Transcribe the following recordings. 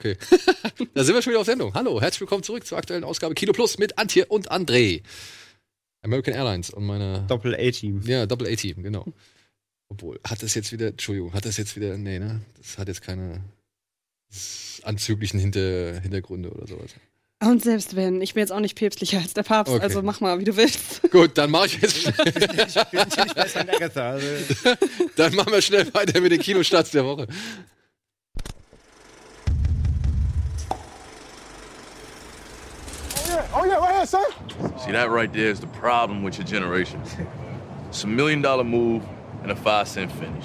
Okay. da sind wir schon wieder auf Sendung. Hallo, herzlich willkommen zurück zur aktuellen Ausgabe Kino Plus mit Antje und André. American Airlines und meine. Doppel A-Team. Ja, Doppel A-Team, genau. Obwohl, hat das jetzt wieder, Entschuldigung, hat das jetzt wieder, nee, ne? Das hat jetzt keine anzüglichen Hinter, Hintergründe oder sowas. Und selbst wenn, ich bin jetzt auch nicht päpstlicher als der Papst, Okay. also mach mal, wie du willst. Gut, dann mache ich jetzt schnell. ich bin nicht besser in Agatha. Also. Dann machen wir schnell weiter mit den Kinostarts der Woche. See, that right there is the problem with your generation. It's a million dollar move and a five cent finish.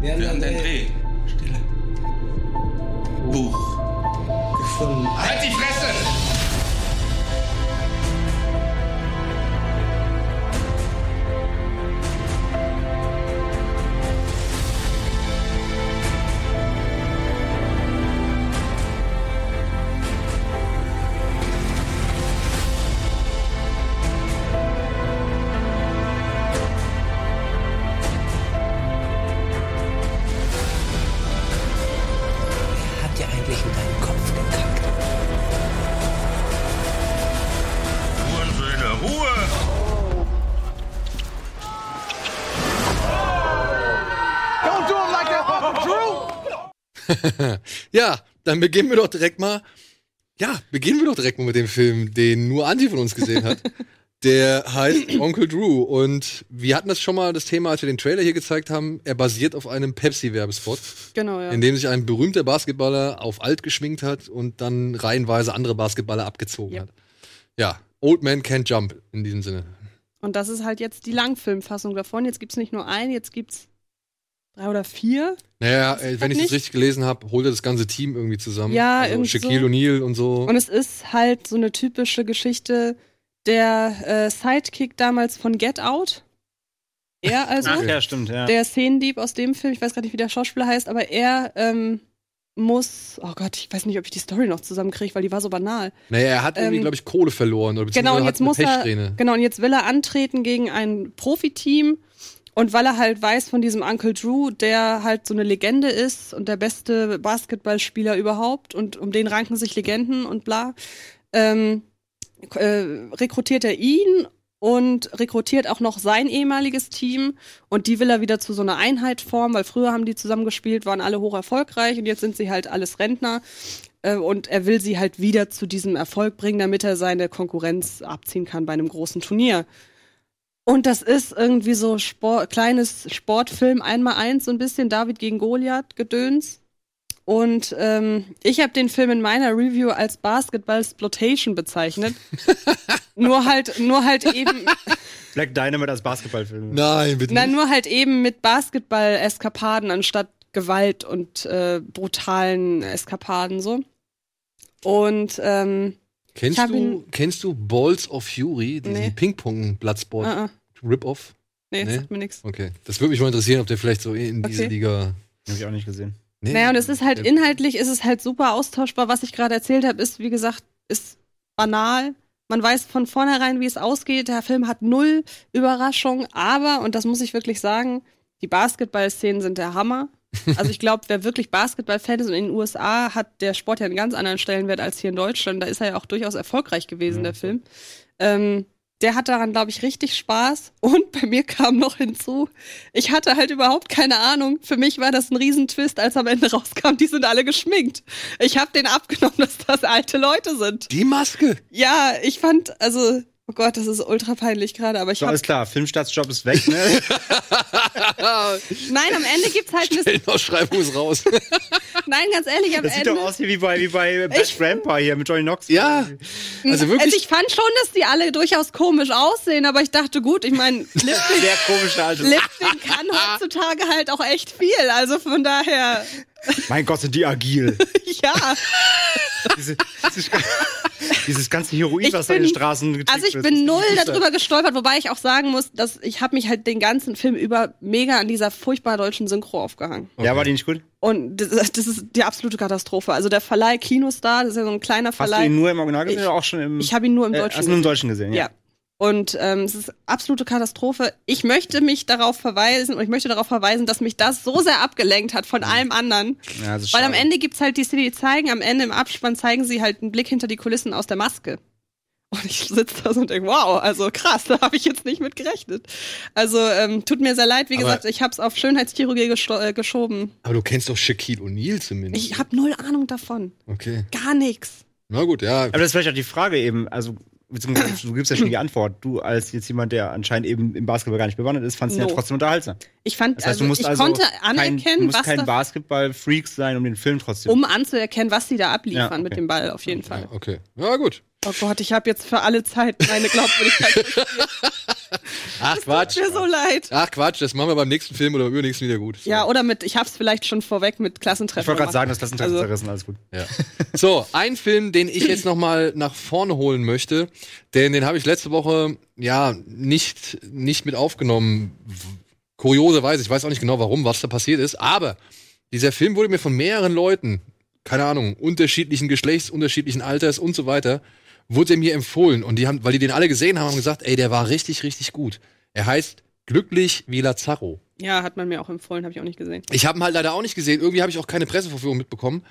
Wir haben Ja, dann beginnen wir doch direkt mal. Ja, beginnen wir doch direkt mal mit dem Film, den nur Anti von uns gesehen hat. Der heißt Onkel Drew. Und wir hatten das schon mal, das Thema, als wir den Trailer hier gezeigt haben. Er basiert auf einem Pepsi-Werbespot, Genau, ja. in dem sich ein berühmter Basketballer auf alt geschminkt hat und dann reihenweise andere Basketballer abgezogen Yep. hat. Ja, Old Man Can't Jump in diesem Sinne. Und das ist halt jetzt die Langfilmfassung davon. Jetzt gibt's nicht nur einen, jetzt gibt's drei oder vier. Naja, Das äh, wenn ich das nicht- richtig gelesen habe, holt er das ganze Team irgendwie zusammen. Ja, also irgendwie Shaquille so. O'Neal und so. Und es ist halt so eine typische Geschichte der äh, Sidekick damals von Get Out. Er also, Ach ja, stimmt, ja. der Szenendieb aus dem Film, ich weiß gar nicht, wie der Schauspieler heißt, aber er ähm, muss, oh Gott, ich weiß nicht, ob ich die Story noch zusammenkriege, weil die war so banal. naja, er hat irgendwie, ähm, glaube ich, Kohle verloren. Oder Genau, und beziehungsweise jetzt hat muss er, genau, und jetzt will er antreten gegen ein Profiteam. Und weil er halt weiß von diesem Uncle Drew, der halt so eine Legende ist und der beste Basketballspieler überhaupt und um den ranken sich Legenden und bla, ähm, äh, rekrutiert er ihn und rekrutiert auch noch sein ehemaliges Team und die will er wieder zu so einer Einheit formen, weil früher haben die zusammen gespielt, waren alle hoch erfolgreich und jetzt sind sie halt alles Rentner äh, und er will sie halt wieder zu diesem Erfolg bringen, damit er seine Konkurrenz abziehen kann bei einem großen Turnier. Und das ist irgendwie so Sport, kleines Sportfilm einmal eins, so ein bisschen David gegen Goliath gedöns. Und ähm, ich habe den Film in meiner Review als Basketball Exploitation bezeichnet. nur halt, nur halt eben, Black Dynamite als Basketballfilm. Nein, bitte na nicht. nur halt eben mit Basketball-Eskapaden anstatt Gewalt und äh, brutalen Eskapaden so. Und ähm, Kennst du, ihn- kennst du Balls of Fury, diesen Nee. Ping-Pong-Bloodsport uh, uh, Rip-Off? nee, Nee? sagt mir nichts. Okay. Das würde mich mal interessieren, ob der vielleicht so in diese Okay. Liga. Hab ich auch nicht gesehen. Nee? Naja, und es ist halt inhaltlich, ist es halt super austauschbar. Was ich gerade erzählt habe, ist, wie gesagt, ist banal. Man weiß von vornherein, wie es ausgeht. Der Film hat null Überraschung, aber, und das muss ich wirklich sagen, die Basketball-Szenen sind der Hammer. Also ich glaube, wer wirklich Basketball-Fan ist und in den USA hat der Sport ja einen ganz anderen Stellenwert als hier in Deutschland. Da ist er ja auch durchaus erfolgreich gewesen, der Film. Ähm, der hat daran, glaube ich, richtig Spaß. Und bei mir kam noch hinzu, ich hatte halt überhaupt keine Ahnung. Für mich war das ein Riesentwist, als am Ende rauskam, die sind alle geschminkt. Ich habe den abgenommen, dass das alte Leute sind. Die Maske! Ja, ich fand, also, oh Gott, das ist ultra peinlich gerade, aber ich So, hab, alles klar, Filmstartsjob ist weg, ne? Nein, am Ende gibt's halt Stellenausschreibung ist raus. nein, ganz ehrlich, am Das sieht Ende. doch aus hier wie bei, wie bei Bad Ich- Grandpa hier mit Johnny Knox. ja. Also wirklich. Also ich fand schon, dass die alle durchaus komisch aussehen, aber ich dachte, gut, ich meine, Lifting, Sehr komische alte. Lifting kann heutzutage halt auch echt viel. Also von daher, Mein Gott, sind die agil. ja, Diese, dieses, dieses ganze Heroin, Ich was da in den Straßen getrieben also ich bin null darüber gestolpert, wobei ich auch sagen muss, dass ich habe mich halt den ganzen Film über mega an dieser furchtbar deutschen Synchro aufgehangen. Ja, war die nicht gut? Und das, das ist die absolute Katastrophe. Also der Verleih Kinostar, das ist ja so ein kleiner Hast du Verleih. ihn nur im Original gesehen Ich- oder auch schon im. ich habe ihn nur im äh, Deutschen. Hast du nur im gesehen. Deutschen gesehen, ja. Ja. Und ähm, es ist absolute Katastrophe. Ich möchte mich darauf verweisen und ich möchte darauf verweisen, dass mich das so sehr abgelenkt hat von allem anderen. Ja, Weil am. Ende gibt's halt die Szene, die zeigen, am Ende im Abspann zeigen sie halt einen Blick hinter die Kulissen aus der Maske. Und ich sitze da so und denke, wow, also krass, da habe ich jetzt nicht mit gerechnet. Also ähm, tut mir sehr leid, wie Aber- gesagt, ich habe es auf Schönheitschirurgie äh, geschoben. Aber du kennst doch Shaquille O'Neal zumindest. Ich habe null Ahnung davon. okay. Gar nichts. Na gut, ja. Aber das ist vielleicht auch die Frage eben, also beziehungsweise du gibst ja schon die Antwort. Du als jetzt jemand, der anscheinend eben im Basketball gar nicht bewandert ist, fandst ihn No. ja trotzdem unterhaltsam. Ich fand, Das heißt, also, du musst ich also konnte kein, du anerkennen, musst was kein Basketball-Freak sein, um den Film trotzdem. um anzuerkennen, was sie da abliefern Ja, okay. mit dem Ball, auf jeden Fall. Ja, okay. Ja, gut. Oh Gott, ich habe jetzt für alle Zeit meine Glaubwürdigkeit. Ach, Quatsch. Tut mir so leid. Ach, Quatsch, das machen wir beim nächsten Film oder beim übernächsten wieder gut. Ja, oder mit, ich hab's vielleicht schon vorweg mit Klassentreffen. ich wollte gerade sagen, das Klassentreffen Also- zerrissen, alles gut. Ja. So, ein Film, den ich jetzt noch mal nach vorne holen möchte, denn den habe ich letzte Woche ja nicht nicht mit aufgenommen. Kurioserweise, ich weiß auch nicht genau, warum, was da passiert ist, aber dieser Film wurde mir von mehreren Leuten, keine Ahnung, unterschiedlichen Geschlechts, unterschiedlichen Alters und so weiter, wurde er mir empfohlen und die haben, weil die den alle gesehen haben, haben gesagt, ey, der war richtig, richtig gut. Er heißt Glücklich wie Lazaro. Ja, hat man mir auch empfohlen, habe ich auch nicht gesehen. Ich habe ihn halt leider auch nicht gesehen. Irgendwie habe ich auch keine Presseverführung mitbekommen.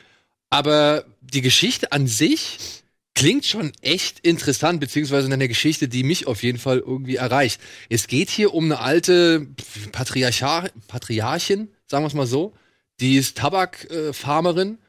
Aber die Geschichte an sich klingt schon echt interessant, beziehungsweise eine Geschichte, die mich auf jeden Fall irgendwie erreicht. Es geht hier um eine alte Patriarcha Patriarchin, sagen wir es mal so. Die ist Tabakfarmerin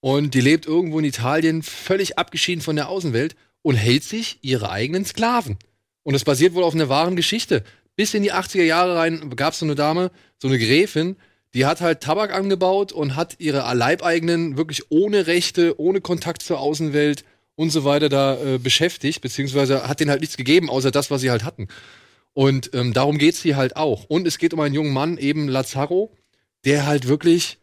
und die lebt irgendwo in Italien völlig abgeschieden von der Außenwelt und hält sich ihre eigenen Sklaven. Und das basiert wohl auf einer wahren Geschichte. Bis in die 80er Jahre rein gab es so eine Dame, so eine Gräfin, die hat halt Tabak angebaut und hat ihre Leibeigenen wirklich ohne Rechte, ohne Kontakt zur Außenwelt und so weiter da äh, beschäftigt, beziehungsweise hat denen halt nichts gegeben, außer das, was sie halt hatten. Und ähm, darum geht's hier halt auch. Und es geht um einen jungen Mann, eben Lazaro, der halt wirklich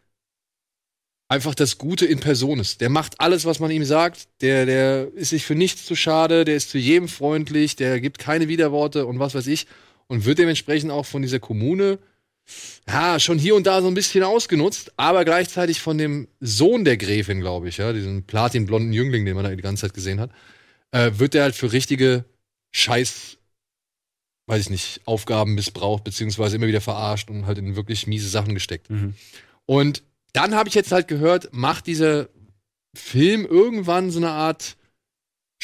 einfach das Gute in Person ist. Der macht alles, was man ihm sagt. Der, der ist sich für nichts zu schade. Der ist zu jedem freundlich. Der gibt keine Widerworte und was weiß ich. Und wird dementsprechend auch von dieser Kommune, ja, schon hier und da so ein bisschen ausgenutzt. Aber gleichzeitig von dem Sohn der Gräfin, glaube ich, ja, diesen platinblonden Jüngling, den man da die ganze Zeit gesehen hat, äh, wird der halt für richtige Scheiß, weiß ich nicht, Aufgaben missbraucht, beziehungsweise immer wieder verarscht und halt in wirklich miese Sachen gesteckt. Mhm. Und dann habe ich jetzt halt gehört, macht dieser Film irgendwann so eine Art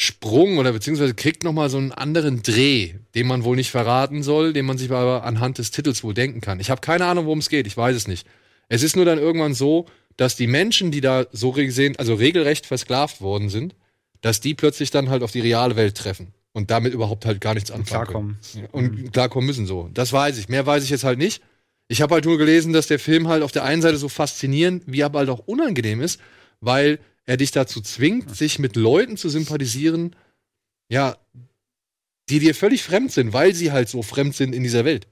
Sprung oder beziehungsweise kriegt noch mal so einen anderen Dreh, den man wohl nicht verraten soll, den man sich aber anhand des Titels wohl denken kann. Ich habe keine Ahnung, worum es geht, ich weiß es nicht. Es ist nur dann irgendwann so, dass die Menschen, die da so gesehen, also regelrecht versklavt worden sind, dass die plötzlich dann halt auf die reale Welt treffen und damit überhaupt halt gar nichts anfangen können Klarkommen. und klarkommen müssen so. Das weiß ich. Mehr weiß ich jetzt halt nicht. Ich habe halt nur gelesen, dass der Film halt auf der einen Seite so faszinierend, wie aber halt auch unangenehm ist, weil er dich dazu zwingt, sich mit Leuten zu sympathisieren, ja, die dir völlig fremd sind, weil sie halt so fremd sind in dieser Welt.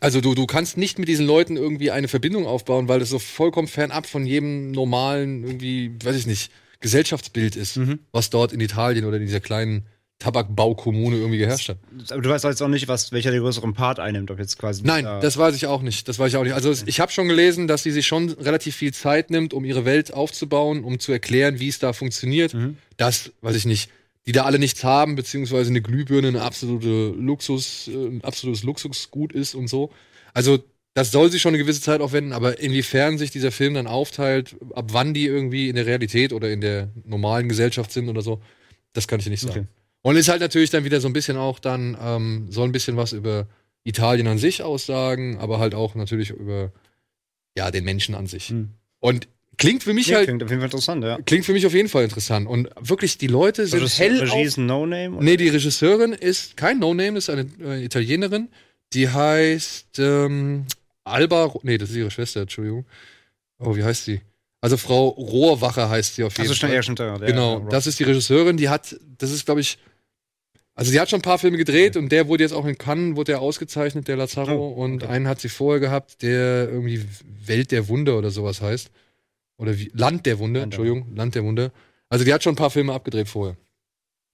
Also du, du kannst nicht mit diesen Leuten irgendwie eine Verbindung aufbauen, weil das so vollkommen fernab von jedem normalen, irgendwie, weiß ich nicht, Gesellschaftsbild ist, Mhm. was dort in Italien oder in dieser kleinen Tabakbaukommune irgendwie geherrscht hat. Aber du weißt jetzt auch nicht, was, welcher den größeren Part einnimmt, ob jetzt quasi. Nein, da- das weiß ich auch nicht. Das weiß ich auch nicht. Also es- ich habe schon gelesen, dass sie sich schon relativ viel Zeit nimmt, um ihre Welt aufzubauen, um zu erklären, wie es da funktioniert. Mhm. Das, weiß ich nicht, die da alle nichts haben, beziehungsweise eine Glühbirne eine absolute Luxus, äh, ein absolutes Luxusgut ist und so. Also das soll sie schon eine gewisse Zeit aufwenden, aber inwiefern sich dieser Film dann aufteilt, ab wann die irgendwie in der Realität oder in der normalen Gesellschaft sind oder so, das kann ich nicht sagen. Okay. Und ist halt natürlich dann wieder so ein bisschen auch dann, ähm, soll ein bisschen was über Italien an sich aussagen, aber halt auch natürlich über ja, den Menschen an sich. Hm. Und klingt für mich Ja, halt, klingt auf jeden Fall interessant, ja. klingt für mich auf jeden Fall interessant. Und wirklich, die Leute sind Regie, hell Regie ist ein No-Name? Nee, die Regisseurin ist kein No-Name, ist eine äh, Italienerin. Die heißt ähm, Alba. Nee, das ist ihre Schwester, Entschuldigung. Oh, wie heißt sie? Also Frau Rohrwacher heißt sie auf jeden Also schon Fall. eher schon da. der- genau, das ist die Regisseurin. Die hat, das ist, glaube ich, also sie hat schon ein paar Filme gedreht und der wurde jetzt auch in Cannes, wurde der ausgezeichnet, der Lazaro. Oh, Und okay. einen hat sie vorher gehabt, der irgendwie Welt der Wunder oder sowas heißt. Oder wie, Land der Wunde, Land der Entschuldigung, Land der Wunde. Also die hat schon ein paar Filme abgedreht vorher.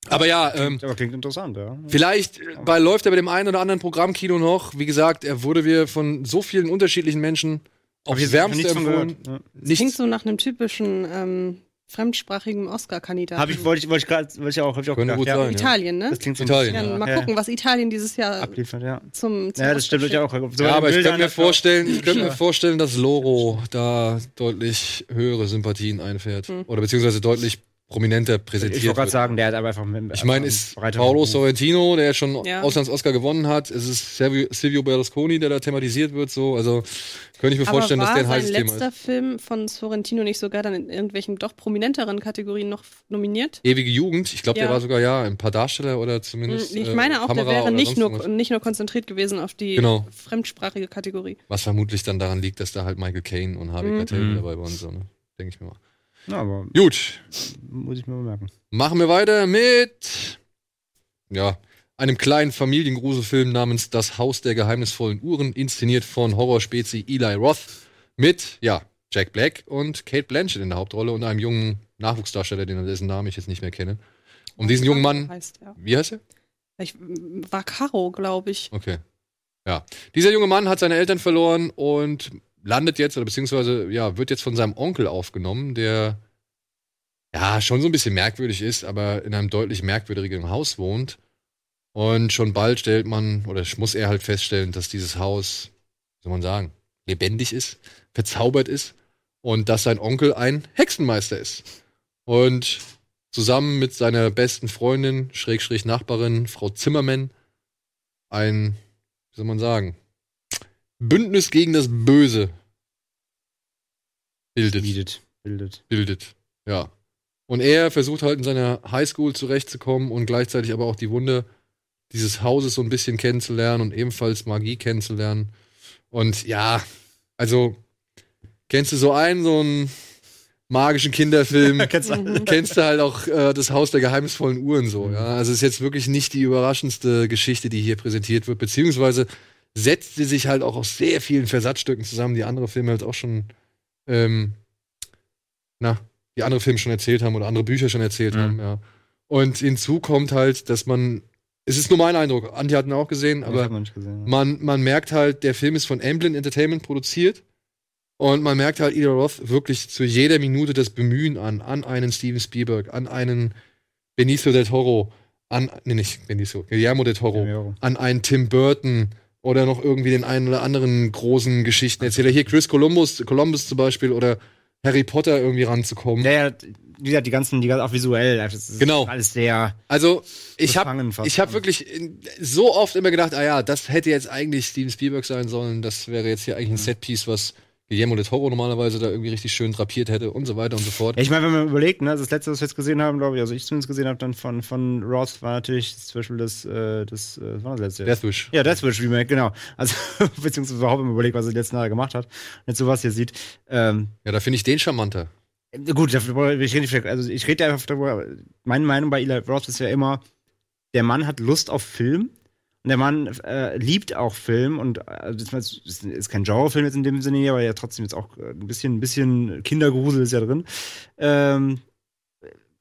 Aber ja, ähm, Aber klingt interessant, ja. Vielleicht äh, bei, läuft er bei dem einen oder anderen Programmkino noch. Wie gesagt, er wurde wir von so vielen unterschiedlichen Menschen aufs Wärmste empfohlen. Ja. Klingt Nichts. so nach einem typischen ähm, fremdsprachigen Oscar-Kandidaten. Hab ich, wollte ich, wollte ich gerade, wollte ich auch, hab ich auch Könnte gedacht, gut ja. sein. Italien, ne? Das klingt so ein Italien, bisschen, Ja, mal gucken, was Italien dieses Jahr Abliefert, ja. zum, zum Ja, das stimmt natürlich auch. So Ja, aber ich könnte mir vorstellen, ich könnte mir vorstellen, dass Loro da deutlich höhere Sympathien einfährt. Hm. Oder beziehungsweise deutlich prominenter Ich präsentiert wollte gerade sagen, der hat aber einfach mit, Ich meine, einfach ist Paolo. Sorrentino, der schon Ja. Auslands-Oscar gewonnen hat. Es ist Silvio, Berlusconi, der da thematisiert wird. So, also könnte ich mir Aber vorstellen, war dass der ein heißes Thema letzter ist. Film von Sorrentino nicht sogar dann in irgendwelchen doch prominenteren Kategorien noch nominiert? Ewige Jugend. Ich glaube, Ja. der war sogar ja ein paar Darsteller oder zumindest. Hm, Ich äh, meine auch, der Kamera wäre oder nicht nur, nicht nur konzentriert gewesen auf die Genau. fremdsprachige Kategorie. Was vermutlich dann daran liegt, dass da halt Michael Caine und Harvey Mhm. Keitel Mhm. dabei waren. So, ne? Denke ich mir mal. Ja, aber Gut, muss ich mir mal merken. Machen wir weiter mit ja, einem kleinen Familiengruselfilm namens Das Haus der geheimnisvollen Uhren, inszeniert von Horrorspezi Eli Roth mit ja, Jack Black und Kate Blanchett in der Hauptrolle und einem jungen Nachwuchsdarsteller, den dessen Namen ich jetzt nicht mehr kenne. Um diesen jungen Mann, Heißt, ja. wie heißt er? Ich, war Caro, glaube ich. Okay. Ja. Dieser junge Mann hat seine Eltern verloren und landet jetzt, oder beziehungsweise, ja, wird jetzt von seinem Onkel aufgenommen, der ja schon so ein bisschen merkwürdig ist, aber in einem deutlich merkwürdigeren Haus wohnt. Und schon bald stellt man, oder muss er halt feststellen, dass dieses Haus, wie soll man sagen, lebendig ist, verzaubert ist und dass sein Onkel ein Hexenmeister ist. Und zusammen mit seiner besten Freundin, Schrägstrich Nachbarin, Frau Zimmermann, ein, wie soll man sagen, Bündnis gegen das Böse bildet. Bildet. Bildet. bildet. Ja. Und er versucht halt in seiner Highschool zurechtzukommen und gleichzeitig aber auch die Wunde dieses Hauses so ein bisschen kennenzulernen und ebenfalls Magie kennenzulernen. Und ja, also kennst du so einen, so einen magischen Kinderfilm? Kennst du? Kennst du halt auch äh, das Haus der geheimnisvollen Uhren so, ja. Also es ist jetzt wirklich nicht die überraschendste Geschichte, die hier präsentiert wird, beziehungsweise setzt sie sich halt auch aus sehr vielen Versatzstücken zusammen, die andere Filme halt auch schon, ähm, na, die andere Filme schon erzählt haben oder andere Bücher schon erzählt Mhm. haben, ja. Und hinzu kommt halt, dass man, es ist nur mein Eindruck, Antje hat ihn auch gesehen, Aber man gesehen. man, man merkt halt, der Film ist von Amblin Entertainment produziert. Und man merkt halt Eli Roth wirklich zu jeder Minute das Bemühen an, an einen Steven Spielberg, an einen Benicio del Toro, an, nee, nicht Benicio, Guillermo del Toro, Ja, an einen Tim Burton oder noch irgendwie den einen oder anderen großen Geschichtenerzähler. Hier Chris Columbus, Columbus zum Beispiel oder Harry Potter irgendwie ranzukommen. ja, ja, wie gesagt, die ganzen, die ganzen, auch visuell, das ist Genau. alles sehr Also, ich habe. Ich habe wirklich so oft immer gedacht, ah ja, das hätte jetzt eigentlich Steven Spielberg sein sollen. Das wäre jetzt hier eigentlich ein Setpiece, was Guillermo del Toro normalerweise da irgendwie richtig schön drapiert hätte und so weiter und so fort. Ich meine, wenn man überlegt, ne, das letzte, was wir jetzt gesehen haben, glaube ich, also ich zumindest gesehen habe, dann von, von Roth war natürlich zum Beispiel das, äh, das, äh, was war das letzte? Deathwish. Ja, Deathwish Remake, genau. Also, beziehungsweise überhaupt immer überlegt, was er letzten Jahre gemacht hat. Und jetzt sowas hier sieht. Ähm, Ja, da finde ich den charmanter. gut, dafür, ich rede nicht, also ich rede einfach darüber, meine Meinung bei Eli Roth ist ja immer, der Mann hat Lust auf Film. Und der Mann äh, liebt auch Film und äh, ist, ist, kein Genrefilm jetzt in dem Sinne hier, aber ja trotzdem jetzt auch äh, ein bisschen, ein bisschen Kindergrusel ist ja drin. Ähm,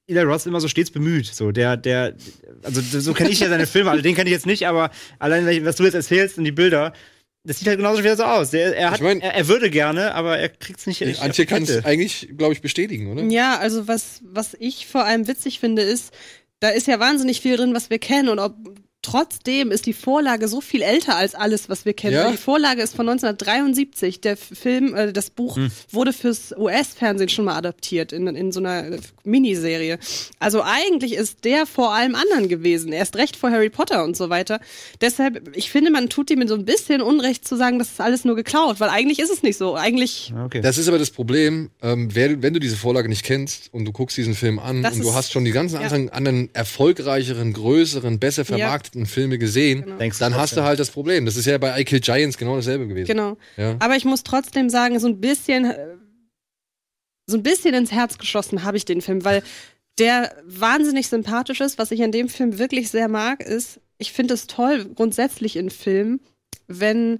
Eli Roth ist immer so stets bemüht. So, der, der, also so kenne ich ja seine Filme, also den kenne ich jetzt nicht, aber allein, was du jetzt erzählst und die Bilder, das sieht halt genauso wieder so aus. Der, er, hat, Ich mein- er, er würde gerne, aber er kriegt's nicht. nicht Antje auf die kann es eigentlich, glaube ich, bestätigen, oder? Ja, also was, was ich vor allem witzig finde, ist, da ist ja wahnsinnig viel drin, was wir kennen und ob trotzdem ist die Vorlage so viel älter als alles, was wir kennen. Ja. Die Vorlage ist von 1973. Der Film, äh, das Buch Hm. wurde fürs US-Fernsehen schon mal adaptiert in, in so einer äh, Miniserie. Also eigentlich ist der vor allem anderen gewesen. Erst recht vor Harry Potter und so weiter. Deshalb, ich finde, man tut ihm so ein bisschen Unrecht zu sagen, das ist alles nur geklaut, weil eigentlich ist es nicht so. Eigentlich Okay. Das ist aber das Problem, ähm, wer, wenn du diese Vorlage nicht kennst und du guckst diesen Film an Das und du ist- hast schon die ganzen ja. anderen, anderen erfolgreicheren, größeren, besser vermarkteten Filme gesehen, Genau. Dann hast du halt das Problem. Das ist ja bei I Kill Giants genau dasselbe gewesen. Genau. Ja. Aber ich muss trotzdem sagen, so ein bisschen, äh, so ein bisschen ins Herz geschossen habe ich den Film, weil der wahnsinnig sympathisch ist. Was ich an dem Film wirklich sehr mag, ist, ich finde es toll grundsätzlich in Filmen, wenn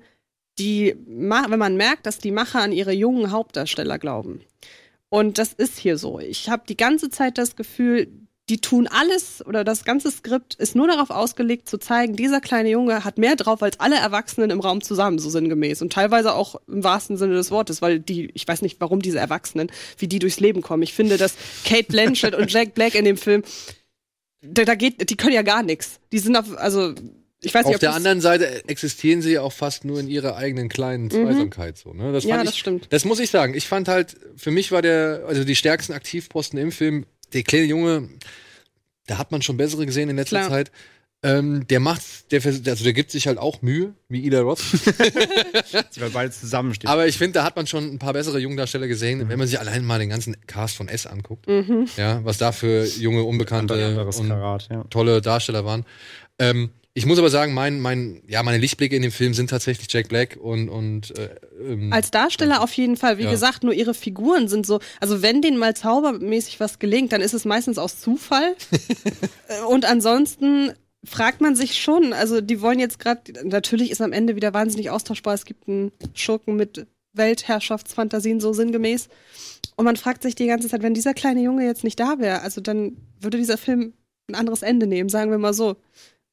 die, wenn man merkt, dass die Macher an ihre jungen Hauptdarsteller glauben. Und das ist hier so. Ich habe die ganze Zeit das Gefühl, die tun alles oder das ganze Skript ist nur darauf ausgelegt zu zeigen, dieser kleine Junge hat mehr drauf als alle Erwachsenen im Raum zusammen, so sinngemäß. Und teilweise auch im wahrsten Sinne des Wortes, weil die, ich weiß nicht, warum diese Erwachsenen, wie die durchs Leben kommen. Ich finde, dass Kate Blanchett und Jack Black in dem Film, da, da geht, die können ja gar nichts. Die sind auf, also ich weiß nicht, Auf der anderen Seite existieren sie ja auch fast nur in ihrer eigenen kleinen Zweisamkeit. So, ne? das Mhm. Ja, das ich, stimmt. Das muss ich sagen. Ich fand halt, für mich war der, also die stärksten Aktivposten im Film, der kleine Junge, da hat man schon bessere gesehen in letzter Klar. Zeit. Ähm, der macht, der, also der gibt sich halt auch Mühe, wie Ida Roth. Weil beide zusammenstehen. Aber ich finde, da hat man schon ein paar bessere Jungdarsteller gesehen, Mhm. wenn man sich allein mal den ganzen Cast von S anguckt. Ja, was da für junge, unbekannte Karat, ja. tolle Darsteller waren. Ähm, ich muss aber sagen, mein, mein, ja, meine Lichtblicke in dem Film sind tatsächlich Jack Black und, und äh, ähm, Als Darsteller auf jeden Fall. Wie Ja. gesagt, nur ihre Figuren sind so, also wenn denen mal zaubermäßig was gelingt, dann ist es meistens aus Zufall. Äh, Und ansonsten fragt man sich schon, also die wollen jetzt gerade, natürlich ist am Ende wieder wahnsinnig austauschbar. Es gibt einen Schurken mit Weltherrschaftsfantasien, so sinngemäß. Und man fragt sich die ganze Zeit, wenn dieser kleine Junge jetzt nicht da wäre, also dann würde dieser Film ein anderes Ende nehmen, sagen wir mal so.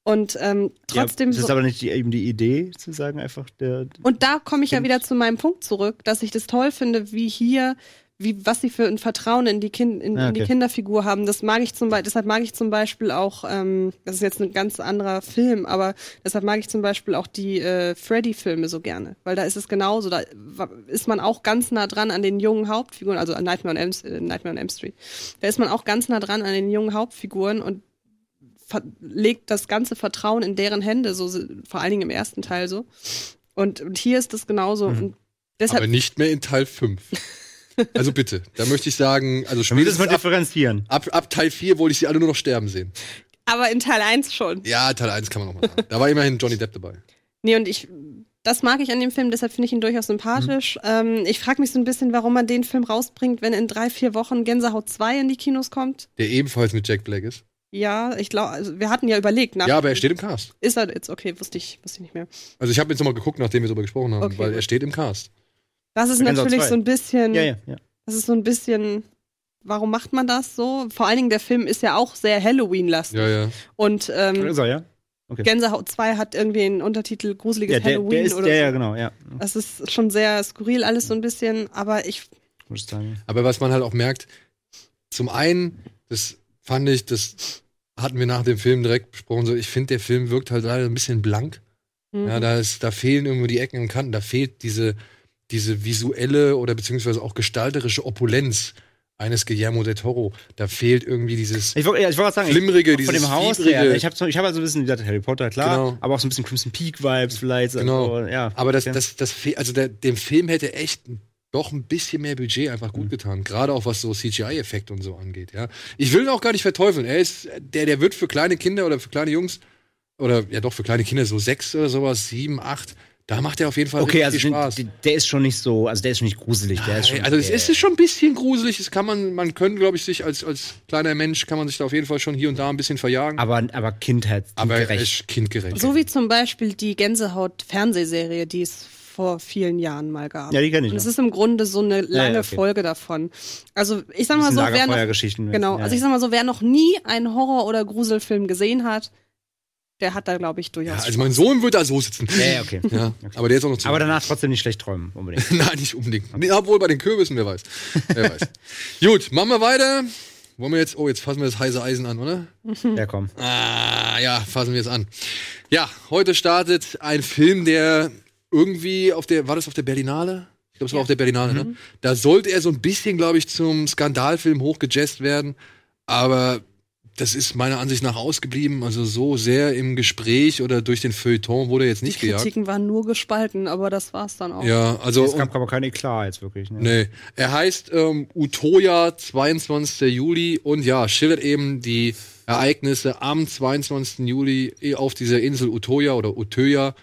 Und ähm, trotzdem Ja, das so ist aber nicht die, eben die Idee, zu sagen, einfach der. und da komme ich ja wieder zu meinem Punkt zurück, dass ich das toll finde, wie hier, wie was sie für ein Vertrauen in die, kind, in, Ah, in die okay. Kinderfigur haben. Das mag ich zum Beispiel, deshalb mag ich zum Beispiel auch, ähm, das ist jetzt ein ganz anderer Film, aber deshalb mag ich zum Beispiel auch die äh, Freddy-Filme so gerne, weil da ist es genauso, da ist man auch ganz nah dran an den jungen Hauptfiguren, also an Nightmare on Elm, äh, Nightmare on Elm Street. Da ist man auch ganz nah dran an den jungen Hauptfiguren und legt das ganze Vertrauen in deren Hände, so vor allen Dingen im ersten Teil so. Und, und hier ist das genauso. Mhm. Und deshalb, aber nicht mehr in Teil 5. Also bitte, da möchte ich sagen, also spätestens mal ab, differenzieren. ab, ab Teil 4 wollte ich sie alle nur noch sterben sehen. aber in Teil 1 schon. Ja, Teil 1 kann man noch mal sagen. Da war immerhin Johnny Depp dabei. Nee, und ich, das mag ich an dem Film, deshalb finde ich ihn durchaus sympathisch. Ähm, ich frage mich so ein bisschen, warum man den Film rausbringt, wenn in drei, vier Wochen Gänsehaut 2 in die Kinos kommt. Der ebenfalls mit Jack Black ist. Ja, ich glaube, also wir hatten ja überlegt, nach, Ja, aber er steht im Cast. ist er jetzt, okay, wusste ich, wusste ich nicht mehr. Also ich habe jetzt noch mal geguckt, nachdem wir darüber gesprochen haben, Okay, weil er steht im Cast. Das ist natürlich 2. so ein bisschen. Ja, ja, ja. Das ist so ein bisschen, warum macht man das so? Vor allen Dingen, der Film ist ja auch sehr Halloween-lastig. Ja, ja. Und ähm, Ist er, ja? Okay. Gänsehaut 2 hat irgendwie einen Untertitel Gruseliges Ja, der, Halloween der ist, oder der, ja, so. genau, ja. Das ist schon sehr skurril alles so ein bisschen, aber ich, Muss ich sagen. Aber was man halt auch merkt, zum einen, das fand ich, das hatten wir nach dem Film direkt besprochen, so ich finde, der Film wirkt halt leider ein bisschen blank. mhm. Ja, da, ist, da fehlen irgendwo die Ecken und Kanten, da fehlt diese, diese visuelle oder beziehungsweise auch gestalterische Opulenz eines Guillermo del Toro. Da fehlt irgendwie dieses Ich wollte ja, ich gerade sagen, flimmerige, von dieses dem Haus fiebrige. her. Ich habe ich hab also ein bisschen, wie gesagt, Harry Potter, klar, Genau. aber auch so ein bisschen Crimson Peak Vibes vielleicht. Genau. Also, ja. Aber das, Okay. das, das also der, dem Film hätte echt doch ein bisschen mehr Budget einfach Mhm. gut getan. Gerade auch was so CGI-Effekte und so angeht, ja. Ich will ihn auch gar nicht verteufeln. Er ist, der, der wird für kleine Kinder oder für kleine Jungs, oder ja doch für kleine Kinder, so sechs oder sowas, sieben, acht, da macht er auf jeden Fall Okay, richtig also Spaß. der- der ist schon nicht so, also der ist schon nicht gruselig, der ist schon. also es ist schon ein bisschen gruselig, das kann man, man könnte, glaube ich, sich als, als kleiner Mensch, kann man sich da auf jeden Fall schon hier und da ein bisschen verjagen. aber, aber Kindheit, Aber er gerecht. ist kindgerecht. so wie zum Beispiel die Gänsehaut-Fernsehserie, die es vor vielen Jahren mal gab. Ja, die kenn ich Und es ist im Grunde so eine lange ja, okay. Folge davon. Also ich sag mal so, wer noch, genau, Ja, also ich sag mal so, wer noch nie einen Horror- oder Gruselfilm gesehen hat, der hat da, glaube ich, durchaus. ja, also mein Sohn wird da so sitzen. ja, ja, okay. Ja, aber der ist auch noch zu Aber danach trotzdem nicht schlecht träumen, unbedingt. Nein, nicht unbedingt. Nee, obwohl bei den Kürbissen, wer weiß. Wer weiß. Gut, machen wir weiter. Wollen wir jetzt, oh, jetzt fassen wir das heiße Eisen an, oder? ja, komm. Ah, ja, fassen wir es an. Ja, heute startet ein Film, der irgendwie auf der, war das auf der Berlinale? Ich glaube, es war auf der Berlinale, ne? Da sollte er so ein bisschen, glaube ich, zum Skandalfilm hochgejazzt werden. Aber das ist meiner Ansicht nach ausgeblieben. Also so sehr im Gespräch oder durch den Feuilleton wurde er jetzt nicht die gejagt. Kritiken waren nur gespalten, aber das war's dann auch. Ja, also. Es gab aber kein Eklat jetzt wirklich. Ne? Nee, er heißt ähm, Utoya, 22. Juli und ja, schildert eben die Ereignisse am 22. Juli auf dieser Insel Utoya oder Utöya.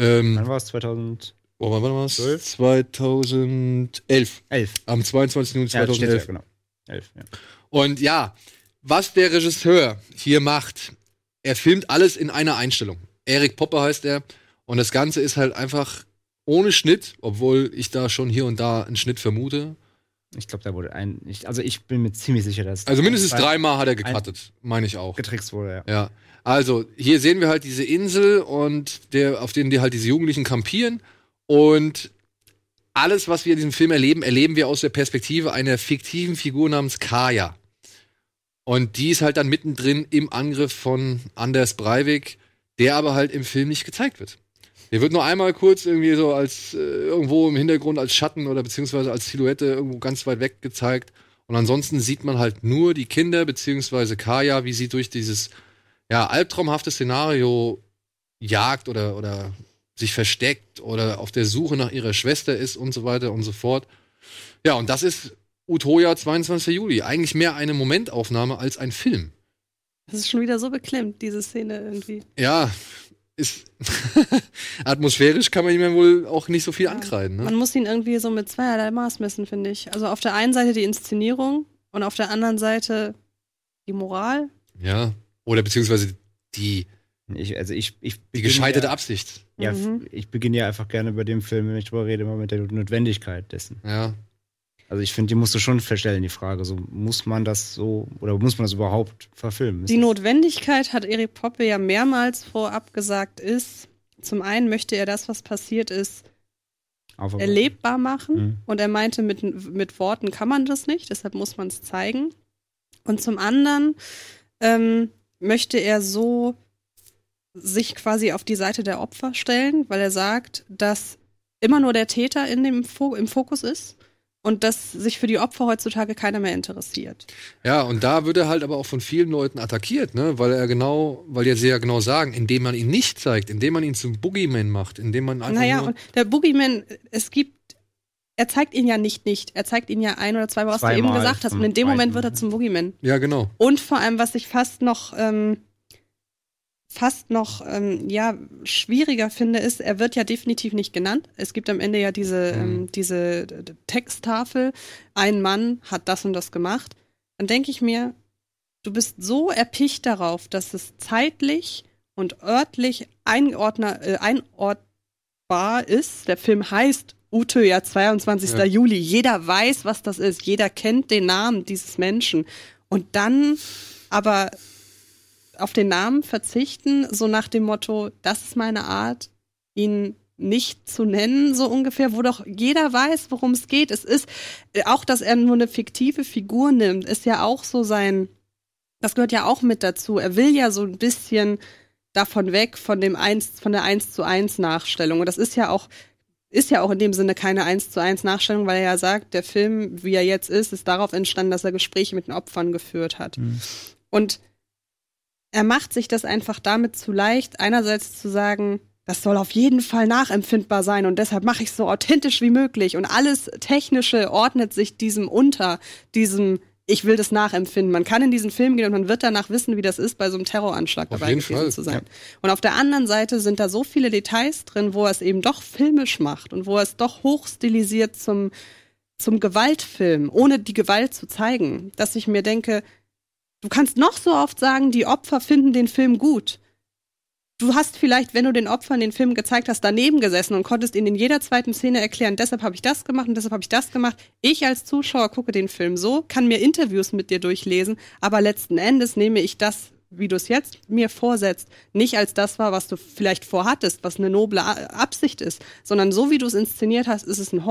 Ähm, Wann war es? 2011? oh, wann war das? Zwölf? 2011. Am 22. Juli Ja, das steht 2011. ja, genau. 11, ja. Und ja, was der Regisseur hier macht, er filmt alles in einer Einstellung. Erik Popper heißt er. Und das Ganze ist halt einfach ohne Schnitt, obwohl ich da schon hier und da einen Schnitt vermute. Ich glaube, da wurde ein. Ich, also ich bin mir ziemlich sicher, dass. Also mindestens dreimal hat er gecuttet, meine ich auch. getrickst wurde, ja. Ja. Also, hier sehen wir halt diese Insel und der, auf denen die halt diese Jugendlichen kampieren. Und alles, was wir in diesem Film erleben, erleben wir aus der Perspektive einer fiktiven Figur namens Kaya. Und die ist halt dann mittendrin im Angriff von Anders Breivik, der aber halt im Film nicht gezeigt wird. Der wird nur einmal kurz irgendwie so als äh, irgendwo im Hintergrund als Schatten oder beziehungsweise als Silhouette irgendwo ganz weit weg gezeigt. Und ansonsten sieht man halt nur die Kinder beziehungsweise Kaya, wie sie durch dieses ja, albtraumhafte Szenario jagt oder, oder sich versteckt oder auf der Suche nach ihrer Schwester ist und so weiter und so fort. Ja, und das ist Utoya 22. Juli. Eigentlich mehr eine Momentaufnahme als ein Film. Das ist schon wieder so beklemmt, diese Szene irgendwie. Ja, ist atmosphärisch kann man ihm ja wohl auch nicht so viel Ja. ankreiden. Ne? Man muss ihn irgendwie so mit zweierlei Maß messen, finde ich. Also auf der einen Seite die Inszenierung und auf der anderen Seite die Moral. Ja. Oder beziehungsweise die, Ich, also ich, ich die gescheiterte ja, Absicht. Ja, Mhm. ich beginne ja einfach gerne bei dem Film, wenn ich drüber rede, immer mit der Notwendigkeit dessen. Ja. Also ich finde, die musst du schon verstellen, die Frage. So, muss man das so, oder muss man das überhaupt verfilmen? Die Notwendigkeit hat Erik Poppe ja mehrmals vorab gesagt, ist, zum einen möchte er das, was passiert ist, erlebbar machen. Mhm. Und er meinte, mit, mit Worten kann man das nicht, deshalb muss man es zeigen. Und zum anderen ähm, möchte er so sich quasi auf die Seite der Opfer stellen, weil er sagt, dass immer nur der Täter in dem Fo im Fokus ist und dass sich für die Opfer heutzutage keiner mehr interessiert. Ja, und da wird er halt aber auch von vielen Leuten attackiert, ne? Weil er genau, weil ja sie ja genau sagen, indem man ihn nicht zeigt, indem man ihn zum Boogeyman macht, indem man einfach Naja, nur und der Boogeyman, es gibt, er zeigt ihn ja nicht nicht. Er zeigt ihn ja ein oder zweimal, was du eben gesagt hast. Und in dem Moment wird er Mal. zum Boogeyman. Ja, genau. Und vor allem, was ich fast noch, ähm, fast noch, ähm, ja, schwieriger finde, ist, er wird ja definitiv nicht genannt. Es gibt am Ende ja diese, Mhm. ähm, diese äh, Texttafel. Ein Mann hat das und das gemacht. Dann denke ich mir, du bist so erpicht darauf, dass es zeitlich und örtlich einordner, äh, einordbar ist. Der Film heißt Ute, ja, 22. Ja. Juli. Jeder weiß, was das ist. Jeder kennt den Namen dieses Menschen. Und dann aber auf den Namen verzichten, so nach dem Motto, das ist meine Art, ihn nicht zu nennen, so ungefähr, wo doch jeder weiß, worum es geht. Es ist äh, auch, dass er nur eine fiktive Figur nimmt, ist ja auch so sein, das gehört ja auch mit dazu. Er will ja so ein bisschen davon weg, von dem eins, von der eins zu eins Nachstellung. Und das ist ja auch, ist ja auch in dem Sinne keine eins zu eins Nachstellung, weil er ja sagt, der Film, wie er jetzt ist, ist darauf entstanden, dass er Gespräche mit den Opfern geführt hat. Mhm. Und er macht sich das einfach damit zu leicht, einerseits zu sagen, das soll auf jeden Fall nachempfindbar sein und deshalb mache ich es so authentisch wie möglich und alles Technische ordnet sich diesem unter, diesem ich will das nachempfinden. Man kann in diesen Film gehen und man wird danach wissen, wie das ist, bei so einem Terroranschlag Auf dabei gewesen Fall, zu sein. Und auf der anderen Seite sind da so viele Details drin, wo er es eben doch filmisch macht und wo er es doch hochstilisiert zum, zum Gewaltfilm, ohne die Gewalt zu zeigen, dass ich mir denke, du kannst noch so oft sagen, die Opfer finden den Film gut. Du hast vielleicht, wenn du den Opfern den Film gezeigt hast, daneben gesessen und konntest ihnen in jeder zweiten Szene erklären, deshalb habe ich das gemacht und deshalb habe ich das gemacht. Ich als Zuschauer gucke den Film so, kann mir Interviews mit dir durchlesen, aber letzten Endes nehme ich das, wie du es jetzt mir vorsetzt, nicht als das war, was du vielleicht vorhattest, was eine noble Absicht ist, sondern so wie du es inszeniert hast, ist es ein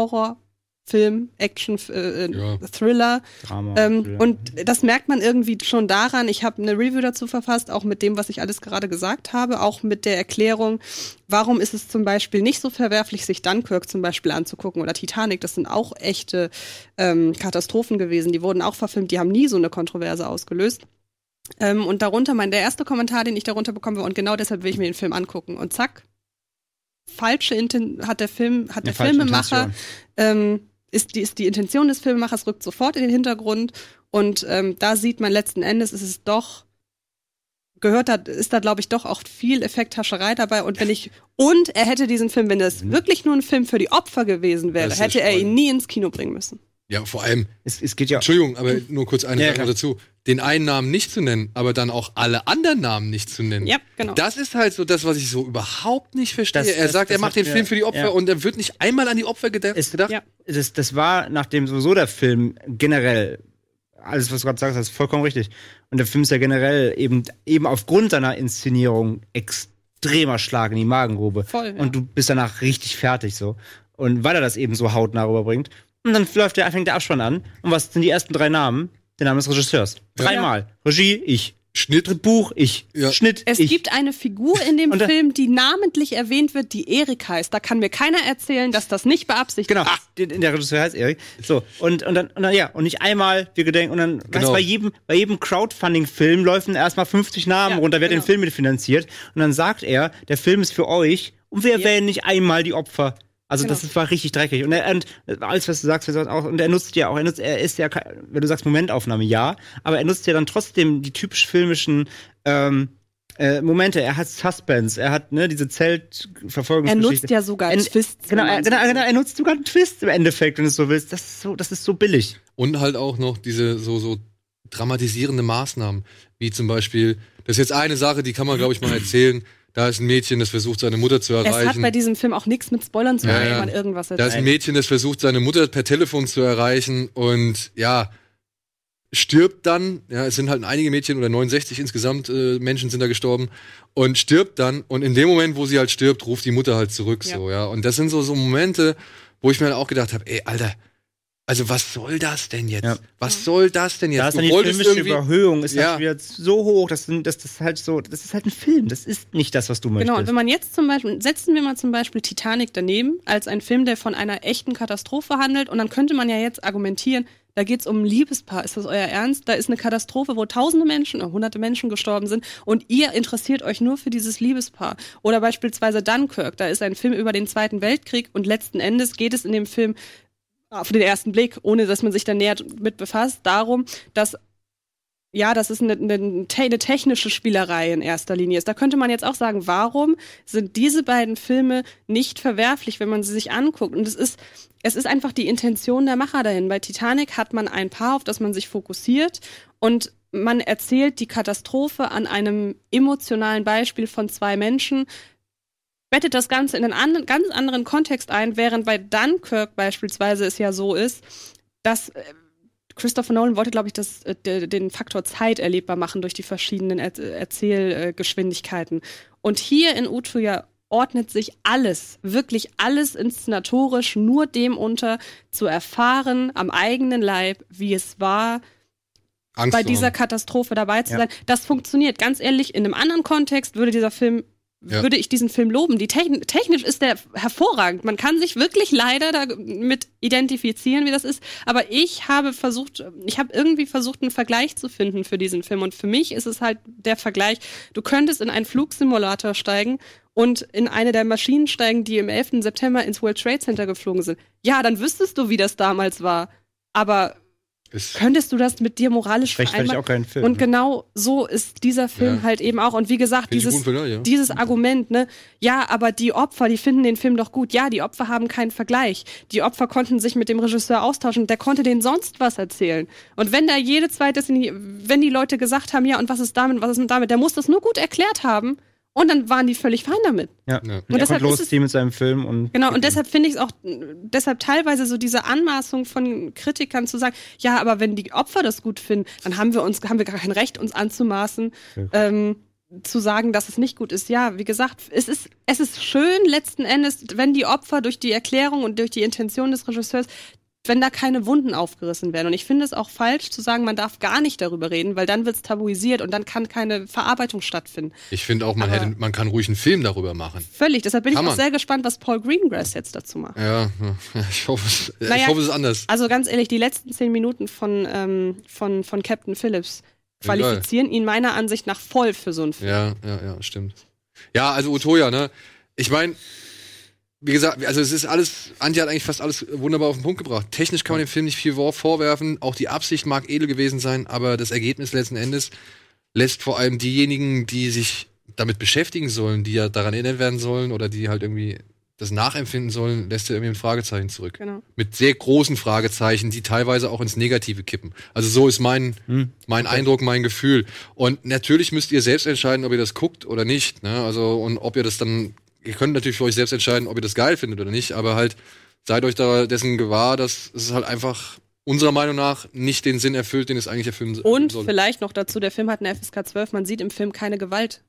Horrorfilm, Action, äh, äh, Ja. Thriller. Drama. Ähm, Thriller. und das merkt man irgendwie schon daran. Ich habe eine Review dazu verfasst, auch mit dem, was ich alles gerade gesagt habe, auch mit der Erklärung, warum ist es zum Beispiel nicht so verwerflich, sich Dunkirk zum Beispiel anzugucken oder Titanic. Das sind auch echte ähm, Katastrophen gewesen. Die wurden auch verfilmt, die haben nie so eine Kontroverse ausgelöst. Ähm, und darunter, mein der erste Kommentar, den ich darunter bekomme, und genau deshalb will ich mir den Film angucken. Und zack, falsche Inten hat der Film, hat Eine der Filmemacher ähm, ist, die, ist die Intention des Filmemachers rückt sofort in den Hintergrund. Und ähm, da sieht man letzten Endes ist es doch gehört da ist da glaube ich doch auch viel Effekthascherei dabei. Und wenn ich und er hätte diesen Film wenn es wirklich nur ein Film für die Opfer gewesen wäre Das hätte er Spoiler. ihn nie ins Kino bringen müssen Ja, vor allem, Es, es geht ja. Entschuldigung, aber nur kurz eine Ja, Sache dazu. Den einen Namen nicht zu nennen, aber dann auch alle anderen Namen nicht zu nennen. Ja, genau. Das ist halt so das, was ich so überhaupt nicht verstehe. Das- er das- sagt, er das macht hat den mir- Film für die Opfer ja. und er wird nicht einmal an die Opfer gedacht. Es- gedacht. Ja. das, das war, nachdem sowieso der Film generell, alles, was du gerade sagst, ist vollkommen richtig. Und der Film ist ja generell eben, eben aufgrund seiner Inszenierung extremer Schlag in die Magengrube. Voll, ja. Und du bist danach richtig fertig so. Und weil er das eben so hautnah rüberbringt. Und dann läuft der, fängt der Abspann an. Und was sind die ersten drei Namen? Der Name des Regisseurs. Dreimal. Regie, ich. Schnitt. Buch, ich. Ja. Schnitt, Es ich. gibt eine Figur in dem Film, die namentlich erwähnt wird, die Erik heißt. Da kann mir keiner erzählen, dass das nicht beabsichtigt Genau, ist. den- der Regisseur heißt Erik. So, und, und, dann, und dann, ja, und nicht einmal, wir gedenken, und dann, weißt Genau. du, bei jedem, bei jedem Crowdfunding-Film laufen erstmal 50 Namen Ja, runter, wer genau. den Film mitfinanziert. Und dann sagt er, der Film ist für euch und wir erwähnen nicht einmal die Opfer. Also Genau. das ist, war richtig dreckig. Und, er, und alles, was du sagst, er sagt auch, und er nutzt ja auch, er, nutzt, er ist ja, kein- wenn du sagst Momentaufnahme, ja, aber er nutzt ja dann trotzdem die typisch filmischen ähm, äh, Momente. Er hat Suspense, er hat ne, diese Er Zeltverfolgungsgeschichte. nutzt ja sogar En- Twists. Genau, er, genau, genau, er nutzt sogar einen Twist im Endeffekt, wenn du es so willst. Das ist so, das ist so billig. Und halt auch noch diese so, so dramatisierende Maßnahmen, wie zum Beispiel, das ist jetzt eine Sache, die kann man, glaube ich, mal erzählen. Da ist ein Mädchen, das versucht, seine Mutter zu Es hat erreichen. bei diesem Film auch nichts mit Spoilern zu tun, Ja, wenn man irgendwas Da ist erzählt. ein Mädchen, das versucht, seine Mutter per Telefon zu erreichen und ja, stirbt dann. Ja, es sind halt einige Mädchen oder 69 insgesamt äh, Menschen sind da gestorben und stirbt dann. Und in dem Moment, wo sie halt stirbt, ruft die Mutter halt zurück. Ja. So, ja. Und das sind so, so Momente, wo ich mir dann auch gedacht habe, ey, Alter, also was soll das denn jetzt? Ja. Was soll das denn jetzt? Da ist dann die filmische Überhöhung, ist Ja. wieder so hoch, dass das, das ist halt so, das ist halt ein Film, das ist nicht das, was du möchtest. Genau, und wenn man jetzt zum Beispiel, setzen wir mal zum Beispiel Titanic daneben, als ein Film, der von einer echten Katastrophe handelt, und dann könnte man ja jetzt argumentieren, da geht's um ein Liebespaar. Ist das euer Ernst? Da ist eine Katastrophe, wo tausende Menschen, oder hunderte Menschen gestorben sind und ihr interessiert euch nur für dieses Liebespaar. Oder beispielsweise Dunkirk, da ist ein Film über den Zweiten Weltkrieg und letzten Endes geht es in dem Film auf den ersten Blick, ohne dass man sich da näher mit befasst, darum, dass ja, das ist eine, eine, eine technische Spielerei in erster Linie ist. Da könnte man jetzt auch sagen, warum sind diese beiden Filme nicht verwerflich, wenn man sie sich anguckt? Und es ist, es ist einfach die Intention der Macher dahin. Bei Titanic hat man ein Paar, auf das man sich fokussiert und man erzählt die Katastrophe an einem emotionalen Beispiel von zwei Menschen, bettet das Ganze in einen anderen, ganz anderen Kontext ein, während bei Dunkirk beispielsweise es ja so ist, dass äh, Christopher Nolan wollte, glaube ich, das, äh, de- den Faktor Zeit erlebbar machen durch die verschiedenen er Erzählgeschwindigkeiten. Und hier in Utuya ordnet sich alles, wirklich alles inszenatorisch nur dem unter, zu erfahren am eigenen Leib, wie es war, Angst bei dieser. Katastrophe dabei zu Ja. sein. Das funktioniert. Ganz ehrlich, in einem anderen Kontext würde dieser Film, Ja. würde ich diesen Film loben. Die Techn technisch ist der hervorragend. Man kann sich wirklich leider damit identifizieren, wie das ist. Aber ich habe versucht, ich habe irgendwie versucht, einen Vergleich zu finden für diesen Film. Und für mich ist es halt der Vergleich. Du könntest in einen Flugsimulator steigen und in eine der Maschinen steigen, die im 11. September ins World Trade Center geflogen sind. Ja, dann wüsstest du, wie das damals war. Aber Ist, könntest du das mit dir moralisch rechtfertigt vereinbaren? auch keinen Film. Und genau so ist dieser Film Ja. halt eben auch. Und wie gesagt, Find ich dieses, dich, ja. dieses Argument, ne, ja, aber die Opfer, die finden den Film doch gut. Ja, die Opfer haben keinen Vergleich. Die Opfer konnten sich mit dem Regisseur austauschen. Der konnte denen sonst was erzählen. Und wenn da jede zweite, wenn die Leute gesagt haben, ja, und was ist damit, was ist mit damit, der muss das nur gut erklärt haben. Und dann waren die völlig fein damit. ja. Ja. Und, deshalb los es- mit seinem Film und Genau, und deshalb finde ich es auch, deshalb teilweise so diese Anmaßung von Kritikern zu sagen, ja, aber wenn die Opfer das gut finden, dann haben wir uns, haben wir gar kein Recht, uns anzumaßen, ähm, zu sagen, dass es nicht gut ist. Ja, wie gesagt, es ist, es ist schön letzten Endes, wenn die Opfer durch die Erklärung und durch die Intention des Regisseurs wenn da keine Wunden aufgerissen werden. Und ich finde es auch falsch zu sagen, man darf gar nicht darüber reden, weil dann wird es tabuisiert und dann kann keine Verarbeitung stattfinden. ich finde auch, man, Aber- hätte, man kann ruhig einen Film darüber machen. Völlig. Deshalb bin Kann ich auch man. sehr gespannt, was Paul Greengrass jetzt dazu macht. Ja, ich hoffe, es, ich Naja, hoffe, es ist anders. Also ganz ehrlich, die letzten zehn Minuten von, ähm, von, von Captain Phillips Egal. qualifizieren ihn meiner Ansicht nach voll für so einen Film. Ja, ja, ja, stimmt. Ja, also Utoya, ne? Ich meine, wie gesagt, also es ist alles, Antje hat eigentlich fast alles wunderbar auf den Punkt gebracht. Technisch kann man dem Film nicht viel vor- vorwerfen, auch die Absicht mag edel gewesen sein, aber das Ergebnis letzten Endes lässt vor allem diejenigen, die sich damit beschäftigen sollen, die ja daran erinnert werden sollen oder die halt irgendwie das nachempfinden sollen, lässt er irgendwie ein Fragezeichen zurück. Genau. Mit sehr großen Fragezeichen, die teilweise auch ins Negative kippen. Also so ist mein, Hm. mein Eindruck, mein Gefühl. Und natürlich müsst ihr selbst entscheiden, ob ihr das guckt oder nicht. Ne? Also, und ob ihr das dann, ihr könnt natürlich für euch selbst entscheiden, ob ihr das geil findet oder nicht, aber halt seid euch da dessen gewahr, dass es halt einfach unserer Meinung nach nicht den Sinn erfüllt, den es eigentlich erfüllen so- Und soll. vielleicht noch dazu, der Film hat eine FSK 12, man sieht im Film keine Gewalt.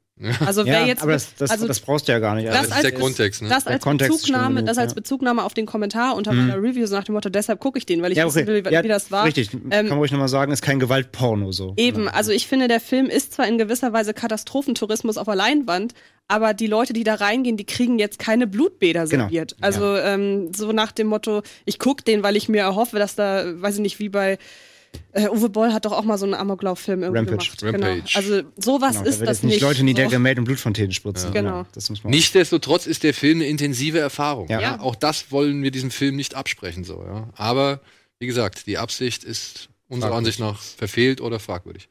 Also wer Ja, jetzt aber das, das, also das brauchst du ja gar nicht. das das ist als- der Kontext, ne? das Der als Kontext ist Bezugnahme, das als. Bezugnahme auf den Kommentar unter Mhm. meiner Review so nach dem Motto, deshalb gucke ich den, weil ich ja, wissen okay. will, wie, ja, wie das war. Richtig, Ähm, kann man ruhig nochmal sagen, ist kein Gewaltporno so. Eben, also ich finde, der Film ist zwar in gewisser Weise Katastrophentourismus auf der Leinwand, aber die Leute, die da reingehen, die kriegen jetzt keine Blutbäder Genau, serviert. Also ähm, so nach dem Motto, ich guck den, weil ich mir erhoffe, dass da, weiß ich nicht, wie bei äh, Uwe Boll hat doch auch mal so einen Amoklauf-Film irgendwie Rampage. gemacht. Genau. Rampage. Also sowas Genau, da ist wird das nicht nicht. Leute in die so. Und Blutfontänen spritzen. Genau. Das muss man Nichtsdestotrotz ist der Film eine intensive Erfahrung. Ja. Ja. Auch das wollen wir diesem Film nicht absprechen, so, ja. Aber, wie gesagt, die Absicht ist unserer. Ansicht nach verfehlt oder fragwürdig.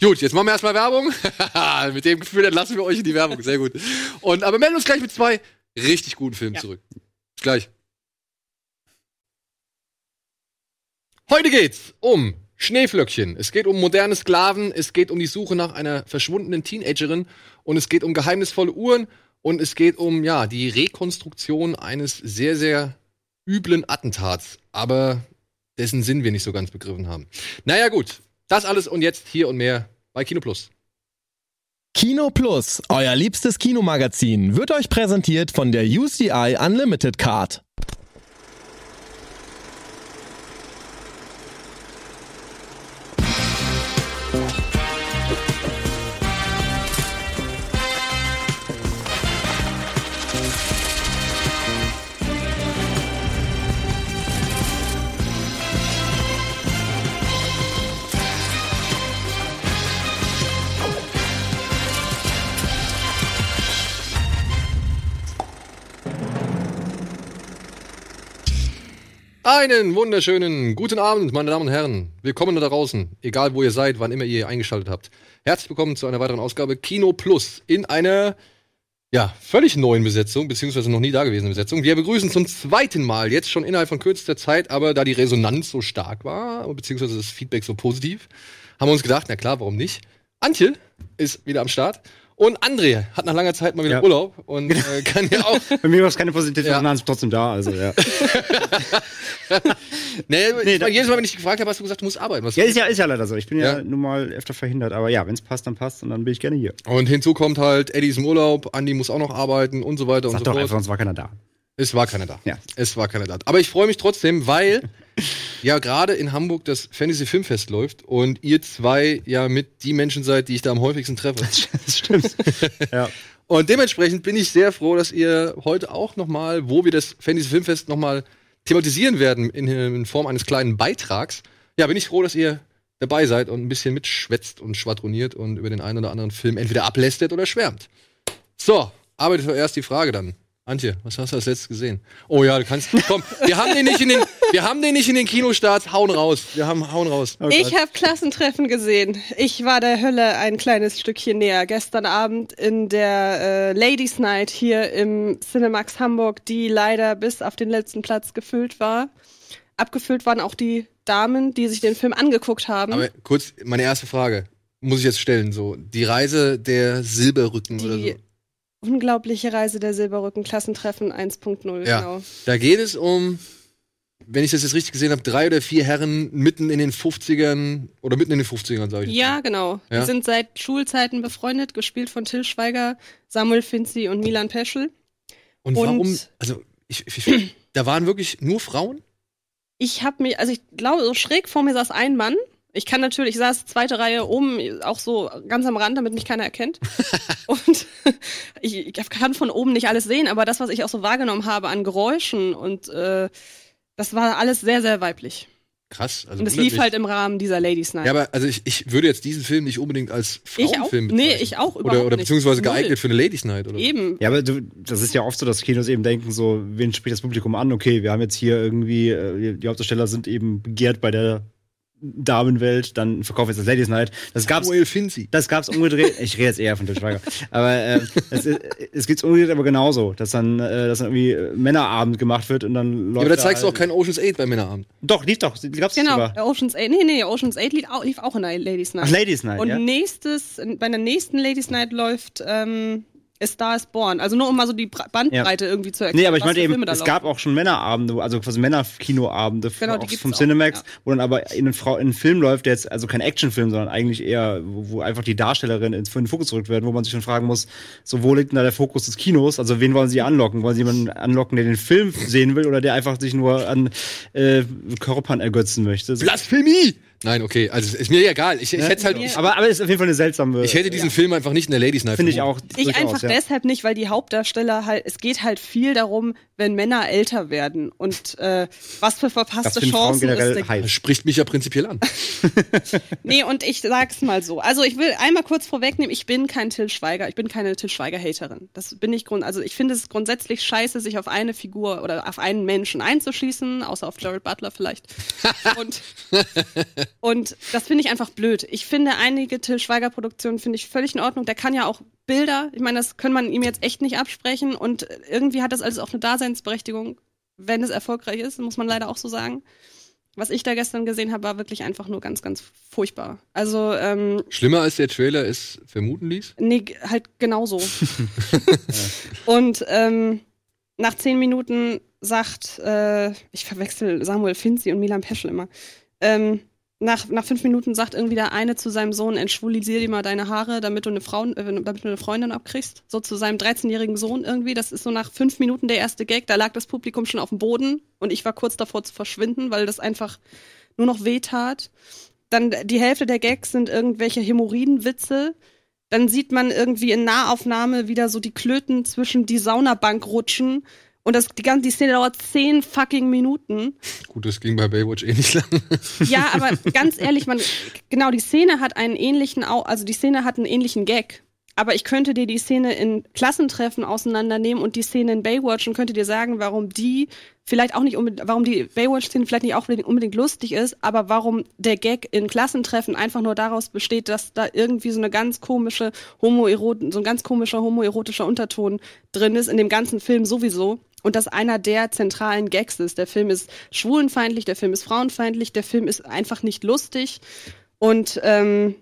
Gut, jetzt machen wir erstmal Werbung. mit dem Gefühl entlassen wir euch in die Werbung. Sehr gut. Und, aber melden uns gleich mit zwei richtig guten Filmen Ja. zurück. Bis gleich. Heute geht's um Schneeflöckchen. Es geht um moderne Sklaven, es geht um die Suche nach einer verschwundenen Teenagerin und es geht um geheimnisvolle Uhren und es geht um ja, die Rekonstruktion eines sehr sehr üblen Attentats, aber dessen Sinn wir nicht so ganz begriffen haben. Naja, gut. Das alles und jetzt hier und mehr bei Kino Plus. Kino Plus, euer liebstes Kinomagazin, wird euch präsentiert von der UCI Unlimited Card. Einen wunderschönen guten Abend, meine Damen und Herren. Willkommen da draußen, egal wo ihr seid, wann immer ihr eingeschaltet habt. Herzlich willkommen zu einer weiteren Ausgabe Kino Plus in einer ja, völlig neuen Besetzung, beziehungsweise noch nie dagewesenen Besetzung. Wir begrüßen zum zweiten Mal, jetzt schon innerhalb von kürzester Zeit, aber da die Resonanz so stark war, beziehungsweise das Feedback so positiv, haben wir uns gedacht, na klar, warum nicht? Antje ist wieder am Start und André hat nach langer Zeit mal wieder Ja. Urlaub und äh, kann ja auch Bei mir war es keine positive Ja. Resonanz, trotzdem da. Also, ja. Nee, Nee, ich da- mein, jedes Mal, wenn ich dich gefragt habe, hast du gesagt, du musst arbeiten. Was ja, ist ja, ist ja leider so. Ich bin ja, Ja. nun mal öfter verhindert. Aber ja, wenn es passt, dann passt und dann bin ich gerne hier. Und hinzu kommt halt, Eddie ist im Urlaub, Andi muss auch noch arbeiten und so weiter Sag und doch so einfach, fort. sonst war keiner da. Es war keiner da. Ja. Es war keiner da. Aber ich freue mich trotzdem, weil ja gerade in Hamburg das Fantasy Filmfest läuft und ihr zwei ja mit die Menschen seid, die ich da am häufigsten treffe. Das stimmt. ja. Und dementsprechend bin ich sehr froh, dass ihr heute auch nochmal, wo wir das Fantasy Filmfest nochmal thematisieren werden in, in Form eines kleinen Beitrags, ja, bin ich froh, dass ihr dabei seid und ein bisschen mitschwätzt und schwadroniert und über den einen oder anderen Film entweder ablästert oder schwärmt. So, aber zuerst die Frage dann. Antje, was hast du als letztes gesehen? Oh ja, du kannst. Komm, wir haben den nicht in den, wir haben den nicht in den Kinostarts. Hauen raus. Wir haben hauen raus. Oh Ich habe Klassentreffen gesehen. Ich war der Hölle ein kleines Stückchen näher. Gestern Abend in der äh, Ladies Night hier im Cinemax Hamburg, die leider bis auf den letzten Platz gefüllt war. Abgefüllt waren auch die Damen, die sich den Film angeguckt haben. Aber kurz, meine erste Frage muss ich jetzt stellen. So, die Reise der Silberrücken oder so. Unglaubliche Reise der Silberrücken Klassentreffen 1.0, Ja. genau. Da geht es um, wenn ich das jetzt richtig gesehen habe, drei oder vier Herren mitten in den 50ern oder mitten in den 50ern, sage ich. Ja, genau. Ja. Die sind seit Schulzeiten befreundet, gespielt von Till Schweiger, Samuel Finzi und Milan Peschel. Und, Und- warum, also, ich, ich, da waren wirklich nur Frauen? Ich habe mir, also ich glaube, so schräg vor mir saß ein Mann. Ich kann natürlich, ich saß zweite Reihe oben, auch so ganz am Rand, damit mich keiner erkennt. und ich, ich kann von oben nicht alles sehen, aber das, was ich auch so wahrgenommen habe an Geräuschen und äh, das war alles sehr, sehr weiblich. Krass. Also und es lief halt im Rahmen dieser Ladies Night. Ja, aber also ich, ich würde jetzt diesen Film nicht unbedingt als Ich auch- Frauenfilm nee, bezeichnen. ich auch Oder, überhaupt oder nicht. beziehungsweise Null. geeignet für eine Ladies Night, oder? Eben. Ja, aber du, das ist ja oft so, dass Kinos eben denken, so, wen spricht das Publikum an? Okay, wir haben jetzt hier irgendwie, äh, die Hauptdarsteller sind eben begehrt bei der Damenwelt, dann verkaufe jetzt das Ladies Night. Das gab's, Samuel Finzi. das gab's umgedreht. Ich rede jetzt eher von Til Schweiger. Aber äh, es, es gibt's umgedreht aber genauso, dass dann, äh, dass dann irgendwie äh, Männerabend gemacht wird und dann Ja, läuft aber da zeigst du halt- auch kein Ocean's 8 bei Männerabend. Doch, lief doch, gab's Genau, sogar. Ocean's 8. Nee, nee, Ocean's 8 lief auch, lief auch in der Ladies Night. Ach, Ladies Night, Und ja. nächstes, bei der nächsten Ladies Night läuft ähm, A Star is Born. Also nur um mal so die Bandbreite irgendwie zu erklären. Nee, aber ich meinte eben, es laufen. gab auch schon Männerabende, also quasi Männerkinoabende Genau, auch vom auch, Cinemax, ja. wo dann aber in einen, Frau, in einen Film läuft, der jetzt also kein Actionfilm, sondern eigentlich eher, wo, wo einfach die Darstellerin ins in den Fokus gerückt werden, wo man sich schon fragen muss, so wo liegt denn da der Fokus des Kinos? Also wen wollen sie anlocken? Wollen sie jemanden anlocken, der den Film sehen will oder der einfach sich nur an äh, Körpern ergötzen möchte? So, Blasphemie! Nein, okay, also ist mir egal. Ich, ich ne? hätte halt, aber, aber ist auf jeden Fall eine seltsame. ich hätte diesen Film einfach nicht in der Ladies Night. finde ich auch. Ich durchaus, einfach ja. deshalb nicht, weil die Hauptdarsteller halt, es geht halt viel darum, wenn Männer älter werden und äh, was für Das verpasste Frauen Chancen es generell Das heiß. spricht mich ja prinzipiell an. Nee, und ich sag's mal so. Also ich will einmal kurz vorwegnehmen, ich bin kein Till Schweiger, ich bin keine Till Schweiger-Haterin. Das bin ich grund, also ich finde es grundsätzlich scheiße, sich auf eine Figur oder auf einen Menschen einzuschließen, außer auf Jared Butler vielleicht. und, und das finde ich einfach blöd. Ich finde einige Till Schweiger-Produktionen finde ich völlig in Ordnung. Der kann ja auch Bilder, ich meine, das kann man ihm jetzt echt nicht absprechen und irgendwie hat das alles auch eine Daseinsberechtigung, wenn es erfolgreich ist, muss man leider auch so sagen. Was ich da gestern gesehen habe, war wirklich einfach nur ganz, ganz furchtbar. Also, ähm, Schlimmer als der Trailer es vermuten ließ. nee, halt genauso. Und ähm, nach zehn Minuten sagt, äh, ich verwechsel Samuel Finzi und Milan Peschel immer, ähm, nach, nach fünf Minuten sagt irgendwie der eine zu seinem Sohn, entschwulisier dir mal deine Haare, damit du eine, Frau, äh, damit du eine Freundin abkriegst. So zu seinem 13-jährigen Sohn irgendwie. Das ist so nach fünf Minuten der erste Gag. Da lag das Publikum schon auf dem Boden und ich war kurz davor zu verschwinden, weil das einfach nur noch wehtat. Dann die Hälfte der Gags sind irgendwelche Hämorrhoidenwitze. Dann sieht man irgendwie in Nahaufnahme wieder so die Klöten zwischen die Saunabank rutschen. Und das, die, ganze, die Szene dauert zehn fucking Minuten. Gut, das ging bei Baywatch eh nicht lang. Ja, aber ganz ehrlich, man, genau, die Szene hat einen ähnlichen, also die Szene hat einen ähnlichen Gag. Aber ich könnte dir die Szene in Klassentreffen auseinandernehmen und die Szene in Baywatch und könnte dir sagen, warum die vielleicht auch nicht unbedingt, warum die Baywatch-Szene vielleicht nicht auch unbedingt lustig ist, aber warum der Gag in Klassentreffen einfach nur daraus besteht, dass da irgendwie so eine ganz komische Homoerot, so ein ganz komischer homoerotischer Unterton drin ist, in dem ganzen Film sowieso. Und das einer der zentralen Gags ist. Der Film ist schwulenfeindlich, der Film ist frauenfeindlich, der Film ist einfach nicht lustig. Und ähm,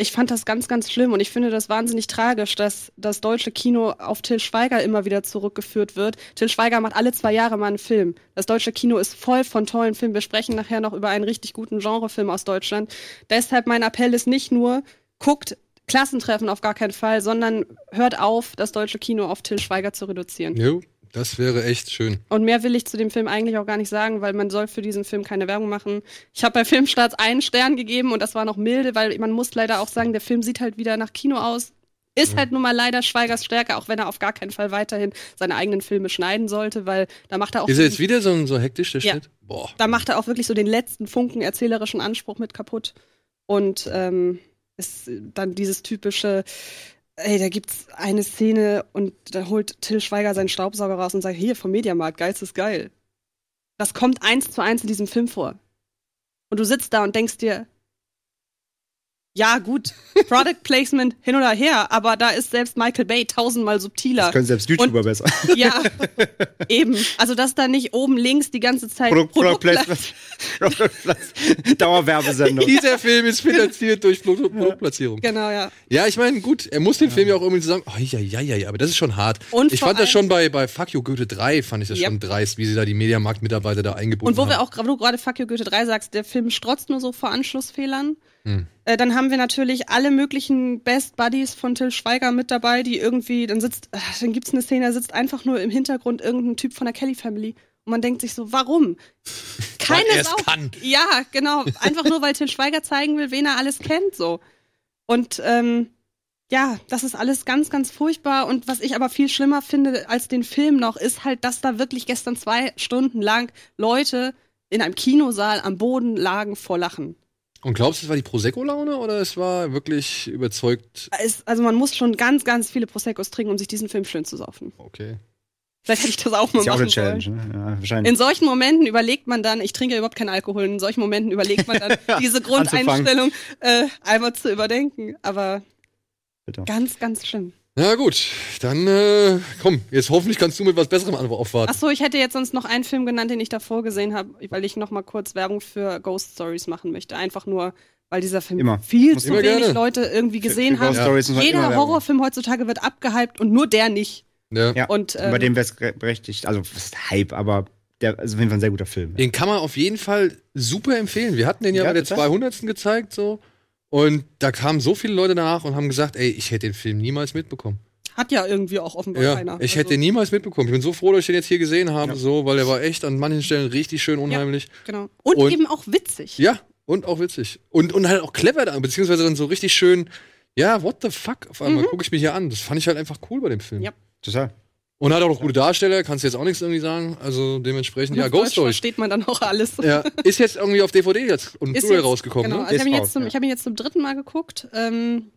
ich fand das ganz, ganz schlimm und ich finde das wahnsinnig tragisch, dass das deutsche Kino auf Till Schweiger immer wieder zurückgeführt wird. Till Schweiger macht alle zwei Jahre mal einen Film. Das deutsche Kino ist voll von tollen Filmen. Wir sprechen nachher noch über einen richtig guten Genrefilm aus Deutschland. Deshalb mein Appell ist nicht nur, guckt Klassentreffen auf gar keinen Fall, sondern hört auf, das deutsche Kino auf Till Schweiger zu reduzieren. Jo, das wäre echt schön. Und mehr will ich zu dem Film eigentlich auch gar nicht sagen, weil man soll für diesen Film keine Werbung machen. Ich habe bei Filmstarts einen Stern gegeben und das war noch milde, weil man muss leider auch sagen, der Film sieht halt wieder nach Kino aus. Ist halt nun mal leider Schweigers Stärke, auch wenn er auf gar keinen Fall weiterhin seine eigenen Filme schneiden sollte, weil da macht er auch Ist er jetzt wieder so, so hektisch, der Ja. Schnitt? Boah. da macht er auch wirklich so den letzten Funken erzählerischen Anspruch mit kaputt. Und ähm, ist dann dieses typische, ey, da gibt's eine Szene und da holt Till Schweiger seinen Staubsauger raus und sagt, hier vom Mediamarkt, geil ist geil. Das kommt eins zu eins in diesem Film vor. Und du sitzt da und denkst dir, ja, gut, Product Placement hin oder her, aber da ist selbst Michael Bay tausendmal subtiler. Das können selbst YouTuber Und- besser. Ja, eben. Also, dass da nicht oben links die ganze Zeit Produkt, Product. Product Placement. Dauerwerbesendung. Dieser Film ist finanziert durch Produ- Produktplatzierung. Genau, ja. Ja, ich meine, gut, er muss den Film ja auch irgendwie zusammen. Oh, ja, ja, ja, ja, aber das ist schon hart. Und ich fand das schon bei, bei Fuck You Goethe 3, fand ich das Yep. schon dreist, wie sie da die Mediamarkt-Mitarbeiter da eingebunden Und wo haben. wir auch, wo du gerade Fuck You Goethe 3 sagst, der Film strotzt nur so vor Anschlussfehlern. Hm. Äh, dann haben wir natürlich alle möglichen Best Buddies von Till Schweiger mit dabei, die irgendwie, dann sitzt, äh, dann gibt's eine Szene, da sitzt einfach nur im Hintergrund irgendein Typ von der Kelly Family. Und man denkt sich so, warum? Keine Sau. kann. Ja, genau. Einfach nur, weil Till Schweiger zeigen will, wen er alles kennt, so. Und, ähm, ja, das ist alles ganz, ganz furchtbar. Und was ich aber viel schlimmer finde als den Film noch, ist halt, dass da wirklich gestern zwei Stunden lang Leute in einem Kinosaal am Boden lagen vor Lachen. Und glaubst du, es war die Prosecco-Laune oder es war wirklich überzeugt? Es, also man muss schon ganz, ganz viele Proseccos trinken, um sich diesen Film schön zu saufen. Okay. Vielleicht hätte ich das auch mal Ist ja auch eine machen Challenge, sollen. ne? Ja, wahrscheinlich. In solchen Momenten überlegt man dann, ich trinke ja überhaupt keinen Alkohol, in solchen Momenten überlegt man dann, diese Grundeinstellung äh, einmal zu überdenken. Aber Bitte. ganz, ganz schlimm. Na gut, dann äh, komm, jetzt hoffentlich kannst du mit was Besserem aufwarten. Achso, ich hätte jetzt sonst noch einen Film genannt, den ich davor gesehen habe, weil ich noch mal kurz Werbung für Ghost Stories machen möchte. Einfach nur, weil dieser Film Immer. viel Muss zu immer wenig gerne. Leute irgendwie gesehen für Ghost haben. Immer Jeder Horrorfilm heutzutage wird abgehypt und nur der nicht. Ja. Ja, Und, und bei ähm, dem wäre es berechtigt. Also, was ist Hype, aber der ist auf jeden Fall ein sehr guter Film. Den kann man auf jeden Fall super empfehlen. Wir hatten den ja, Ja, bei der total. 200. gezeigt so und da kamen so viele Leute nach und haben gesagt, ey, ich hätte den Film niemals mitbekommen. Hat ja irgendwie auch offenbar Ja, keiner. ich Also, hätte den niemals mitbekommen. Ich bin so froh, dass ich den jetzt hier gesehen habe, so, weil der war echt an manchen Stellen richtig schön unheimlich. Genau. Und, Und- eben auch witzig. Ja, und auch witzig. Und, und halt auch clever da, beziehungsweise dann so richtig schön, ja, what the fuck, auf einmal gucke ich mir hier an. Das fand ich halt einfach cool bei dem Film. Mhm. Ja. Total. Und hat auch noch gute Darsteller, kannst du jetzt auch nichts irgendwie sagen. Also dementsprechend, ja, Ghost Deutsch Story. versteht man dann auch alles. Ja, ist jetzt irgendwie auf DVD jetzt und Ist Blu-ray jetzt- rausgekommen, Genau, ne? also ich habe ihn, jetzt zum- ja. ich hab ihn jetzt zum dritten Mal geguckt. Ähm,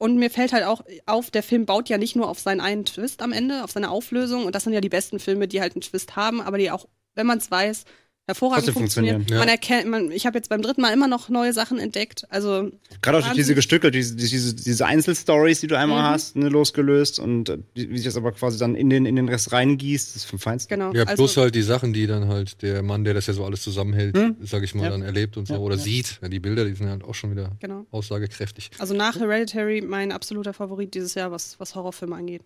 und mir fällt halt auch auf, der Film baut ja nicht nur auf seinen einen Twist am Ende, auf seine Auflösung. Und das sind ja die besten Filme, die halt einen Twist haben, aber die auch, wenn man es weiß, hervorragend Trotzdem funktionieren. funktionieren, ja. Man erkennt, man, ich habe jetzt beim dritten Mal immer noch neue Sachen entdeckt. Also Gerade auch durch diese Gestücke, diese, diese, diese Einzelstories, die du einmal Mhm. hast, ne, losgelöst und äh, wie sich das aber quasi dann in den, in den Rest reingießt, das ist vom Feinsten. genau. Ja, also, plus halt die Sachen, die dann halt der Mann, der das ja so alles zusammenhält, Hm? sag ich mal, Ja. dann erlebt und so Ja, oder ja. sieht. Ja, die Bilder, die sind halt auch schon wieder Genau. aussagekräftig. Also nach Hereditary mein absoluter Favorit dieses Jahr, was, was Horrorfilme angeht.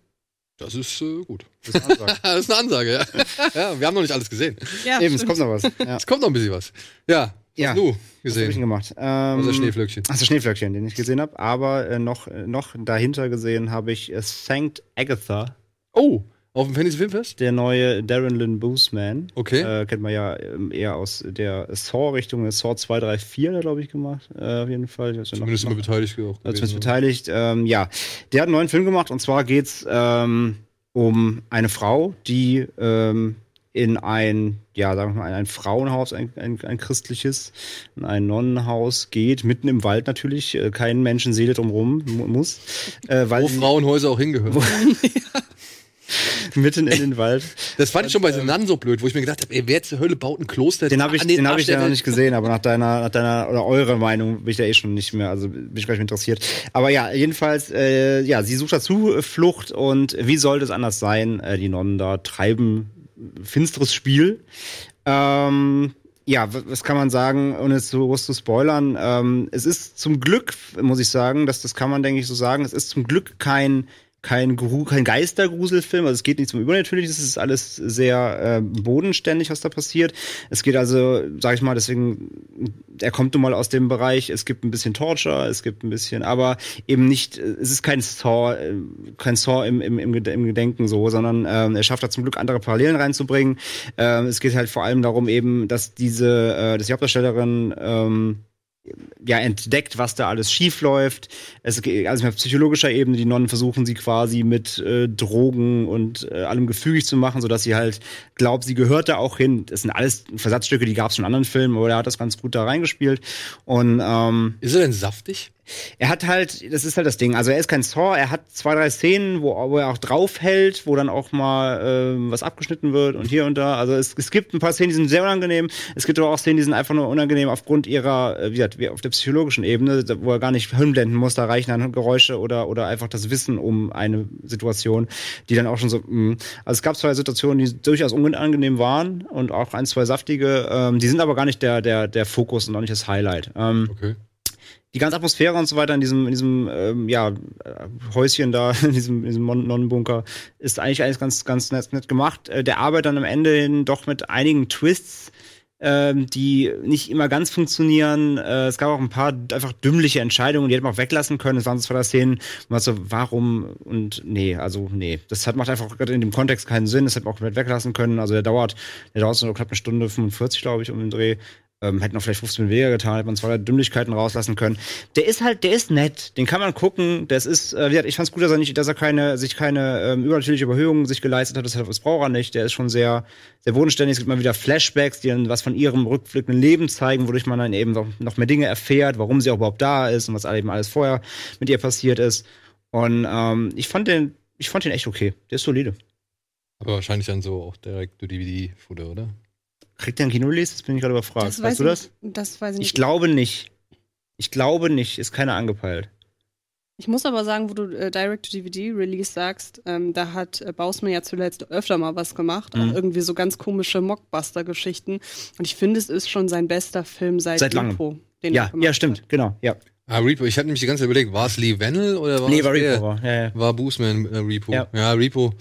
Das ist äh, gut. Das ist eine Ansage. das ist eine Ansage, ja. ja. Wir haben noch nicht alles gesehen. Ja, Eben, es stimmt. kommt noch was. Ja. Es kommt noch ein bisschen was. Ja, was Ja. hast du Was hab gesehen? gemacht? Ähm, Unser Schneeflöckchen. Achso, Schneeflöckchen, den ich gesehen habe. Aber äh, noch, äh, noch dahinter gesehen habe ich äh, St. Agatha, Oh, auf dem Fantasy Filmfest? der neue Darren Lynn Boosman. Okay. Äh, kennt man ja ähm, eher aus der Saw-Richtung. Saw 2, 3, 4 hat er, glaube ich, gemacht. Äh, auf jeden Fall. Ja Zumindest noch- immer beteiligt auch. Gewesen, zumindest beteiligt. Ähm, ja, der hat einen neuen Film gemacht und zwar geht's ähm, um eine Frau, die ähm, in ein, ja, sagen wir mal, ein Frauenhaus, ein, ein, ein christliches, in ein Nonnenhaus geht, mitten im Wald natürlich, äh, kein Menschenseele drumrum mu muss, äh, weil Wo Frauenhäuser auch hingehören. mitten in den Wald. Das fand ich schon bei Sinan so blöd, wo ich mir gedacht habe, ey, wer zur Hölle baut ein Kloster? Den habe ich, an den hab ich ja noch nicht gesehen, aber nach deiner, nach deiner oder eurer Meinung bin ich da eh schon nicht mehr, also bin ich gleich interessiert. Aber ja, jedenfalls, äh, ja, sie sucht dazu Flucht und wie sollte es anders sein? Äh, die Nonnen da treiben finsteres Spiel. Ähm, ja, was kann man sagen, ohne es so groß zu spoilern? Ähm, es ist zum Glück, muss ich sagen, dass das kann man, denke ich, so sagen, es ist zum Glück kein kein, Gru kein Geistergruselfilm, also es geht nicht zum Übernatürlichen, es ist alles sehr äh, bodenständig, was da passiert. Es geht also, sag ich mal, deswegen, er kommt nun mal aus dem Bereich, es gibt ein bisschen Torture, es gibt ein bisschen, aber eben nicht, es ist kein Saw, äh, kein Saw im, im, im Gedenken so, sondern ähm, er schafft da zum Glück andere Parallelen reinzubringen. Ähm, es geht halt vor allem darum eben, dass diese, äh, dass die Hauptdarstellerin ähm, ja entdeckt, was da alles schief läuft. Also auf psychologischer Ebene, die Nonnen versuchen sie quasi mit äh, Drogen und äh, allem gefügig zu machen, sodass sie halt glaubt, sie gehört da auch hin. Das sind alles Versatzstücke, die gab es schon in anderen Filmen, aber er hat das ganz gut da reingespielt. Und ähm, Ist er denn saftig? Er hat halt, das ist halt das Ding, also er ist kein Saw, er hat zwei, drei Szenen, wo, wo er auch draufhält, wo dann auch mal ähm, was abgeschnitten wird und hier und da. Also es, es gibt ein paar Szenen, die sind sehr unangenehm. Es gibt aber auch Szenen, die sind einfach nur unangenehm aufgrund ihrer, äh, wie gesagt, auf der psychologischen Ebene, wo er gar nicht hinblenden muss, da reichen dann Geräusche oder, oder einfach das Wissen um eine Situation, die dann auch schon so, mh. also es gab zwei Situationen, die durchaus unangenehm waren und auch ein, zwei saftige, ähm, die sind aber gar nicht der, der, der Fokus und auch nicht das Highlight. Ähm, Okay. Die ganze Atmosphäre und so weiter in diesem, in diesem ähm, ja, äh, Häuschen da, in diesem, in diesem Nonnenbunker, ist eigentlich alles ganz, ganz nett, nett gemacht. Äh, der arbeitet dann am Ende hin doch mit einigen Twists, ähm, die nicht immer ganz funktionieren. Äh, es gab auch ein paar einfach dümmliche Entscheidungen, die hätte man auch weglassen können. Es waren so zwei Szenen, man so, warum und nee, also nee. Das hat, macht einfach gerade in dem Kontext keinen Sinn. Das hätte man auch komplett weglassen können. Also der dauert, der dauert so knapp eine Stunde 45, glaube ich, um den Dreh. Ähm, hätten auch vielleicht 15 Minuten weniger getan, hätte man zwei Dümmlichkeiten rauslassen können. Der ist halt, der ist nett, den kann man gucken. Das ist, äh, wie gesagt, ich gut, dass er nicht, dass er keine, sich keine ähm, übernatürliche Überhöhung sich geleistet hat. Das, das braucht er nicht. Der ist schon sehr, sehr bodenständig. Es gibt mal wieder Flashbacks, die dann was von ihrem rückblickenden Leben zeigen, wodurch man dann eben noch, mehr Dinge erfährt, warum sie auch überhaupt da ist und was eben alles vorher mit ihr passiert ist. Und ähm, ich fand den, ich fand den echt okay. Der ist solide. Aber wahrscheinlich dann so auch direkt durch DVD-Futter, oder? Kriegt der ein Kino-Release? Das bin ich gerade überfragt. Das weißt du ich- das? Das weiß ich nicht. Ich glaube nicht. Ich glaube nicht. Ist keiner angepeilt. Ich muss aber sagen, wo du äh, Direct-to-DVD-Release sagst, ähm, da hat äh, Bausman ja zuletzt öfter mal was gemacht. Mhm. Auch irgendwie so ganz komische Mockbuster-Geschichten. Und ich finde, es ist schon sein bester Film seit, Seit langem. Repo, den Ja, er ja, stimmt. Hat. Genau. Ja. Ah, Repo, ich hatte nämlich die ganze Zeit überlegt, war es Lee Wennell oder war Nee, es war der? Repo. War. Ja, ja. War Boosman äh, Repo. Ja. Ja. Repo.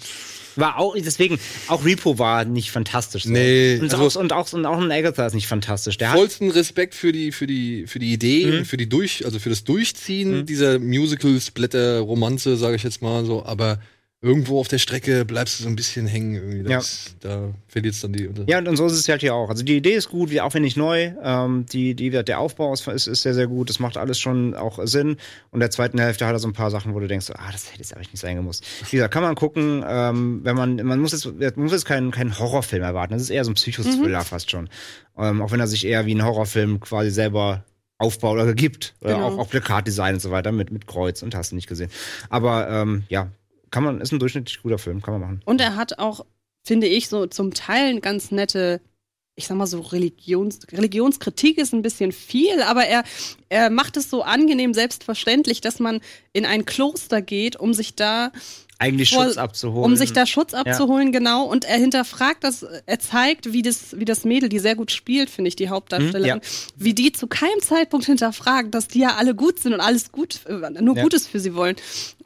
War auch, deswegen, auch Repo war nicht fantastisch. So. Nee, und, also- auch, und, auch, und auch ein Agatha ist nicht fantastisch. Der hat, Vollsten Respekt für die, für die, für die Idee Mhm. für die durch, also für das Durchziehen Mhm. dieser Musical-Splatter-Romanze, sage ich jetzt mal so, aber irgendwo auf der Strecke bleibst du so ein bisschen hängen irgendwie. Das, Da verliert dann die. ja, und, und so ist es halt hier auch. Also die Idee ist gut, wie auch wenn nicht neu. Ähm, die, die, der Aufbau ist, ist, sehr, sehr gut. Das macht alles schon auch Sinn. Und der zweiten Hälfte hat er so ein paar Sachen, wo du denkst, so, ah, das hätte jetzt eigentlich nicht sein gemusst. Wie gesagt, kann man gucken, ähm, wenn man, man muss jetzt, man muss jetzt keinen, keinen Horrorfilm erwarten. Das ist eher so ein Psychothriller fast schon. Ähm, auch wenn er sich eher wie ein Horrorfilm quasi selber aufbaut oder gibt. Oder Genau. auch, auch Plakatdesign und so weiter mit, mit Kreuz und hast du nicht gesehen. Aber ähm, ja, kann man, ist ein durchschnittlich guter Film, kann man machen. Und er hat auch, finde ich, so zum Teil ganz nette, ich sag mal so, Religions, Religionskritik ist ein bisschen viel, aber er, er macht es so angenehm selbstverständlich, dass man in ein Kloster geht, um sich da Eigentlich Schutz abzuholen. um sich da Schutz abzuholen, genau. Und er hinterfragt das, er zeigt, wie das, wie das Mädel, die sehr gut spielt, finde ich, die Hauptdarstellerin, Mhm, wie die zu keinem Zeitpunkt hinterfragen, dass die ja alle gut sind und alles gut, äh, nur Ja. Gutes für sie wollen.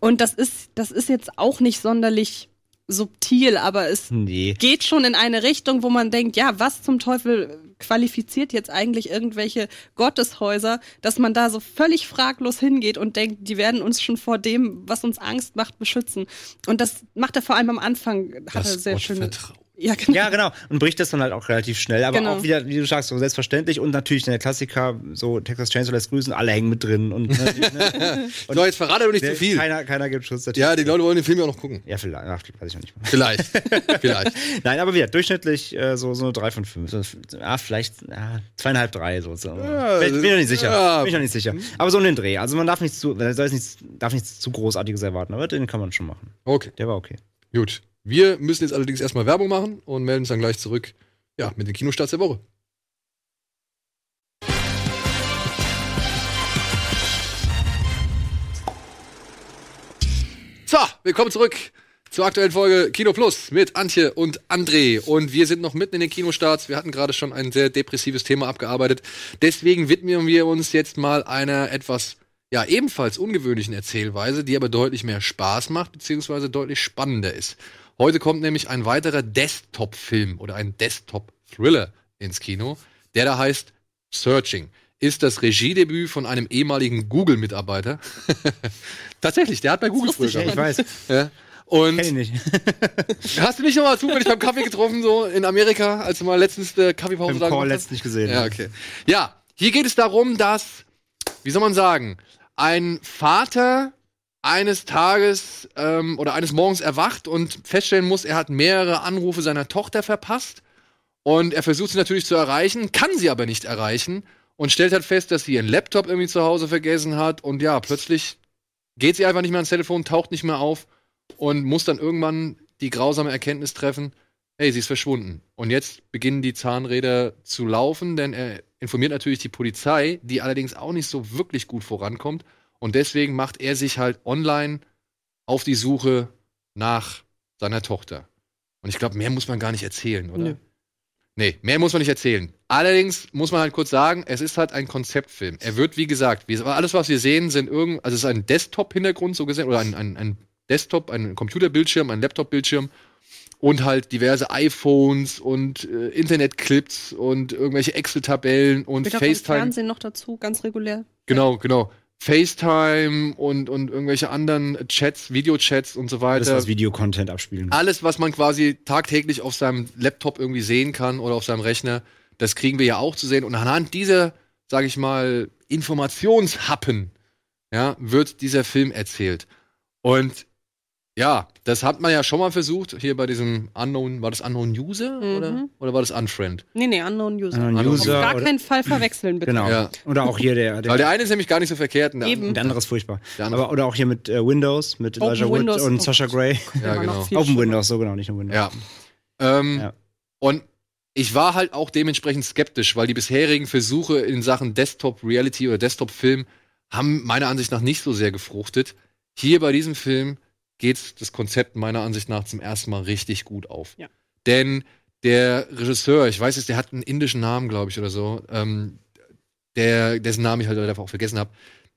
Und das ist, das ist jetzt auch nicht sonderlich subtil, aber es Nee. geht schon in eine Richtung, wo man denkt, ja, was zum Teufel qualifiziert jetzt eigentlich irgendwelche Gotteshäuser, dass man da so völlig fraglos hingeht und denkt, die werden uns schon vor dem, was uns Angst macht, beschützen. Und das macht er vor allem am Anfang, hat er Das sehr Gott schöne. vertraut. Ja, genau. Ja, genau. Und bricht das dann halt auch relativ schnell. Aber Genau. auch wieder, wie du sagst, so selbstverständlich. Und natürlich der Klassiker, so Texas Chainsaw lässt grüßen, alle hängen mit drin. Und, natürlich, ne? So, jetzt verrate doch nicht zu viel. Keiner, keiner gibt Schutz. natürlich. Ja, die Leute wollen den Film ja auch noch gucken. Ja, vielleicht. Ach, weiß ich auch nicht. Mehr. Vielleicht. Vielleicht. Nein, aber wieder, durchschnittlich äh, so, so eine 3 von 5. So, ah, vielleicht ja, zweieinhalb, drei. So, so. Ja, bin, bin ich noch nicht sicher. ja. Bin ich noch nicht sicher. Aber so um den Dreh. Also man darf nichts zu, soll nichts, darf nichts zu Großartiges erwarten. Aber den kann man schon machen. Okay, Der war okay. gut. Wir müssen jetzt allerdings erstmal Werbung machen und melden uns dann gleich zurück. Ja, mit den Kinostarts der Woche. So, willkommen zurück zur aktuellen Folge Kino Plus mit Antje und André. Und wir sind noch mitten in den Kinostarts. Wir hatten gerade schon ein sehr depressives Thema abgearbeitet. Deswegen widmen wir uns jetzt mal einer etwas, ja, ebenfalls ungewöhnlichen Erzählweise, die aber deutlich mehr Spaß macht, beziehungsweise deutlich spannender ist. Heute kommt nämlich ein weiterer Desktop-Film oder ein Desktop-Thriller ins Kino, der da heißt Searching. Ist das Regiedebüt von einem ehemaligen Google-Mitarbeiter. Tatsächlich, der hat bei Google früher ich gearbeitet. weiß. Ja. Und Kenn ich nicht. hast du nicht noch mal zufällig beim Kaffee getroffen, so in Amerika, als du mal letztens äh, Kaffeepause da Call letztens gesehen. Ja, okay. Ja, hier geht es darum, dass, wie soll man sagen, ein Vater eines Tages ähm, oder eines Morgens erwacht und feststellen muss, er hat mehrere Anrufe seiner Tochter verpasst. Und er versucht sie natürlich zu erreichen, kann sie aber nicht erreichen und stellt halt fest, dass sie ihren Laptop irgendwie zu Hause vergessen hat. Und ja, plötzlich geht sie einfach nicht mehr ans Telefon, taucht nicht mehr auf und muss dann irgendwann die grausame Erkenntnis treffen, hey, sie ist verschwunden. Und jetzt beginnen die Zahnräder zu laufen, denn er informiert natürlich die Polizei, die allerdings auch nicht so wirklich gut vorankommt. Und deswegen macht er sich halt online auf die Suche nach seiner Tochter. Und ich glaube, mehr muss man gar nicht erzählen, oder? Nö. Nee, mehr muss man nicht erzählen. Allerdings muss man halt kurz sagen, es ist halt ein Konzeptfilm. Er wird, wie gesagt, wie, alles, was wir sehen, sind irgend, also es ist ein Desktop-Hintergrund so gesehen, oder ein, ein, ein Desktop, ein Computerbildschirm, ein Laptop-Bildschirm und halt diverse iPhones und äh, Internetclips und irgendwelche Excel-Tabellen und Wird FaceTime. Fernsehen noch dazu, ganz regulär. Genau, genau. FaceTime und, und irgendwelche anderen Chats, Videochats und so Alles, weiter. was Videocontent abspielen. Alles, was man quasi tagtäglich auf seinem Laptop irgendwie sehen kann oder auf seinem Rechner, das kriegen wir ja auch zu sehen. Und anhand dieser, sage ich mal, Informationshappen, ja, wird dieser Film erzählt. Und Ja, das hat man ja schon mal versucht, hier bei diesem Unknown, war das Unknown User Mhm. oder, oder war das Unfriend? Nee, nee, Unknown User. Unknown Auf User gar oder- keinen Fall verwechseln, bitte. Genau. Ja. Oder auch hier der, der, Weil der eine ist nämlich gar nicht so verkehrt. und der Eben. der andere ist furchtbar. Der andere- Aber, oder auch hier mit äh, Windows, mit Open Elijah Wood Windows. und Oh Sasha. Grey. Ja, genau. Open schlimmer. Windows, so genau, nicht nur Windows. Ja. Ähm, Ja. Und ich war halt auch dementsprechend skeptisch, weil die bisherigen Versuche in Sachen Desktop-Reality oder Desktop-Film haben meiner Ansicht nach nicht so sehr gefruchtet. Hier bei diesem Film geht das Konzept meiner Ansicht nach zum ersten Mal richtig gut auf. Ja. Denn der Regisseur, ich weiß es, der hat einen indischen Namen, glaube ich, oder so, ähm, der, dessen Namen ich halt einfach auch vergessen habe,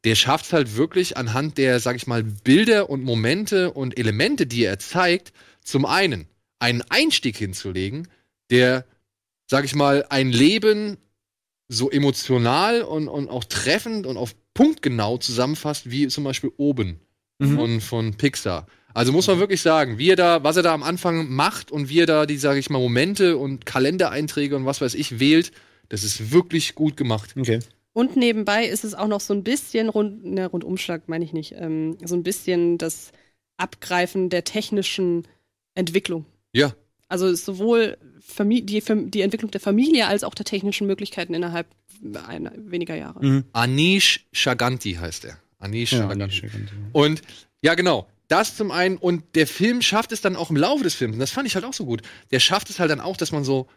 der schafft es halt wirklich anhand der, sag ich mal, Bilder und Momente und Elemente, die er zeigt, zum einen einen Einstieg hinzulegen, der, sag ich mal, ein Leben so emotional und, und auch treffend und auf Punkt genau zusammenfasst, wie zum Beispiel oben Mhm. von, von Pixar. Also muss man wirklich sagen, wie er da, was er da am Anfang macht und wie er da die, sag ich mal, Momente und Kalendereinträge und was weiß ich wählt, das ist wirklich gut gemacht. Okay. Und nebenbei ist es auch noch so ein bisschen rund, ne, Rundumschlag meine ich nicht, ähm, so ein bisschen das Abgreifen der technischen Entwicklung. Ja. Also sowohl Famili die, die Entwicklung der Familie als auch der technischen Möglichkeiten innerhalb einer, weniger Jahre. Mhm. Anish Shaganti heißt er. Anish Ja, schick. Und ja, genau. Das zum einen. Und der Film schafft es dann auch im Laufe des Films. Und das fand ich halt auch so gut. Der schafft es halt dann auch, dass man so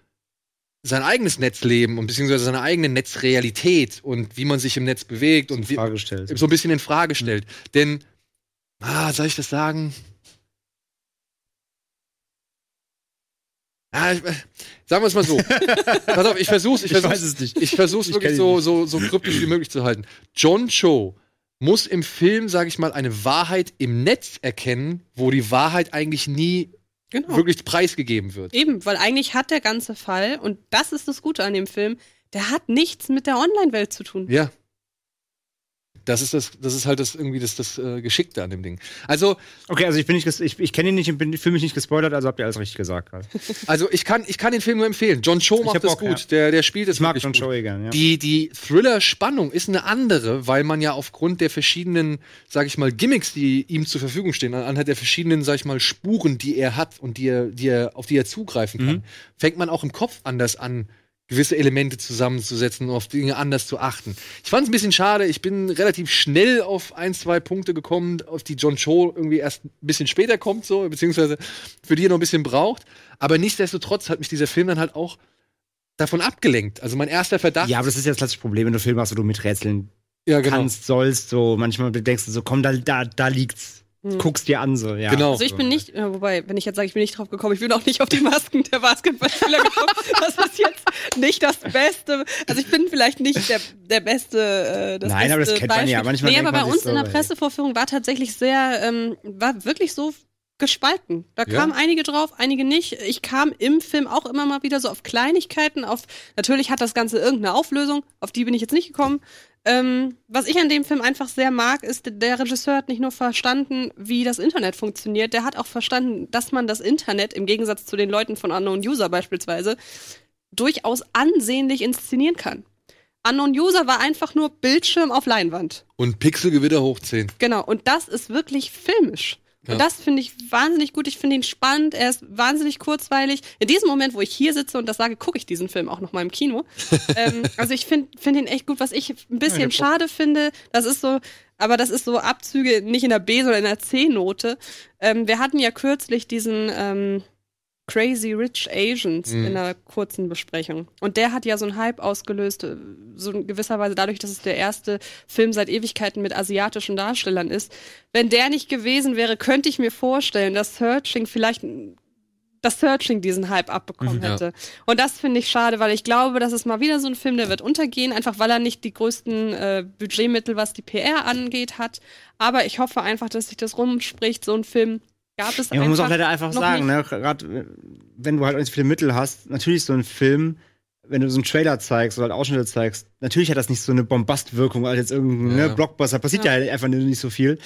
sein eigenes Netzleben und beziehungsweise seine eigene Netzrealität und wie man sich im Netz bewegt und wie, so ein bisschen in Frage stellt. Denn, ah, soll ich das sagen? Ah, ich, äh, sagen wir es mal so. Pass auf, ich versuch's, ich Ich versuch's, nicht. ich versuch's Ich wirklich so, so, so kryptisch wie möglich zu halten. John Cho muss im Film, sage ich mal, eine Wahrheit im Netz erkennen, wo die Wahrheit eigentlich nie Genau. wirklich preisgegeben wird. Eben, weil eigentlich hat der ganze Fall, und das ist das Gute an dem Film, der hat nichts mit der Online-Welt zu tun. Ja. Das ist das, das ist halt das irgendwie das, das äh, Geschickte an dem Ding. Also, Okay, also ich bin nicht, ich, ich kenne ihn nicht und bin, fühle mich nicht gespoilert, also habt ihr alles richtig gesagt also ich kann, ich kann den Film nur empfehlen. John Cho macht das gut. ja. Der, der spielt es Ich mag John gut. Joey gern, ja. Die, die Thriller-Spannung ist eine andere, weil man ja aufgrund der verschiedenen, sag ich mal, Gimmicks, die ihm zur Verfügung stehen, anhand der verschiedenen, sag ich mal, Spuren, die er hat und die er, die er, auf die er zugreifen kann, Mhm. fängt man auch im Kopf anders an, gewisse Elemente zusammenzusetzen und auf Dinge anders zu achten. Ich fand es ein bisschen schade, ich bin relativ schnell auf ein, zwei Punkte gekommen, auf die John Cho irgendwie erst ein bisschen später kommt, so, beziehungsweise für die er noch ein bisschen braucht. Aber nichtsdestotrotz hat mich dieser Film dann halt auch davon abgelenkt. Also mein erster Verdacht. Ja, aber das ist ja das klassische Problem, wenn du Filme hast, wo du miträtseln ja genau. kannst, sollst, so manchmal denkst du so, komm, da, da, da liegt's. Hm. Guckst dir an, so, ja. Genau. Also ich bin nicht, wobei, wenn ich jetzt sage, ich bin nicht drauf gekommen, ich bin auch nicht auf die Masken der Basketballspieler gekommen. Das ist jetzt nicht das Beste. Also ich bin vielleicht nicht der, der beste. Äh, das Nein, aber das beste kennt man ja. Beispiel. Manchmal nee, aber bei man uns sich in so, der. Pressevorführung war tatsächlich sehr, ähm, war wirklich so gespalten. Da Ja. kamen einige drauf, einige nicht. Ich kam im Film auch immer mal wieder so auf Kleinigkeiten, auf natürlich hat das Ganze irgendeine Auflösung, auf die bin ich jetzt nicht gekommen. Ähm, was ich an dem Film einfach sehr mag, ist, der Regisseur hat nicht nur verstanden, wie das Internet funktioniert, der hat auch verstanden, dass man das Internet, im Gegensatz zu den Leuten von Unknown User beispielsweise, durchaus ansehnlich inszenieren kann. Unknown User war einfach nur Bildschirm auf Leinwand. Und Pixelgewitter hoch 10. Genau, und das ist wirklich filmisch. Ja. Und das finde ich wahnsinnig gut. Ich finde ihn spannend. Er ist wahnsinnig kurzweilig. In diesem Moment, wo ich hier sitze und das sage, gucke ich diesen Film auch noch mal im Kino. ähm, also ich finde find ihn echt gut. Was ich ein bisschen schade finde, das ist so, aber das ist so Abzüge nicht in der B, sondern in der C-Note. Ähm, wir hatten ja kürzlich diesen ähm, Crazy Rich Asians Mhm. in einer kurzen Besprechung. Und der hat ja so einen Hype ausgelöst, so in gewisser Weise dadurch, dass es der erste Film seit Ewigkeiten mit asiatischen Darstellern ist. Wenn der nicht gewesen wäre, könnte ich mir vorstellen, dass Searching vielleicht dass Searching diesen Hype abbekommen Mhm, ja. hätte. Und das finde ich schade, weil ich glaube, das ist mal wieder so ein Film, der wird untergehen, einfach weil er nicht die größten äh, Budgetmittel, was die PR angeht, hat. Aber ich hoffe einfach, dass sich das rumspricht. So ein Film gab es Ja, man muss auch leider einfach sagen, ne, gerade wenn du halt nicht so viele Mittel hast, natürlich so ein Film, wenn du so einen Trailer zeigst oder halt Ausschnitte zeigst, natürlich hat das nicht so eine Bombastwirkung als jetzt irgendein Ja. ne, Blockbuster. Passiert ja. halt einfach nicht so viel.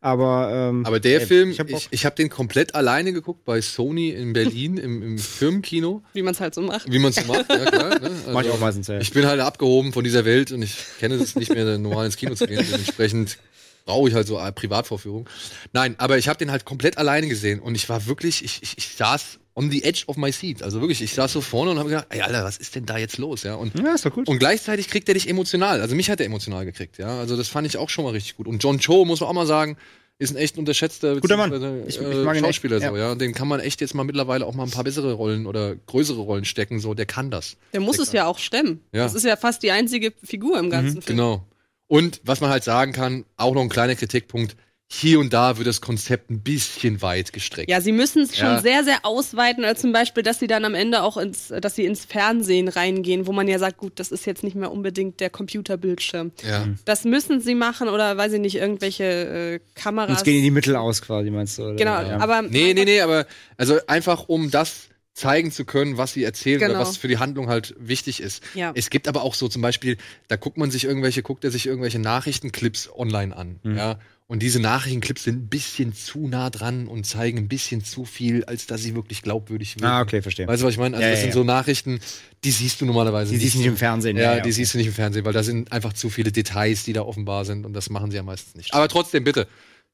Aber, ähm, Aber der ey, Film, ich hab Bock. ich, ich habe den komplett alleine geguckt bei Sony in Berlin im, im Firmenkino, wie man es halt so macht. wie man es so macht. Ja, klar, ne? also, Mach ich auch meistens, ja. Ich bin halt abgehoben von dieser Welt und ich kenne es nicht mehr, normal ins Kino zu gehen. Dementsprechend brauche ich halt so eine Privatvorführung. Nein, aber ich habe den halt komplett alleine gesehen und ich war wirklich, ich, ich, ich saß on the edge of my seat. Also wirklich, ich saß so vorne und habe gedacht, ey, Alter, was ist denn da jetzt los? Ja, und, Ja, ist doch gut. und gleichzeitig kriegt er dich emotional. Also mich hat er emotional gekriegt, ja. Also das fand ich auch schon mal richtig gut. Und John Cho, muss man auch mal sagen, ist ein echt unterschätzter Guter Mann. Ich- ich äh, mag ihn echt, Schauspieler so, ja. ja. Den kann man echt jetzt mal mittlerweile auch mal ein paar bessere Rollen oder größere Rollen stecken, so, der kann das. Der muss es ja auch stemmen. Ja. Das ist ja fast die einzige Figur im ganzen Film. Genau. Und was man halt sagen kann, auch noch ein kleiner Kritikpunkt, hier und da wird das Konzept ein bisschen weit gestreckt. Ja, sie müssen es schon Ja. sehr, sehr ausweiten, als zum Beispiel, dass sie dann am Ende auch ins, dass sie ins Fernsehen reingehen, wo man ja sagt, gut, das ist jetzt nicht mehr unbedingt der Computerbildschirm. Ja. Das müssen sie machen oder weiß ich nicht, irgendwelche äh, Kameras. Jetzt gehen die Mittel aus quasi, meinst du? Oder? genau, Ja. aber Nee, nee, nee, aber also einfach um das zeigen zu können, was sie erzählen Genau. oder was für die Handlung halt wichtig ist. Ja. Es gibt aber auch so zum Beispiel, da guckt man sich irgendwelche, guckt er sich irgendwelche Nachrichtenclips online an, Mhm. ja. Und diese Nachrichtenclips sind ein bisschen zu nah dran und zeigen ein bisschen zu viel, als dass sie wirklich glaubwürdig wirken. Ah, okay, verstehe. Weißt du, was ich meine? Also Ja, das ja, sind ja. so Nachrichten, die siehst du normalerweise Die siehst du nicht im Fernsehen. Ja, die okay. siehst du nicht im Fernsehen, weil da sind einfach zu viele Details, die da offenbar sind und das machen sie ja meistens nicht. Aber trotzdem, bitte.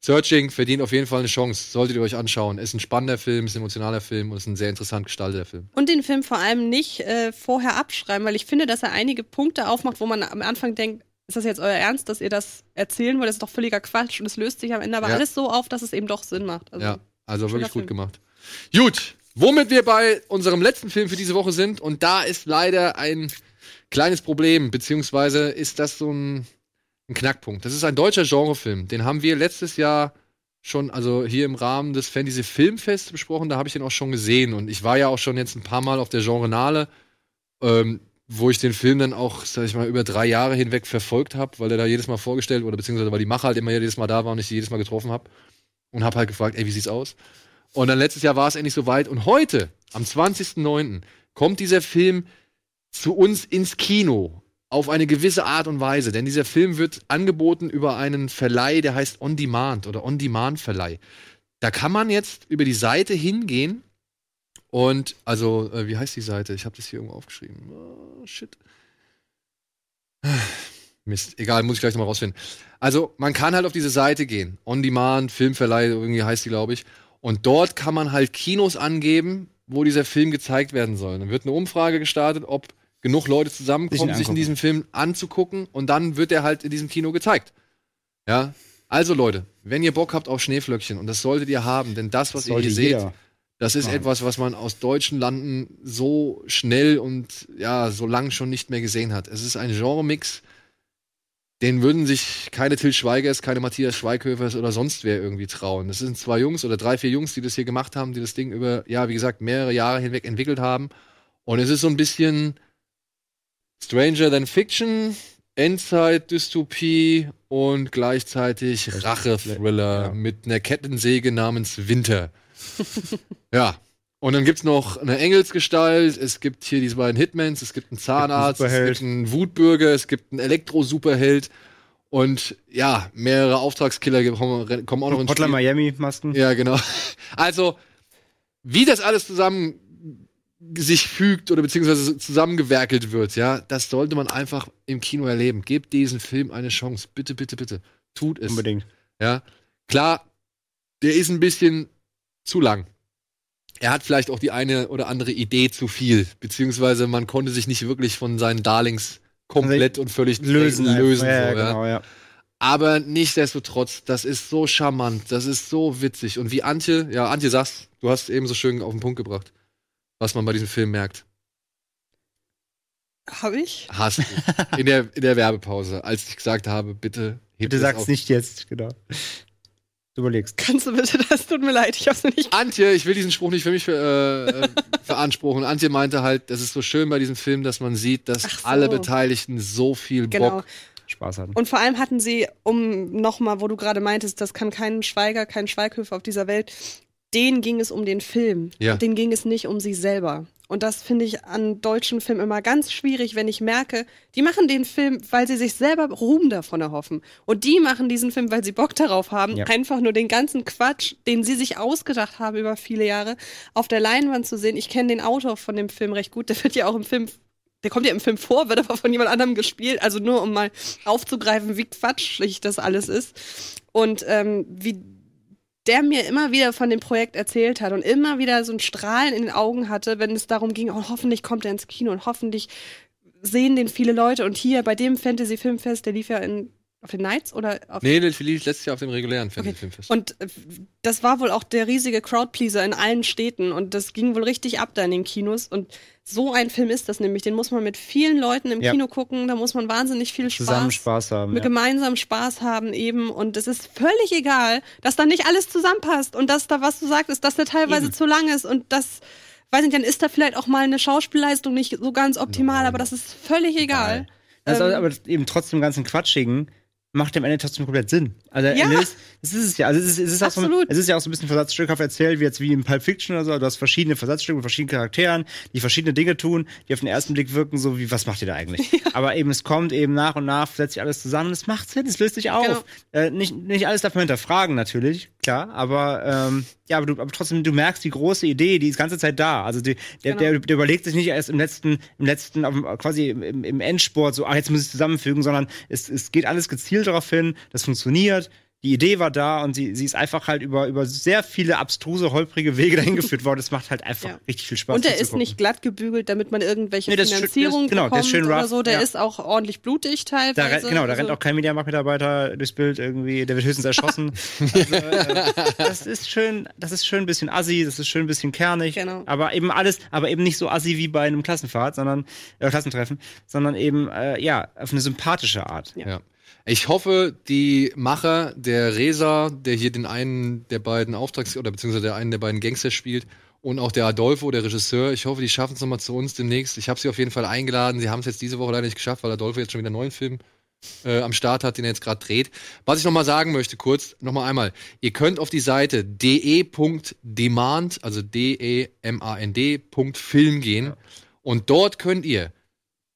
Searching verdient auf jeden Fall eine Chance. Solltet ihr euch anschauen. Ist ein spannender Film, ist ein emotionaler Film und ist ein sehr interessant gestalteter Film. Und den Film vor allem nicht äh, vorher abschreiben, weil ich finde, dass er einige Punkte aufmacht, wo man am Anfang denkt, ist das jetzt euer Ernst, dass ihr das erzählen wollt? Das ist doch völliger Quatsch und es löst sich am Ende aber Ja. alles so auf, dass es eben doch Sinn macht. Also, ja, also wirklich gut Film. gemacht. Gut, womit wir bei unserem letzten Film für diese Woche sind und da ist leider ein kleines Problem, beziehungsweise ist das so ein, ein Knackpunkt. Das ist ein deutscher Genrefilm. Den haben wir letztes Jahr schon, also hier im Rahmen des Fantasy Filmfests besprochen, da habe ich den auch schon gesehen und ich war ja auch schon jetzt ein paar Mal auf der Genrenale, ähm, wo ich den Film dann auch, sag ich mal, über drei Jahre hinweg verfolgt habe, weil er da jedes Mal vorgestellt wurde, beziehungsweise weil die Macher halt immer jedes Mal da waren und ich sie jedes Mal getroffen habe und habe halt gefragt, ey, wie sieht's aus? Und dann letztes Jahr war es endlich soweit und heute, am 20.09., kommt dieser Film zu uns ins Kino auf eine gewisse Art und Weise, denn dieser Film wird angeboten über einen Verleih, der heißt On Demand oder On Demand Verleih. Da kann man jetzt über die Seite hingehen und also äh, wie heißt die Seite? Ich habe das hier irgendwo aufgeschrieben. Oh, shit. Mist, egal, muss ich gleich nochmal rausfinden. Also, man kann halt auf diese Seite gehen. On Demand, Filmverleih, irgendwie heißt die, glaube ich. Und dort kann man halt Kinos angeben, wo dieser Film gezeigt werden soll. Dann wird eine Umfrage gestartet, ob genug Leute zusammenkommen, Sich sich in diesem Film anzugucken und dann wird er halt in diesem Kino gezeigt. Ja. Also Leute, wenn ihr Bock habt auf Schneeflöckchen und das solltet ihr haben, denn das, was ihr Sollte hier seht, jeder. das ist etwas, was man aus deutschen Landen so schnell und ja, so lang schon nicht mehr gesehen hat. Es ist ein Genremix, den würden sich keine Till Schweigers, keine Matthias Schweighöfers oder sonst wer irgendwie trauen. Das sind zwei Jungs oder drei, vier Jungs, die das hier gemacht haben, die das Ding über, ja, wie gesagt, mehrere Jahre hinweg entwickelt haben. Und es ist so ein bisschen Stranger Than Fiction, Endzeit-Dystopie und gleichzeitig Rache-Thriller Ja. mit einer Kettensäge namens Winter. ja. Und dann gibt's noch eine Engelsgestalt, es gibt hier diese beiden Hitmans, es gibt einen Zahnarzt, es gibt einen Wutbürger, es gibt einen Elektro-Superheld und ja, mehrere Auftragskiller kommen, kommen auch noch ins Spiel. Miami Masken. Ja, genau. Also, wie das alles zusammen sich fügt oder beziehungsweise zusammengewerkelt wird, ja, das sollte man einfach im Kino erleben. Gebt diesen Film eine Chance. Bitte, bitte, bitte. Tut es. Unbedingt. Ja. Klar, der ist ein bisschen zu lang. Er hat vielleicht auch die eine oder andere Idee zu viel, beziehungsweise man konnte sich nicht wirklich von seinen Darlings komplett und völlig Lösen. lösen. ja, so, ja. genau, ja. Aber nichtsdestotrotz, das ist so charmant, das ist so witzig. Und wie Antje, ja, Antje sagst, du hast eben so schön auf den Punkt gebracht, was man bei diesem Film merkt. Hab ich? Hast du. In der, in der Werbepause, als ich gesagt habe, bitte heb Bitte sag's auf. nicht jetzt, genau. Du überlegst. Kannst du bitte, das tut mir leid, ich hab's noch nicht. Antje, ich will diesen Spruch nicht für mich äh, äh, verantworten. Antje meinte halt, das ist so schön bei diesem Film, dass man sieht, dass so. alle Beteiligten so viel Genau. Bock. Spaß hatten. Und vor allem hatten sie, um nochmal, wo du gerade meintest, das kann kein Schweiger, kein Schweighöfer auf dieser Welt, denen ging es um den Film. Ja. Denen ging es nicht um sie selber. Und das finde ich an deutschen Filmen immer ganz schwierig, wenn ich merke, die machen den Film, weil sie sich selber Ruhm davon erhoffen. Und die machen diesen Film, weil sie Bock darauf haben, Ja. einfach nur den ganzen Quatsch, den sie sich ausgedacht haben über viele Jahre, auf der Leinwand zu sehen. Ich kenne den Autor von dem Film recht gut, der wird ja auch im Film der kommt ja im Film vor, wird aber von jemand anderem gespielt. Also nur um mal aufzugreifen, wie quatschig das alles ist. Und ähm, wie der mir immer wieder von dem Projekt erzählt hat und immer wieder so ein Strahlen in den Augen hatte, wenn es darum ging, oh, hoffentlich kommt er ins Kino und hoffentlich sehen den viele Leute. Und hier bei dem Fantasy-Filmfest, der lief ja in, auf den Nights oder auf Nee, das lief letztes Jahr auf dem regulären Fantasy-Filmfest. und äh, das war wohl auch der riesige Crowdpleaser in allen Städten und das ging wohl richtig ab da in den Kinos. Und so ein Film ist das nämlich. Den muss man mit vielen Leuten im Ja. Kino gucken. Da muss man wahnsinnig viel Spaß, Zusammen Spaß haben. mit Ja. gemeinsam Spaß haben eben. Und es ist völlig egal, dass da nicht alles zusammenpasst und dass da, was du sagtest, dass der teilweise Eben. zu lang ist und das, weiß nicht, dann ist da vielleicht auch mal eine Schauspielleistung nicht so ganz optimal, aber das ist völlig egal. Also, Ähm, aber eben trotzdem ganzen Quatschigen macht am Ende trotzdem komplett Sinn. Also Ja. ist, das ist es ja. Also es ist, es ist auch so, es ist ja auch so ein bisschen versatzstückhaft erzählt, wie jetzt wie in Pulp Fiction oder so. Du hast verschiedene Versatzstücke mit verschiedenen Charakteren, die verschiedene Dinge tun, die auf den ersten Blick wirken so wie was macht ihr da eigentlich? Aber eben es kommt eben nach und nach setzt sich alles zusammen, es macht Sinn, es löst sich auf. Genau. Äh, nicht nicht alles darf man hinterfragen natürlich, klar, aber ähm, ja, aber, du, aber trotzdem du merkst die große Idee, die ist die ganze Zeit da. Also die, der, Genau. der, der überlegt sich nicht erst im letzten im letzten quasi im, im- Endsport so, ah jetzt muss ich zusammenfügen, sondern es, es geht alles gezielt darauf hin, das funktioniert. Die Idee war da und sie, sie ist einfach halt über, über sehr viele abstruse, holprige Wege dahin geführt worden. Es macht halt einfach Ja. richtig viel Spaß. Und der ist nicht glatt gebügelt, damit man irgendwelche Nee, das ist schön- Finanzierung das- genau, der bekommt ist schön oder rough, so. Der ja. ist auch ordentlich blutig teilweise. Da, rennt- genau, da rennt Also- auch kein Mediamarkt-Mitarbeiter durchs Bild irgendwie, der wird höchstens erschossen. also, äh, das ist schön, das ist schön ein bisschen assi, das ist schön ein bisschen kernig, Genau. aber eben alles, aber eben nicht so assi wie bei einem Klassenfahrt, sondern äh, Klassentreffen, sondern eben äh, ja auf eine sympathische Art. Ja. Ich hoffe, die Macher, der Reza, der hier den einen der beiden Auftrags- oder beziehungsweise der einen der beiden Gangster spielt, und auch der Adolfo, der Regisseur, ich hoffe, die schaffen es nochmal zu uns demnächst. Ich habe sie auf jeden Fall eingeladen. Sie haben es jetzt diese Woche leider nicht geschafft, weil Adolfo jetzt schon wieder einen neuen Film äh, am Start hat, den er jetzt gerade dreht. Was ich nochmal sagen möchte, kurz, nochmal einmal. Ihr könnt auf die Seite de.demand, also D-E-M-A-N-D, Punkt Film gehen. Und dort könnt ihr,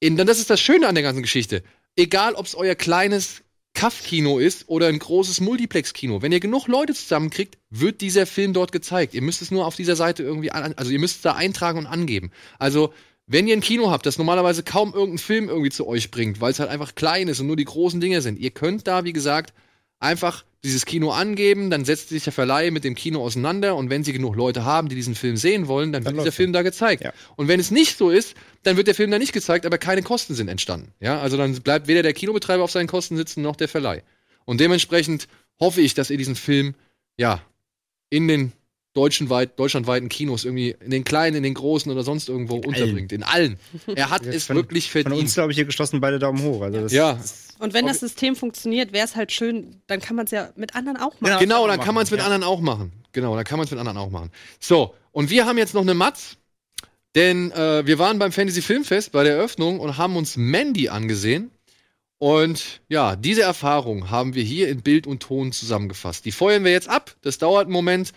in, das ist das Schöne an der ganzen Geschichte, egal ob es euer kleines Kaff-Kino ist oder ein großes Multiplex-Kino, wenn ihr genug Leute zusammenkriegt, wird dieser Film dort gezeigt. Ihr müsst es nur auf dieser Seite irgendwie, an, also ihr müsst es da eintragen und angeben. Also, wenn ihr ein Kino habt, das normalerweise kaum irgendeinen Film irgendwie zu euch bringt, weil es halt einfach klein ist und nur die großen Dinge sind, ihr könnt da, wie gesagt, einfach dieses Kino angeben, dann setzt sich der Verleih mit dem Kino auseinander und wenn sie genug Leute haben, die diesen Film sehen wollen, dann, Dann wird dieser Film da gezeigt. Ja. Und wenn es nicht so ist, dann wird der Film da nicht gezeigt, aber keine Kosten sind entstanden. Ja, also dann bleibt weder der Kinobetreiber auf seinen Kosten sitzen noch der Verleih. Und dementsprechend hoffe ich, dass ihr diesen Film ja in den deutschen weit, deutschlandweiten Kinos irgendwie in den kleinen, in den großen oder sonst irgendwo unterbringt. In allen. Er hat es Von- wirklich Von verdient. uns, glaube ich, hier geschlossen beide Daumen hoch. Also das, ja, Und wenn das System funktioniert, wäre es halt schön, dann kann man es ja mit anderen auch machen. Genau. Genau, dann kann man es mit ja. anderen auch machen. Genau, dann kann man es mit anderen auch machen. So, und wir haben jetzt noch eine Matz, denn äh, wir waren beim Fantasy Filmfest bei der Eröffnung und haben uns Mandy angesehen. Und ja, diese Erfahrung haben wir hier in Bild und Ton zusammengefasst. Die feuern wir jetzt ab, das dauert einen Moment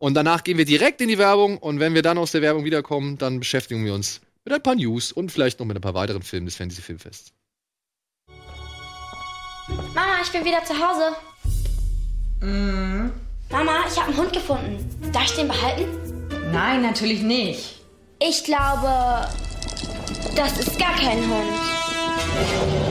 und danach gehen wir direkt in die Werbung und wenn wir dann aus der Werbung wiederkommen, dann beschäftigen wir uns mit ein paar News und vielleicht noch mit ein paar weiteren Filmen des Fantasy Filmfests. Mama, ich bin wieder zu Hause. Mama, ich habe einen Hund gefunden. Darf ich den behalten? Nein, natürlich nicht. Ich glaube, das ist gar kein Hund.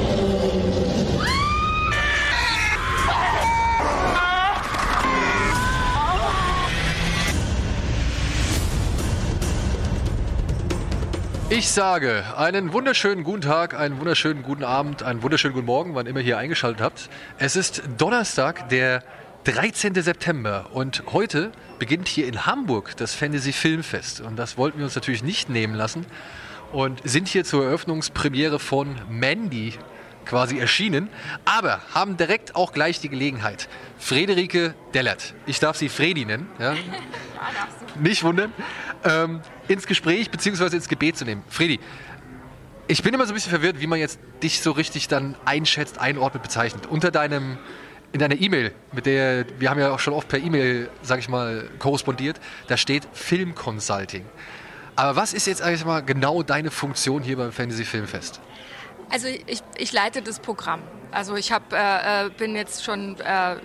Ich sage einen wunderschönen guten Tag, einen wunderschönen guten Abend, einen wunderschönen guten Morgen, wann immer ihr hier eingeschaltet habt. Es ist Donnerstag, der 13. September und heute beginnt hier in Hamburg das Fantasy Filmfest und das wollten wir uns natürlich nicht nehmen lassen und sind hier zur Eröffnungspremiere von Mandy quasi erschienen, aber haben direkt auch gleich die Gelegenheit. Friederike Dellert, ich darf sie Fredi nennen, ja? nicht wundern, ähm, ins Gespräch bzw. ins Gebet zu nehmen. Fredi, ich bin immer so ein bisschen verwirrt, wie man jetzt dich so richtig dann einschätzt, einordnet, bezeichnet. Unter deinem, in deiner E-Mail, mit der, wir haben ja auch schon oft per E-Mail, sag ich mal, korrespondiert, da steht Film Consulting. Aber was ist jetzt eigentlich mal genau deine Funktion hier beim Fantasy Filmfest? Also ich, ich leite das Programm. Also ich hab, äh, äh, bin jetzt schon äh,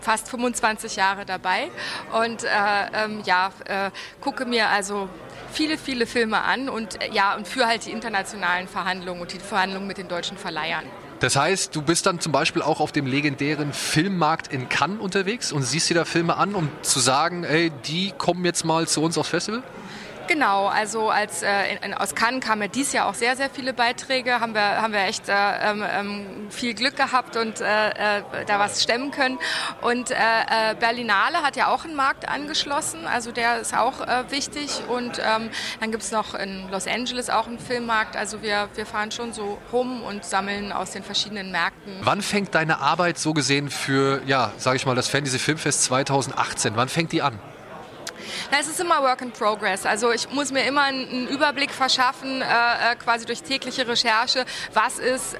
fast 25 Jahre dabei und äh, ähm, ja, äh, gucke mir also viele, viele Filme an und äh, ja, und führe halt die internationalen Verhandlungen und die Verhandlungen mit den deutschen Verleihern. Das heißt, du bist dann zum Beispiel auch auf dem legendären Filmmarkt in Cannes unterwegs und siehst dir da Filme an, um zu sagen, ey, die kommen jetzt mal zu uns aufs Festival? Genau, also als äh, in, aus Cannes kamen ja dieses Jahr auch sehr, sehr viele Beiträge, haben wir, haben wir echt äh, ähm, viel Glück gehabt und äh, äh, da was stemmen können. Und äh, äh, Berlinale hat ja auch einen Markt angeschlossen, also der ist auch wichtig. Und ähm, dann gibt es noch in Los Angeles auch einen Filmmarkt. Also wir, wir fahren schon so rum und sammeln aus den verschiedenen Märkten. Wann fängt deine Arbeit so gesehen für, ja, sage ich mal, das Fantasy Filmfest 2018, wann fängt die an? Na, es ist immer Work in Progress. Also ich muss mir immer einen Überblick verschaffen, äh, äh, quasi durch tägliche Recherche, was ist äh,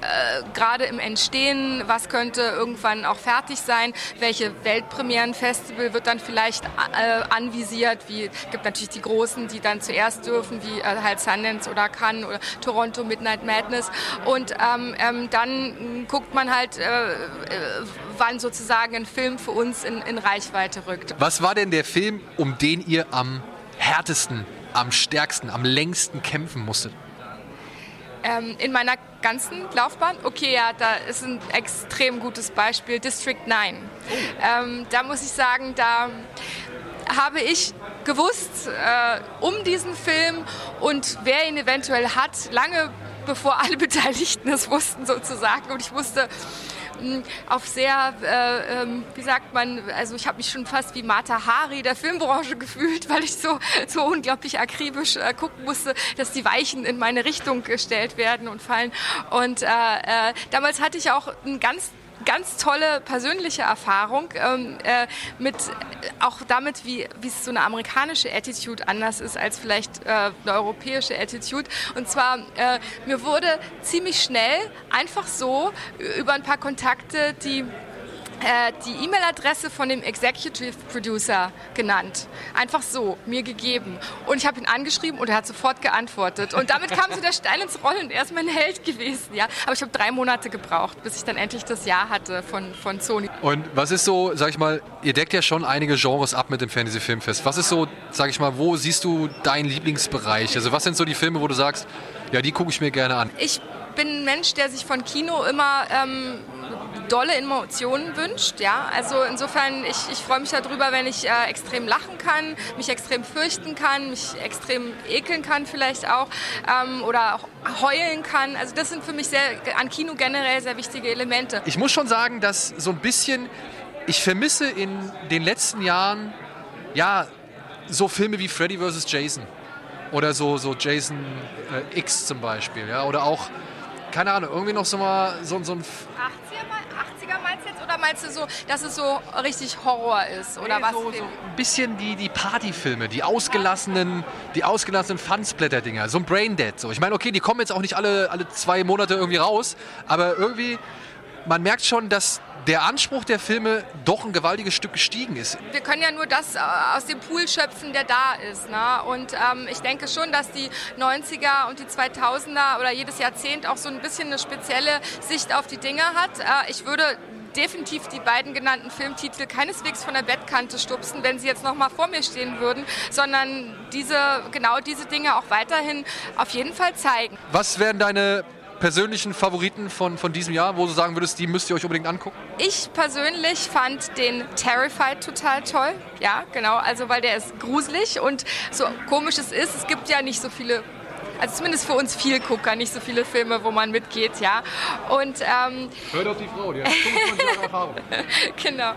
gerade im Entstehen, was könnte irgendwann auch fertig sein, welche Weltpremieren-Festival wird dann vielleicht äh, anvisiert, wie gibt natürlich die großen, die dann zuerst dürfen, wie äh, halt Sundance oder Cannes oder Toronto Midnight Madness und ähm, ähm, dann guckt man halt, äh, wann sozusagen ein Film für uns in, in Reichweite rückt. Was war denn der Film, um den ihr am härtesten, am stärksten, am längsten kämpfen musstet? Ähm, in meiner ganzen Laufbahn? Okay, ja, da ist ein extrem gutes Beispiel, District 9. Ähm, da muss ich sagen, da habe ich gewusst äh, um diesen Film und wer ihn eventuell hat, lange bevor alle Beteiligten es wussten sozusagen. Und ich wusste, auf sehr, äh, ähm, wie sagt man, also ich habe mich schon fast wie Martha Hari der Filmbranche gefühlt, weil ich so, so unglaublich akribisch äh, gucken musste, dass die Weichen in meine Richtung gestellt werden und fallen. Und äh, äh damals hatte ich auch ein ganz ganz tolle persönliche Erfahrung ähm, äh, mit auch damit, wie, wie so eine amerikanische Attitude anders ist als vielleicht äh, eine europäische Attitude. Und zwar, äh, mir wurde ziemlich schnell einfach so über ein paar Kontakte die äh, die E-Mail-Adresse von dem Executive Producer genannt. Einfach so, mir gegeben. Und ich habe ihn angeschrieben und er hat sofort geantwortet. Und damit kam so der Stein ins Rollen. Er ist mein Held gewesen. Ja. Aber ich habe drei Monate gebraucht, bis ich dann endlich das Ja hatte von, von Sony. Und was ist so, sag ich mal, ihr deckt ja schon einige Genres ab mit dem Fantasy Filmfest. Was ist so, sag ich mal, wo siehst du deinen Lieblingsbereich? Also was sind so die Filme, wo du sagst, ja, die gucke ich mir gerne an? Ich bin ein Mensch, der sich von Kino immer ähm, dolle Emotionen wünscht. Ja? Also insofern, ich, ich freue mich darüber, wenn ich äh, extrem lachen kann, mich extrem fürchten kann, mich extrem ekeln kann vielleicht auch ähm, oder auch heulen kann. Also das sind für mich sehr, an Kino generell sehr wichtige Elemente. Ich muss schon sagen, dass so ein bisschen, ich vermisse in den letzten Jahren, ja, so Filme wie Freddy vs. Jason oder so, so Jason äh, X zum Beispiel, ja, oder auch keine Ahnung, irgendwie noch so mal so, so ein. 80er, meinst du jetzt? Oder meinst du so, dass es so richtig Horror ist? Oder nee, was? So, so ein bisschen die, die Partyfilme, die ausgelassenen, die ausgelassenen Fansblätter-Dinger, so ein Braindead. So. Ich meine, okay, die kommen jetzt auch nicht alle, alle zwei Monate irgendwie raus, aber irgendwie, man merkt schon, dass der Anspruch der Filme doch ein gewaltiges Stück gestiegen ist. Wir können ja nur das äh, aus dem Pool schöpfen, der da ist. Ne? Und ähm, ich denke schon, dass die 90er und die 2000er oder jedes Jahrzehnt auch so ein bisschen eine spezielle Sicht auf die Dinge hat. Äh, ich würde definitiv die beiden genannten Filmtitel keineswegs von der Bettkante stupsen, wenn sie jetzt noch mal vor mir stehen würden, sondern diese genau diese Dinge auch weiterhin auf jeden Fall zeigen. Was wären deine persönlichen Favoriten von, von diesem Jahr, wo du sagen würdest, die müsst ihr euch unbedingt angucken? Ich persönlich fand den Terrified total toll. Ja, genau. Also, weil der ist gruselig und so komisch es ist, es gibt ja nicht so viele also zumindest für uns Vielgucker, nicht so viele Filme, wo man mitgeht, ja. Und, ähm, Hört auf die Frau, die hat 25 Jahre Erfahrung. genau.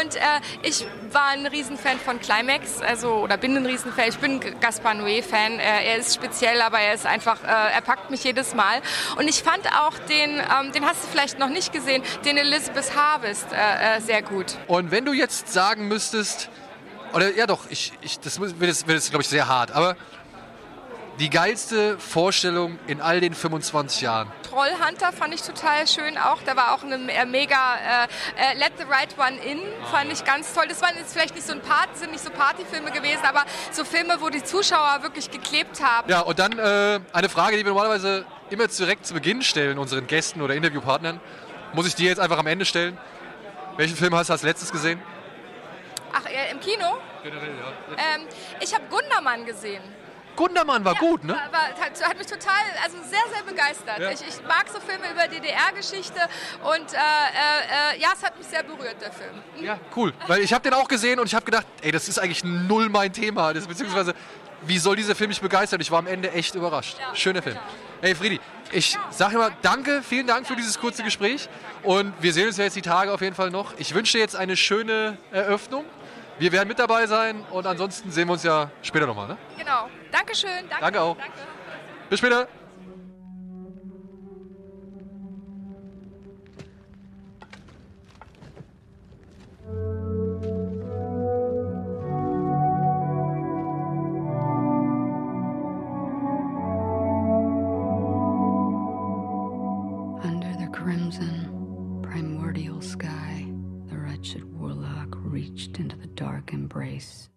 Und äh, ich war ein Riesenfan von Climax, also, oder bin ein Riesenfan, ich bin Gaspar Noé-Fan. Äh, er ist speziell, aber er ist einfach, äh, er packt mich jedes Mal. Und ich fand auch den, ähm, den hast du vielleicht noch nicht gesehen, den Elizabeth Harvest äh, äh, sehr gut. Und wenn du jetzt sagen müsstest, oder ja doch, ich, ich, das wird jetzt, wird jetzt glaube ich, sehr hart, aber die geilste Vorstellung in all den 25 Jahren? Trollhunter fand ich total schön auch. Da war auch eine äh, mega äh, äh, Let the Right One In, fand ich ganz toll. Das waren jetzt vielleicht nicht so ein Part, sind nicht so Partyfilme gewesen, aber so Filme, wo die Zuschauer wirklich geklebt haben. Ja, und dann äh, eine Frage, die wir normalerweise immer direkt zu Beginn stellen, unseren Gästen oder Interviewpartnern. Muss ich dir jetzt einfach am Ende stellen. Welchen Film hast du als letztes gesehen? Ach, äh, im Kino? Generell, ja. Ähm, ich habe Gundermann gesehen. Gundermann war gut, ne? War, war, hat, hat mich total, also sehr, sehr begeistert. Ja. Ich, ich mag so Filme über DDR-Geschichte und äh, äh, äh, ja, es hat mich sehr berührt, der Film. Ja, cool. Weil ich habe den auch gesehen und ich habe gedacht, ey, das ist eigentlich null mein Thema. Das, beziehungsweise, wie soll dieser Film mich begeistern? Ich war am Ende echt überrascht. Schöner Film. Hey Friedi, ich sage immer danke, vielen Dank für dieses kurze Gespräch. Und wir sehen uns ja jetzt die Tage auf jeden Fall noch. Ich wünsche dir jetzt eine schöne Eröffnung. Wir werden mit dabei sein und ansonsten sehen wir uns ja später nochmal. Ne? Genau. Dankeschön. Danke, Danke auch. Danke. Bis später. Embrace.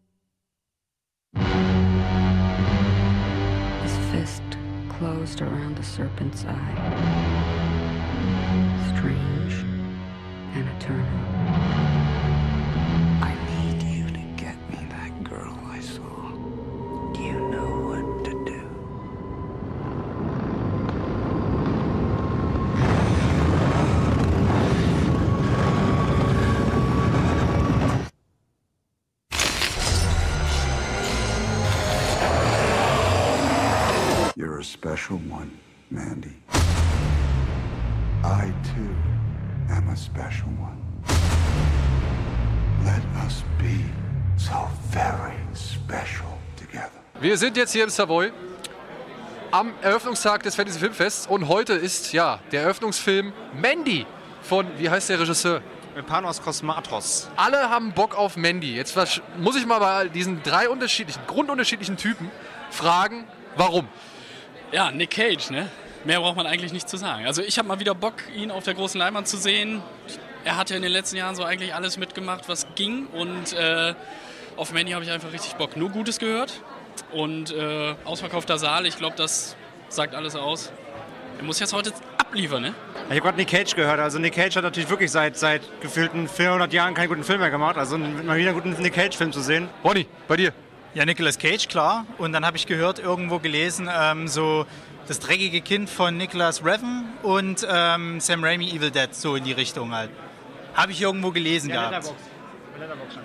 His fist closed around the serpent's eye. Strange and eternal. Special one, Mandy. I, too, am a special one. Let us be so very special together. Wir sind jetzt hier im Savoy am Eröffnungstag des Fantasy Filmfests und heute ist ja der Eröffnungsfilm Mandy von, wie heißt der Regisseur? Panos Kosmatos. Alle haben Bock auf Mandy. Jetzt muss ich mal bei diesen drei unterschiedlichen, grundunterschiedlichen Typen fragen, warum? Ja, Nick Cage, ne? Mehr braucht man eigentlich nicht zu sagen. Also ich habe mal wieder Bock, ihn auf der großen Leinwand zu sehen. Er hat ja in den letzten Jahren so eigentlich alles mitgemacht, was ging. Und äh, auf Mandy habe ich einfach richtig Bock. Nur Gutes gehört. Und äh, ausverkaufter Saal, ich glaube, das sagt alles aus. Er muss jetzt heute abliefern, ne? Ich habe gerade Nick Cage gehört. Also Nick Cage hat natürlich wirklich seit, seit gefühlten 400 Jahren keinen guten Film mehr gemacht. Also mal wieder einen guten Nick Cage-Film zu sehen. Bonnie, bei dir? Ja, Nicolas Cage, klar. Und dann habe ich gehört, irgendwo gelesen, ähm, so das dreckige Kind von Nicholas Revan und ähm, Sam Raimi Evil Dead, so in die Richtung halt. Habe ich irgendwo gelesen Ja, gehabt. Letterboxd.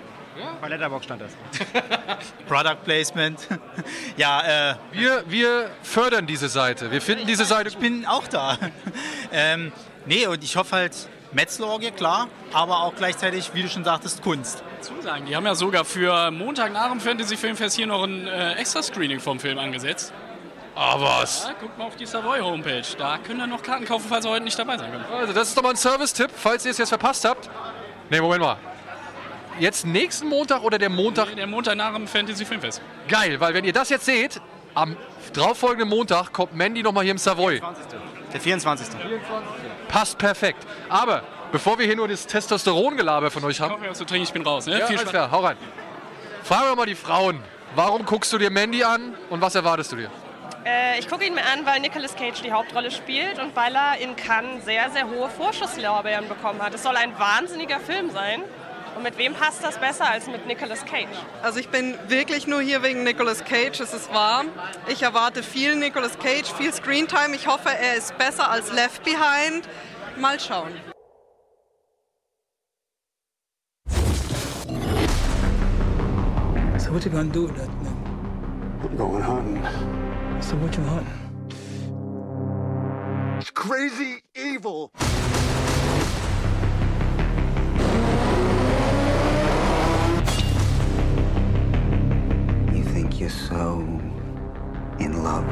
Bei Letterboxd stand das. Bei Letterboxd stand das. Product Placement. ja, äh, wir, wir fördern diese Seite. Wir finden diese Seite Ich bin auch da. ähm, nee, und ich hoffe halt Metzlorgie, klar, aber auch gleichzeitig, wie du schon sagtest, Kunst. Zusagen. Die haben ja sogar für Montag nach dem Fantasy Filmfest hier noch ein äh, Extra-Screening vom Film angesetzt. Ah, was? Ja, guckt mal auf die Savoy-Homepage. Da könnt ihr noch Karten kaufen, falls ihr heute nicht dabei sein könnt. Also das ist doch mal ein Service-Tipp, falls ihr es jetzt verpasst habt. Ne, Moment mal. Jetzt nächsten Montag oder der Montag? Nee, der Montag nach dem Fantasy Filmfest. Geil, weil wenn ihr das jetzt seht, am darauffolgenden Montag kommt Mandy nochmal hier im Savoy. Der 24. Passt perfekt. Aber bevor wir hier nur das Testosterongelaber von euch haben. Ich hoffe, was zu trinken, ich bin raus. Ne? Ja, Viel alles Spaß. klar, hau rein. Fragen wir mal die Frauen. Warum guckst du dir Mandy an und was erwartest du dir? Äh, ich gucke ihn mir an, weil Nicolas Cage die Hauptrolle spielt und weil er in Cannes sehr, sehr hohe Vorschusslorbeeren bekommen hat. Es soll ein wahnsinniger Film sein. Und mit wem passt das besser als mit Nicolas Cage? Also ich bin wirklich nur hier wegen Nicolas Cage, es ist wahr. Ich erwarte viel Nicolas Cage, viel Screentime. Ich hoffe, er ist besser als Left Behind. Mal schauen. So what you gonna do with that thing? I'm going hunting. So what you hunting? It's crazy evil. You're so in love?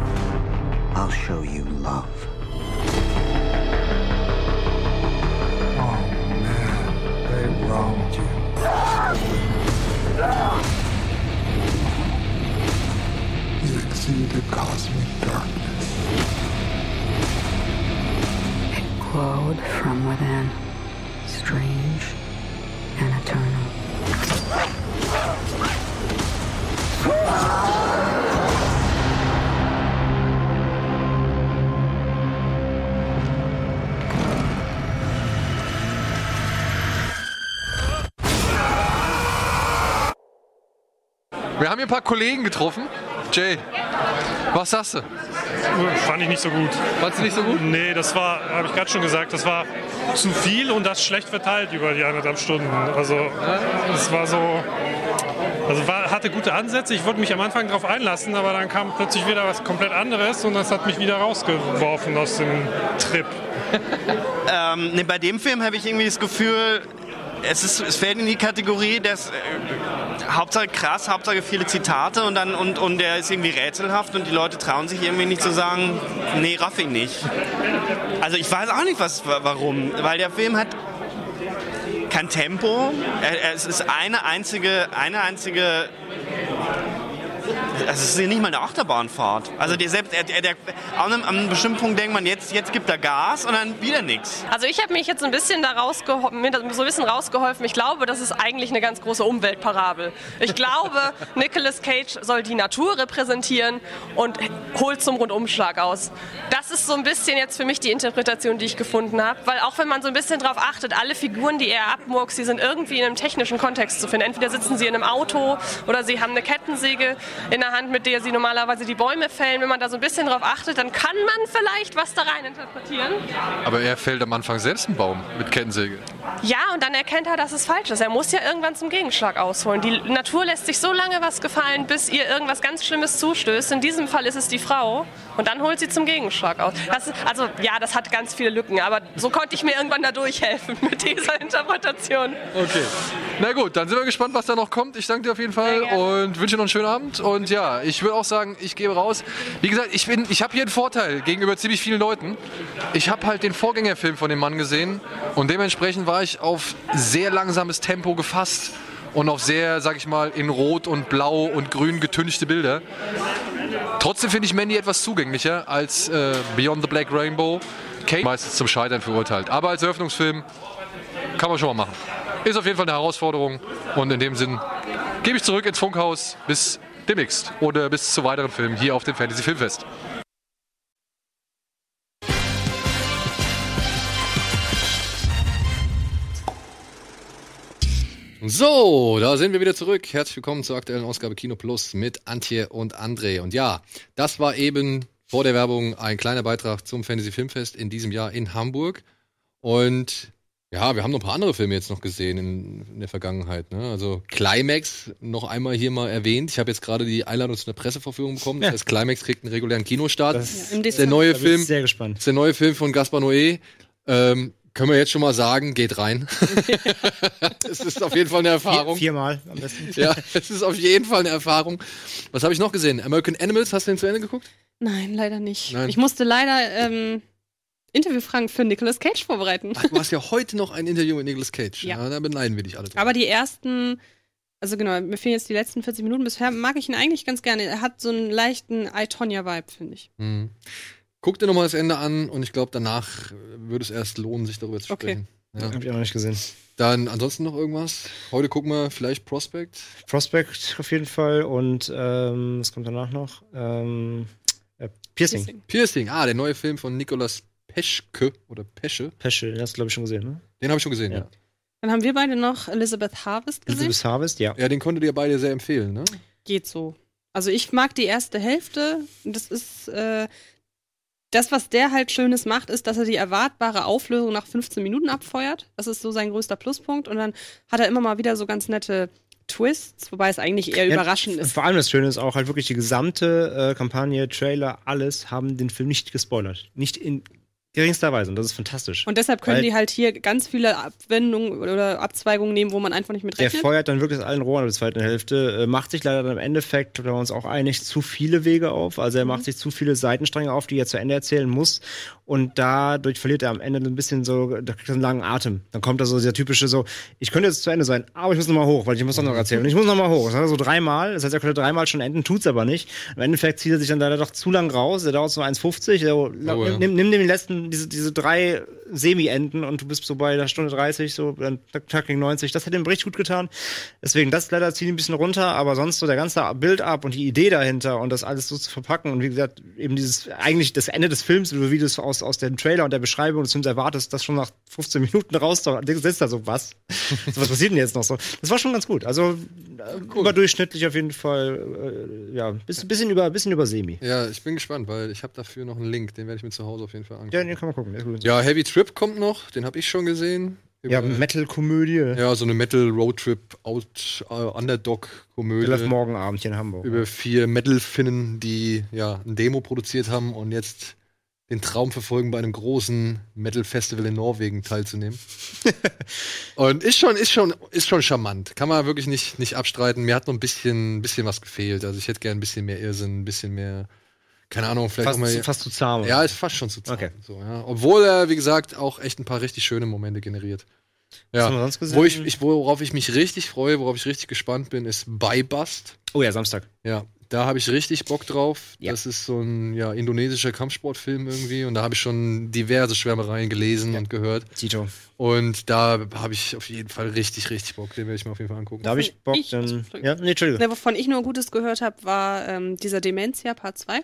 I'll show you love. Oh man, they wronged you. You exceed the cosmic darkness. It glowed from within, strange and eternal. Wir haben hier ein paar Kollegen getroffen. Jay, was sagst du? Fand ich nicht so gut. Fandst du nicht so gut? Nee, das war, habe ich gerade schon gesagt, das war zu viel und das schlecht verteilt über die anderthalb Stunden. Also es war so, also war, hatte gute Ansätze. Ich wollte mich am Anfang darauf einlassen, aber dann kam plötzlich wieder was komplett anderes und das hat mich wieder rausgeworfen aus dem Trip. ähm, nee, bei dem Film habe ich irgendwie das Gefühl, es, ist, es fällt in die Kategorie des äh, Hauptsache krass, Hauptsache viele Zitate und dann und, und der ist irgendwie rätselhaft und die Leute trauen sich irgendwie nicht zu sagen, nee, raff ich nicht. Also ich weiß auch nicht, was, warum, weil der Film hat kein Tempo. Es ist eine einzige, eine einzige also es ist ja nicht mal eine Achterbahnfahrt. Also der selbst, der, der, an, einem, an einem bestimmten Punkt denkt man, jetzt, jetzt gibt er Gas und dann wieder nichts. Also ich habe mich jetzt ein bisschen da rausgeho- mir so ein bisschen rausgeholfen. Ich glaube, das ist eigentlich eine ganz große Umweltparabel. Ich glaube, Nicolas Cage soll die Natur repräsentieren und holt zum Rundumschlag aus. Das ist so ein bisschen jetzt für mich die Interpretation, die ich gefunden habe. Weil auch wenn man so ein bisschen darauf achtet, alle Figuren, die er abmurks, die sind irgendwie in einem technischen Kontext zu finden. Entweder sitzen sie in einem Auto oder sie haben eine Kettensäge in der Hand, mit der sie normalerweise die Bäume fällen. Wenn man da so ein bisschen drauf achtet, dann kann man vielleicht was da rein interpretieren. Aber er fällt am Anfang selbst einen Baum mit Kettensäge. Ja, und dann erkennt er, dass es falsch ist. Er muss ja irgendwann zum Gegenschlag ausholen. Die Natur lässt sich so lange was gefallen, bis ihr irgendwas ganz Schlimmes zustößt. In diesem Fall ist es die Frau. Und dann holt sie zum Gegenschlag aus. Das, also ja, das hat ganz viele Lücken, aber so konnte ich mir irgendwann da durchhelfen mit dieser Interpretation. Okay. Na gut, dann sind wir gespannt, was da noch kommt. Ich danke dir auf jeden Fall und wünsche dir noch einen schönen Abend. Und ja, ich würde auch sagen, ich gehe raus. Wie gesagt, ich, ich habe hier einen Vorteil gegenüber ziemlich vielen Leuten. Ich habe halt den Vorgängerfilm von dem Mann gesehen und dementsprechend war ich auf sehr langsames Tempo gefasst und auf sehr, sag ich mal, in Rot und Blau und Grün getünchte Bilder. Trotzdem finde ich Mandy etwas zugänglicher als äh, Beyond the Black Rainbow. Kate meistens zum Scheitern verurteilt. Aber als Eröffnungsfilm kann man schon mal machen. Ist auf jeden Fall eine Herausforderung. Und in dem Sinn gebe ich zurück ins Funkhaus. Bis demnächst. Oder bis zu weiteren Filmen hier auf dem Fantasy Filmfest. So, da sind wir wieder zurück. Herzlich willkommen zur aktuellen Ausgabe Kino Plus mit Antje und André. Und ja, das war eben vor der Werbung ein kleiner Beitrag zum Fantasy Filmfest in diesem Jahr in Hamburg. Und ja, wir haben noch ein paar andere Filme jetzt noch gesehen in, in der Vergangenheit. Ne? Also Climax noch einmal hier mal erwähnt. Ich habe jetzt gerade die Einladung zu einer Presseverführung bekommen. Das heißt, Climax kriegt einen regulären Kinostart. Das- ist der neue Da bin ich Film. sehr gespannt. Das ist der neue Film von Gaspar Noé. Ähm, können wir jetzt schon mal sagen, geht rein. Es ist auf jeden Fall eine Erfahrung. Vier, viermal am besten. Ja, es ist auf jeden Fall eine Erfahrung. Was habe ich noch gesehen? American Animals, hast du den zu Ende geguckt? Nein, leider nicht. Nein. Ich musste leider ähm, Interviewfragen für Nicolas Cage vorbereiten. Ach, du hast ja heute noch ein Interview mit Nicolas Cage. Ja. Ja. da beneiden wir dich alle. drum. Aber die ersten, also genau, mir fehlen jetzt die letzten 40 Minuten. Bisher mag ich ihn eigentlich ganz gerne. Er hat so einen leichten I-Tonya-Vibe, finde ich. Mhm. Guck dir nochmal das Ende an und ich glaube, danach würde es erst lohnen, sich darüber zu Okay. sprechen. Ja. Hab ich auch noch nicht gesehen. Dann ansonsten noch irgendwas? Heute gucken wir vielleicht Prospect. Prospect auf jeden Fall und ähm, was kommt danach noch? Ähm, äh, Piercing. Piercing. Piercing, ah, der neue Film von Nicolas Peschke oder Pesche. Pesche, den hast du, glaube ich, schon gesehen, ne? Den habe ich schon gesehen, ja. Dann haben wir beide noch Elizabeth Harvest gesehen. Elizabeth Harvest, ja. Ja, den konntet ihr beide sehr empfehlen, ne? Geht so. Also ich mag die erste Hälfte. Das ist äh, das, was der halt Schönes macht, ist, dass er die erwartbare Auflösung nach 15 Minuten abfeuert. Das ist so sein größter Pluspunkt. Und dann hat er immer mal wieder so ganz nette Twists, wobei es eigentlich eher Ja, überraschend ist. Vor allem das Schöne ist auch halt wirklich die gesamte äh, Kampagne, Trailer, alles haben den Film nicht gespoilert. Nicht in geringster Weise und das ist fantastisch. Und deshalb können die halt hier ganz viele Abwendungen oder Abzweigungen nehmen, wo man einfach nicht mit Der rechnet. feuert dann wirklich allen Rohren in der zweiten Hälfte, äh, macht sich leider dann im Endeffekt, da waren wir uns auch einig, zu viele Wege auf. Also er Mhm. macht sich zu viele Seitenstränge auf, die er zu Ende erzählen muss. Und dadurch verliert er am Ende ein bisschen so, da kriegt er einen langen Atem. Dann kommt da so dieser typische so, ich könnte jetzt zu Ende sein, aber ich muss noch mal hoch, weil ich muss doch noch erzählen. Und ich muss noch mal hoch. Das hat er so dreimal. Das heißt, er könnte dreimal schon enden, tut's aber nicht. Im Endeffekt zieht er sich dann leider doch zu lang raus. Der dauert so 1,50. Der- Oh. Nimm, nimm dem die letzten, diese, diese drei semi-enden und du bist so bei einer Stunde 30, so dann Tag gegen 90. Das hätte ihm richtig gut getan. Deswegen, das leider zieht ein bisschen runter, aber sonst so der ganze Build-up und die Idee dahinter und das alles so zu verpacken und wie gesagt, eben dieses, eigentlich das Ende des Films, wie du es aus, aus dem Trailer und der Beschreibung des Films erwartest, das schon nach 15 Minuten raus, da sitzt da so, was? so, was passiert denn jetzt noch so? Das war schon ganz gut. Also, äh, überdurchschnittlich auf jeden Fall, äh, ja, bisschen, bisschen über, bisschen über Semi. Ja, ich bin gespannt, weil ich habe dafür noch einen Link, den werde ich mir zu Hause auf jeden Fall angucken. Ja, den kann man gucken. Ja, Heavy Trip kommt noch, den habe ich schon gesehen. Ja, Metal-Komödie. Ja, so eine Metal Roadtrip Out äh, läuft morgen Abend hier in Hamburg. über vier Metal Finnen, die ja ein Demo produziert haben und jetzt den Traum verfolgen, bei einem großen Metal Festival in Norwegen teilzunehmen. und ist schon ist schon ist schon charmant. Kann man wirklich nicht nicht abstreiten. Mir hat noch ein bisschen bisschen was gefehlt. Also ich hätte gern ein bisschen mehr Irrsinn, ein bisschen mehr keine Ahnung, vielleicht Fast auch mal zu- fast zu zahm? Ja, ist fast schon zu zahm. Okay. So, ja. Obwohl er, wie gesagt, auch echt ein paar richtig schöne Momente generiert. Was Ja. haben wir sonst gesehen? Wo ich, ich, worauf ich mich richtig freue, worauf ich richtig gespannt bin, ist By Bust. Oh ja, Samstag. Ja, da habe ich richtig Bock drauf. Das ist so ein ja, indonesischer Kampfsportfilm irgendwie und da habe ich schon diverse Schwärmereien gelesen und gehört. Tito. Und da habe ich auf jeden Fall richtig, richtig Bock. Den werde ich mir auf jeden Fall angucken. Da habe ich Bock, dann. Ja, nee, Entschuldigung. Ne, wovon ich nur Gutes gehört habe, war ähm, dieser Dementia Part 2.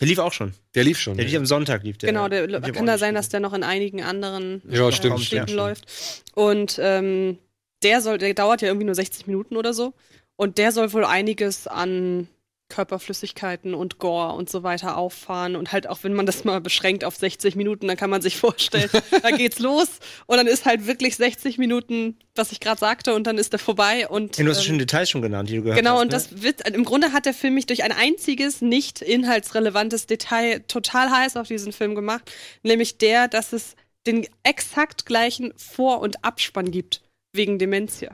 Der lief auch schon. Der lief schon. Der lief am Sonntag, lief der. Genau, der, hab kann da sein, dass der noch in einigen anderen Ja, stimmt. Städten Ja, läuft. Und ähm, der soll, der dauert ja irgendwie nur 60 Minuten oder so. Und der soll wohl einiges an Körperflüssigkeiten und Gore und so weiter auffahren. Und halt auch, wenn man das mal beschränkt auf 60 Minuten, dann kann man sich vorstellen, da geht's los. Und dann ist halt wirklich 60 Minuten, was ich gerade sagte, und dann ist der vorbei. Und, Ja, du hast ähm, schon Details schon genannt, die du gehört Genau, hast. und ne? das wird, im Grunde hat der Film mich durch ein einziges nicht inhaltsrelevantes Detail total heiß auf diesen Film gemacht, nämlich der, dass es den exakt gleichen Vor- und Abspann gibt, wegen Dementia.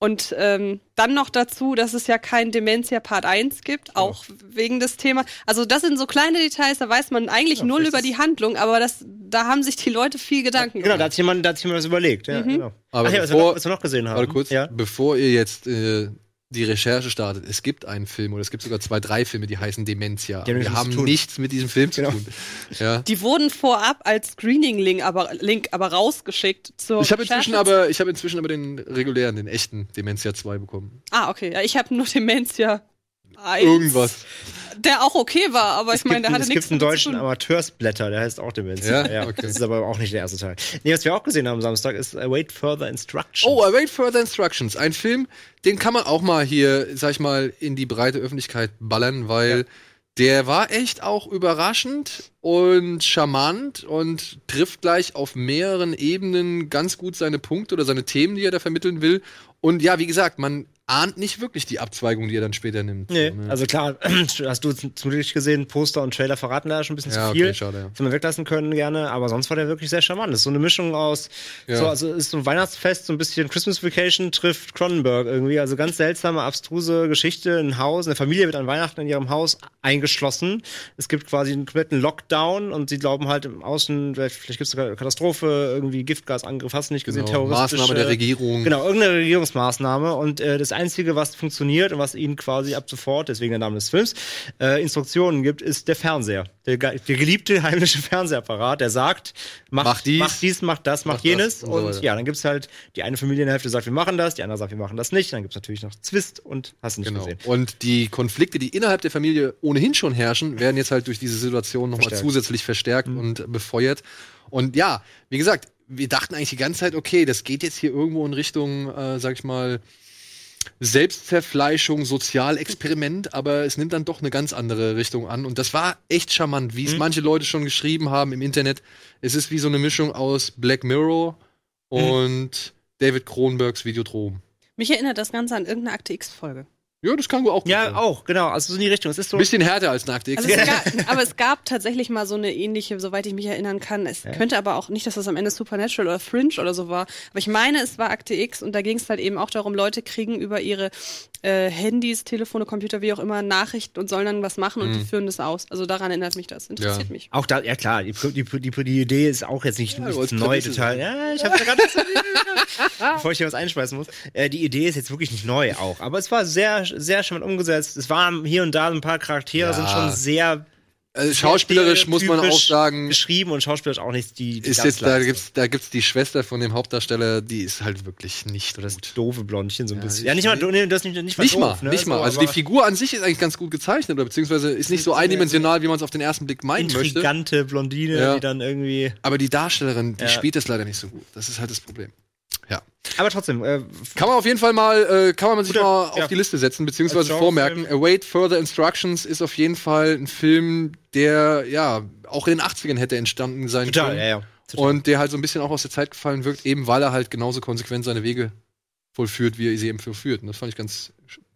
Und ähm, dann noch dazu, dass es ja kein Dementia Part 1 gibt, auch wegen des Themas. Also das sind so kleine Details, da weiß man eigentlich null vielleicht über die Handlung, aber das, da haben sich die Leute viel Gedanken Genau, da hat sich jemand, da hat sich jemand was überlegt. Ja, Mhm. genau. Aber Ach ja, was, wir bevor- noch, was wir noch gesehen haben. Warte kurz, bevor ihr jetzt äh, die Recherche startet, es gibt einen Film oder es gibt sogar zwei, drei Filme, die heißen Dementia. Die haben Wir nichts haben nichts mit diesem Film Genau. zu tun. Ja. Die wurden vorab als Screening-Link aber, Link aber rausgeschickt zur Ich habe inzwischen Recherche. aber, ich habe inzwischen aber den regulären, den echten Dementia 2 bekommen. Ah, okay. Ja, ich habe nur Dementia 1. Irgendwas. Der auch okay war, aber ich meine, der hatte es nichts gibt einen deutschen. Amateursblätter, der heißt auch Dementia. Ja? Okay. Das ist aber auch nicht der erste Teil. Nee, was wir auch gesehen haben am Samstag ist Await Further Instructions. Oh, Await Further Instructions. Ein Film, den kann man auch mal hier, sag ich mal, in die breite Öffentlichkeit ballern, weil der war echt auch überraschend und charmant und trifft gleich auf mehreren Ebenen ganz gut seine Punkte oder seine Themen, die er da vermitteln will. Und ja, wie gesagt, man ahnt nicht wirklich die Abzweigung, die er dann später nimmt. Nee, So, ne? also klar, hast du zum Glück gesehen, Poster und Trailer verraten da schon ein bisschen Ja, zu okay, viel. schade, ja. Hätte man weglassen können gerne, aber sonst war der wirklich sehr charmant. Das ist so eine Mischung aus, Ja. so, also ist so ein Weihnachtsfest, so ein bisschen Christmas Vacation trifft Cronenberg irgendwie. Also ganz seltsame, abstruse Geschichte. Ein Haus, eine Familie wird an Weihnachten in ihrem Haus eingeschlossen. Es gibt quasi einen kompletten Lockdown und sie glauben halt im Außen, vielleicht, gibt es sogar eine Katastrophe, irgendwie Giftgasangriff, hast du nicht gesehen, Genau, Maßnahme der Regierung. Genau, irgendeine Regierungsmaßnahme. Und äh, das Einzige, was funktioniert und was ihnen quasi ab sofort, deswegen der Name des Films, äh, Instruktionen gibt, ist der Fernseher. Der, der geliebte heimliche Fernsehapparat, der sagt, mach, Mach dies, mach dies, mach das, mach, mach das jenes. und so Und weiter. ja, dann gibt's halt, die eine Familienhälfte sagt, wir machen das, die andere sagt, wir machen das nicht. Dann gibt's natürlich noch Zwist und hast nicht Genau. gesehen. Und die Konflikte, die innerhalb der Familie ohnehin schon herrschen, werden jetzt halt durch diese Situation nochmal Verstärkt. Mhm. zusätzlich verstärkt und befeuert. Und ja, wie gesagt, wir dachten eigentlich die ganze Zeit, okay, das geht jetzt hier irgendwo in Richtung, äh, sag ich mal, Selbstzerfleischung, Sozialexperiment, aber es nimmt dann doch eine ganz andere Richtung an. Und das war echt charmant, wie es Mhm. manche Leute schon geschrieben haben im Internet. Es ist wie so eine Mischung aus Black Mirror Mhm. und David Kronbergs Videodrom. Mich erinnert das Ganze an irgendeine Akte X-Folge. Ja, das kann auch gut Ja, sein. auch, genau. Also so in die Richtung. Es ist so. Ein bisschen härter als eine Akte X. Also es gab, aber es gab tatsächlich mal so eine ähnliche, soweit ich mich erinnern kann. Es könnte aber auch nicht, dass das am Ende Supernatural oder Fringe oder so war. Aber ich meine, es war Akte X und da ging es halt eben auch darum, Leute kriegen über ihre äh, Handys, Telefone, Computer, wie auch immer, Nachrichten und sollen dann was machen und Mhm. die führen das aus. Also daran erinnert mich das. Interessiert mich. Auch da, ja klar, die, die, die, die Idee ist auch jetzt nicht Ja, wolltest neu total. Ja, ich habe gerade bevor ich hier was einschmeißen muss. Äh, die Idee ist jetzt wirklich nicht neu auch, aber es war sehr, sehr charmant umgesetzt. Es waren hier und da ein paar Charaktere Ja. sind schon sehr Also schauspielerisch muss man auch sagen, Geschrieben und schauspielerisch auch nicht die. die ist jetzt, da gibt's, da gibt's die Schwester von dem Hauptdarsteller, die ist halt wirklich nicht das gut. doofe Blondchen so ein Ja, bisschen. Ja, nicht mal, nee, das nicht, nicht mal Nicht mal, doof, ne? nicht mal. So, Also die Figur an sich ist eigentlich ganz gut gezeichnet, oder beziehungsweise ist nicht so eindimensional, wie man es auf den ersten Blick meinen möchte. intrigante Blondine, Ja. die dann irgendwie. Aber die Darstellerin, die Ja. spielt das leider nicht so gut. Das ist halt das Problem. Ja. Aber trotzdem, äh, Kann man auf jeden Fall mal, äh, kann man sich Guter- mal auf ja. die Liste setzen, beziehungsweise Als vormerken. Genrefilm. Await Further Instructions ist auf jeden Fall ein Film, der, ja, auch in den 80ern hätte entstanden sein Total, können. ja, ja. Und der halt so ein bisschen auch aus der Zeit gefallen wirkt, eben weil er halt genauso konsequent seine Wege vollführt, wie er sie eben vollführt. Und das fand ich ganz,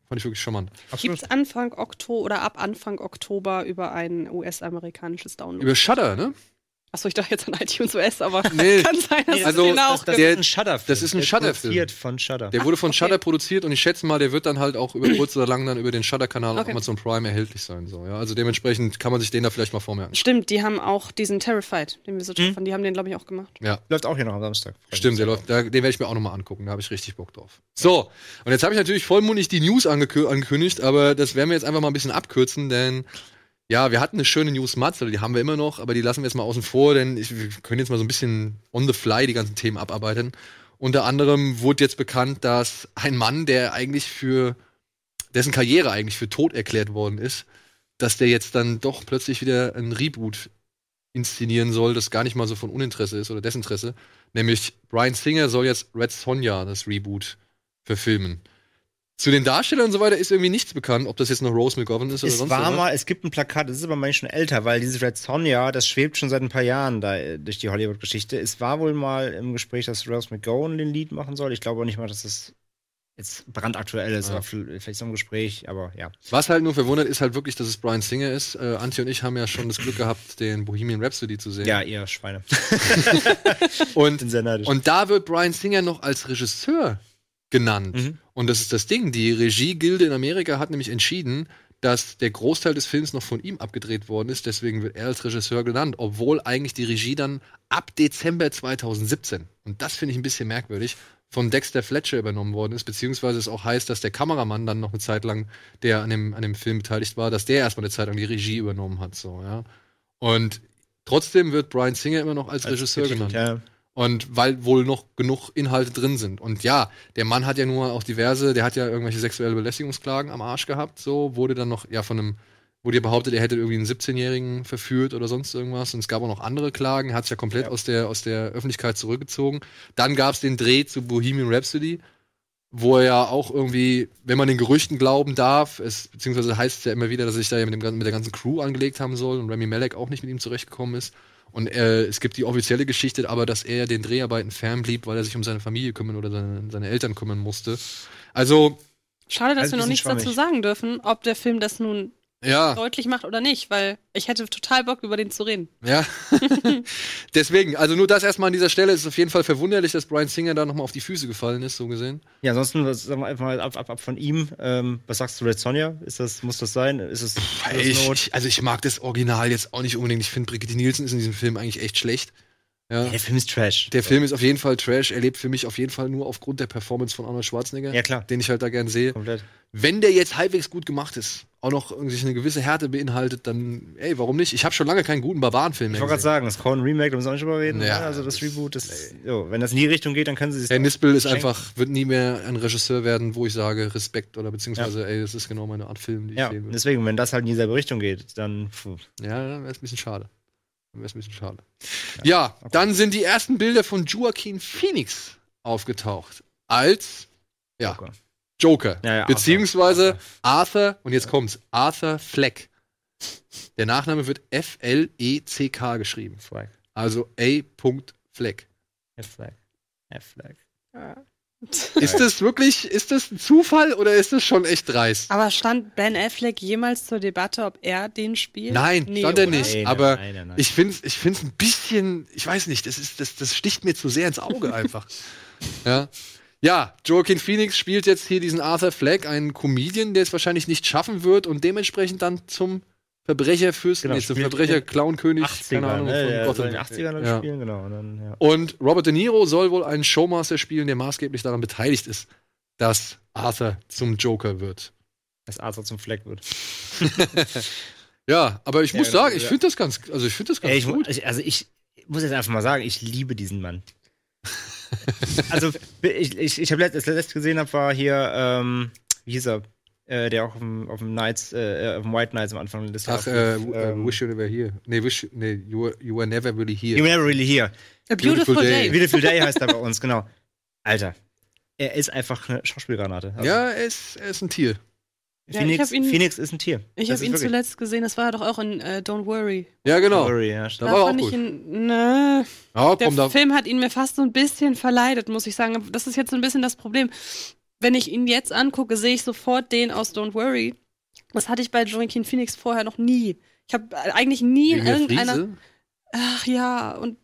fand ich wirklich charmant. Gibt es Anfang Oktober oder ab Anfang Oktober über ein US-amerikanisches Download? Über Shudder, ne? Achso, ich dachte jetzt an iTunes US, aber Nee. kann sein, dass Also, es den auch das- gibt. der- ist ein Shudder-Film. das ist ein Der Shudder-Film. produziert von Shudder. Der wurde von okay. Shudder produziert und ich schätze mal, der wird dann halt auch über kurz oder lang dann über den Shudder-Kanal auf Okay. Amazon Prime erhältlich sein. So, ja? Also dementsprechend kann man sich den da vielleicht mal vormerken. Stimmt, die haben auch diesen Terrified, den wir so Hm? toll fanden. Die haben den, glaube ich, auch gemacht. Ja. Läuft auch hier noch am Samstag. Stimmt, der läuft, da, den werde ich mir auch nochmal angucken, da habe ich richtig Bock drauf. So, und jetzt habe ich natürlich vollmundig die News angekü angekündigt, aber das werden wir jetzt einfach mal ein bisschen abkürzen, denn ja, wir hatten eine schöne News Matzel, die haben wir immer noch, aber die lassen wir jetzt mal außen vor, denn ich, wir können jetzt mal so ein bisschen on the fly die ganzen Themen abarbeiten. Unter anderem wurde jetzt bekannt, dass ein Mann, der eigentlich für, dessen Karriere eigentlich für tot erklärt worden ist, dass der jetzt dann doch plötzlich wieder ein Reboot inszenieren soll, das gar nicht mal so von Uninteresse ist oder Desinteresse. Nämlich Brian Singer soll jetzt Red Sonja, das Reboot, verfilmen. Zu den Darstellern und so weiter ist irgendwie nichts bekannt, ob das jetzt noch Rose McGovern ist oder Es sonst war was. mal, es gibt ein Plakat, das ist aber manchmal schon älter, weil dieses Red Sonja, das schwebt schon seit ein paar Jahren da äh, durch die Hollywood-Geschichte. Es war wohl mal im Gespräch, dass Rose McGowan den Lied machen soll. Ich glaube auch nicht mal, dass das jetzt brandaktuell ist, Ja. vielleicht so ein Gespräch, aber ja. Was halt nur verwundert, ist halt wirklich, dass es Brian Singer ist. Äh, Antje und ich haben ja schon das Glück gehabt, den Bohemian Rhapsody zu sehen. Ja, ihr Schweine. und, und da wird Brian Singer noch als Regisseur genannt. Mhm. Und das ist das Ding. Die Regiegilde in Amerika hat nämlich entschieden, dass der Großteil des Films noch von ihm abgedreht worden ist. Deswegen wird er als Regisseur genannt, obwohl eigentlich die Regie dann ab Dezember 2017, und das finde ich ein bisschen merkwürdig, von Dexter Fletcher übernommen worden ist, beziehungsweise es auch heißt, dass der Kameramann dann noch eine Zeit lang, der an dem, an dem Film beteiligt war, dass der erstmal eine Zeit lang die Regie übernommen hat. So, ja. Und trotzdem wird Brian Singer immer noch als, Als Regisseur betitelt, genannt. ja. Und weil wohl noch genug Inhalte drin sind. Und ja, der Mann hat ja nur auch diverse, der hat ja irgendwelche sexuelle Belästigungsklagen am Arsch gehabt, so, wurde dann noch, ja, von einem, wurde ja behauptet, er hätte irgendwie einen 17-Jährigen verführt oder sonst irgendwas. Und es gab auch noch andere Klagen, er hat sich ja komplett aus, der, aus der Öffentlichkeit zurückgezogen. Dann gab es den Dreh zu Bohemian Rhapsody, wo er ja auch irgendwie, wenn man den Gerüchten glauben darf, es, beziehungsweise heißt es ja immer wieder, dass er sich da ja mit, dem, mit der ganzen Crew angelegt haben soll und Remy Malek auch nicht mit ihm zurechtgekommen ist. Und äh, es gibt die offizielle Geschichte, aber dass er den Dreharbeiten fernblieb, weil er sich um seine Familie kümmern oder seine, seine Eltern kümmern musste. Also, Schade, dass Also wir noch nichts dazu schwammig. sagen dürfen, ob der Film das nun Ja. deutlich macht oder nicht, weil ich hätte total Bock, über den zu reden. ja. Deswegen, also nur das erstmal an dieser Stelle. Es ist auf jeden Fall verwunderlich, dass Brian Singer da nochmal auf die Füße gefallen ist, so gesehen. Ja, ansonsten was, sagen wir einfach mal ab, ab, ab von ihm. Ähm, was sagst du, Red Sonja? Ist das, muss das sein? Ist es ist Ich, ich, also ich mag das Original jetzt auch nicht unbedingt. Ich finde, Brigitte Nielsen ist in diesem Film eigentlich echt schlecht. Ja. Der Film ist Trash. Der Film ist auf jeden Fall Trash. Er lebt für mich auf jeden Fall nur aufgrund der Performance von Arnold Schwarzenegger. Ja, klar. Den ich halt da gern sehe. Komplett. Wenn der jetzt halbwegs gut gemacht ist, auch noch irgendwie eine gewisse Härte beinhaltet, dann, ey, warum nicht? Ich habe schon lange keinen guten Barbarenfilm Ich mehr wollte gerade sagen, das Cohen Remake, da müssen wir auch nicht drüber reden. Ja, ne? also das Reboot, das, jo, wenn das in die Richtung geht, dann können sie sich Herr Nispel ist schenken. einfach, wird nie mehr ein Regisseur werden, wo ich sage, Respekt oder beziehungsweise, ey, das ist genau meine Art Film, die Ja, ich will. deswegen, wenn das halt in dieselbe Richtung geht, dann. Puh. Ja, dann wäre es ein bisschen schade. Wäre es ein bisschen schade. Ja, dann sind die ersten Bilder von Joaquin Phoenix aufgetaucht. Als, ja, Joker. Joker. Ja, ja, beziehungsweise Arthur, und jetzt kommt's, Arthur Fleck. Der Nachname wird F-L-E-C-K geschrieben. Fleck. Also A. Fleck. F-Flag. F-Flag. Ist das wirklich, ist das ein Zufall oder ist das schon echt dreist? Aber stand Ben Affleck jemals zur Debatte, ob er den spielt? Nein, Nee, stand er oder? nicht. Nein, aber nein, nein, nein. ich finde es ich find's ein bisschen, ich weiß nicht, das, ist, das, das sticht mir zu sehr ins Auge einfach. ja. ja, Joaquin Phoenix spielt jetzt hier diesen Arthur Fleck, einen Comedian, der es wahrscheinlich nicht schaffen wird und dementsprechend dann zum Verbrecherfürsten, Genau, nee, spielt Verbrecher in Clownkönig, 80er, keine Ahnung, ne? von Der Gotham. in den 80ern dann Ja. spielen, genau. Und dann, ja. Und Robert De Niro soll wohl einen Showmaster spielen, der maßgeblich daran beteiligt ist, dass Arthur zum Joker wird. Dass Arthur zum Fleck wird. Ja, aber ich Ja, muss genau, sagen, ich ja. finde das ganz, also ich finde das ganz Ey, ich, gut. ich, also ich muss jetzt einfach mal sagen, ich liebe diesen Mann. also ich, ich, ich habe letzt, das letzte gesehen habe, war hier, ähm, wie hieß er? Äh, der auch auf dem, auf dem Nights, äh, auf dem White Nights am Anfang des Ach, Jahres. äh, w- äh, Wish You Were Here. Nee, wish, nee you, were, you Were Never Really Here. You were never really here. A Beautiful Day. Beautiful Day heißt er bei uns, genau. Alter, er ist einfach eine Schauspielgranate. Also, Ja, er ist, er ist ein Tier. Ja, Phoenix, ich hab ihn- Phoenix ist ein Tier. Ich habe ihn wirklich- zuletzt gesehen, das war doch auch in äh, Don't Worry. Ja, genau. Sorry, ja, da war auch gut. ihn, ne, Ja, der da, Film hat ihn mir fast so ein bisschen verleidet, muss ich sagen. Das ist jetzt so ein bisschen das Problem. Wenn ich ihn jetzt angucke, sehe ich sofort den aus Don't Worry. Das hatte ich bei Joaquin Phoenix vorher noch nie. Ich habe eigentlich nie in irgendeiner. Friese? Ach ja, und.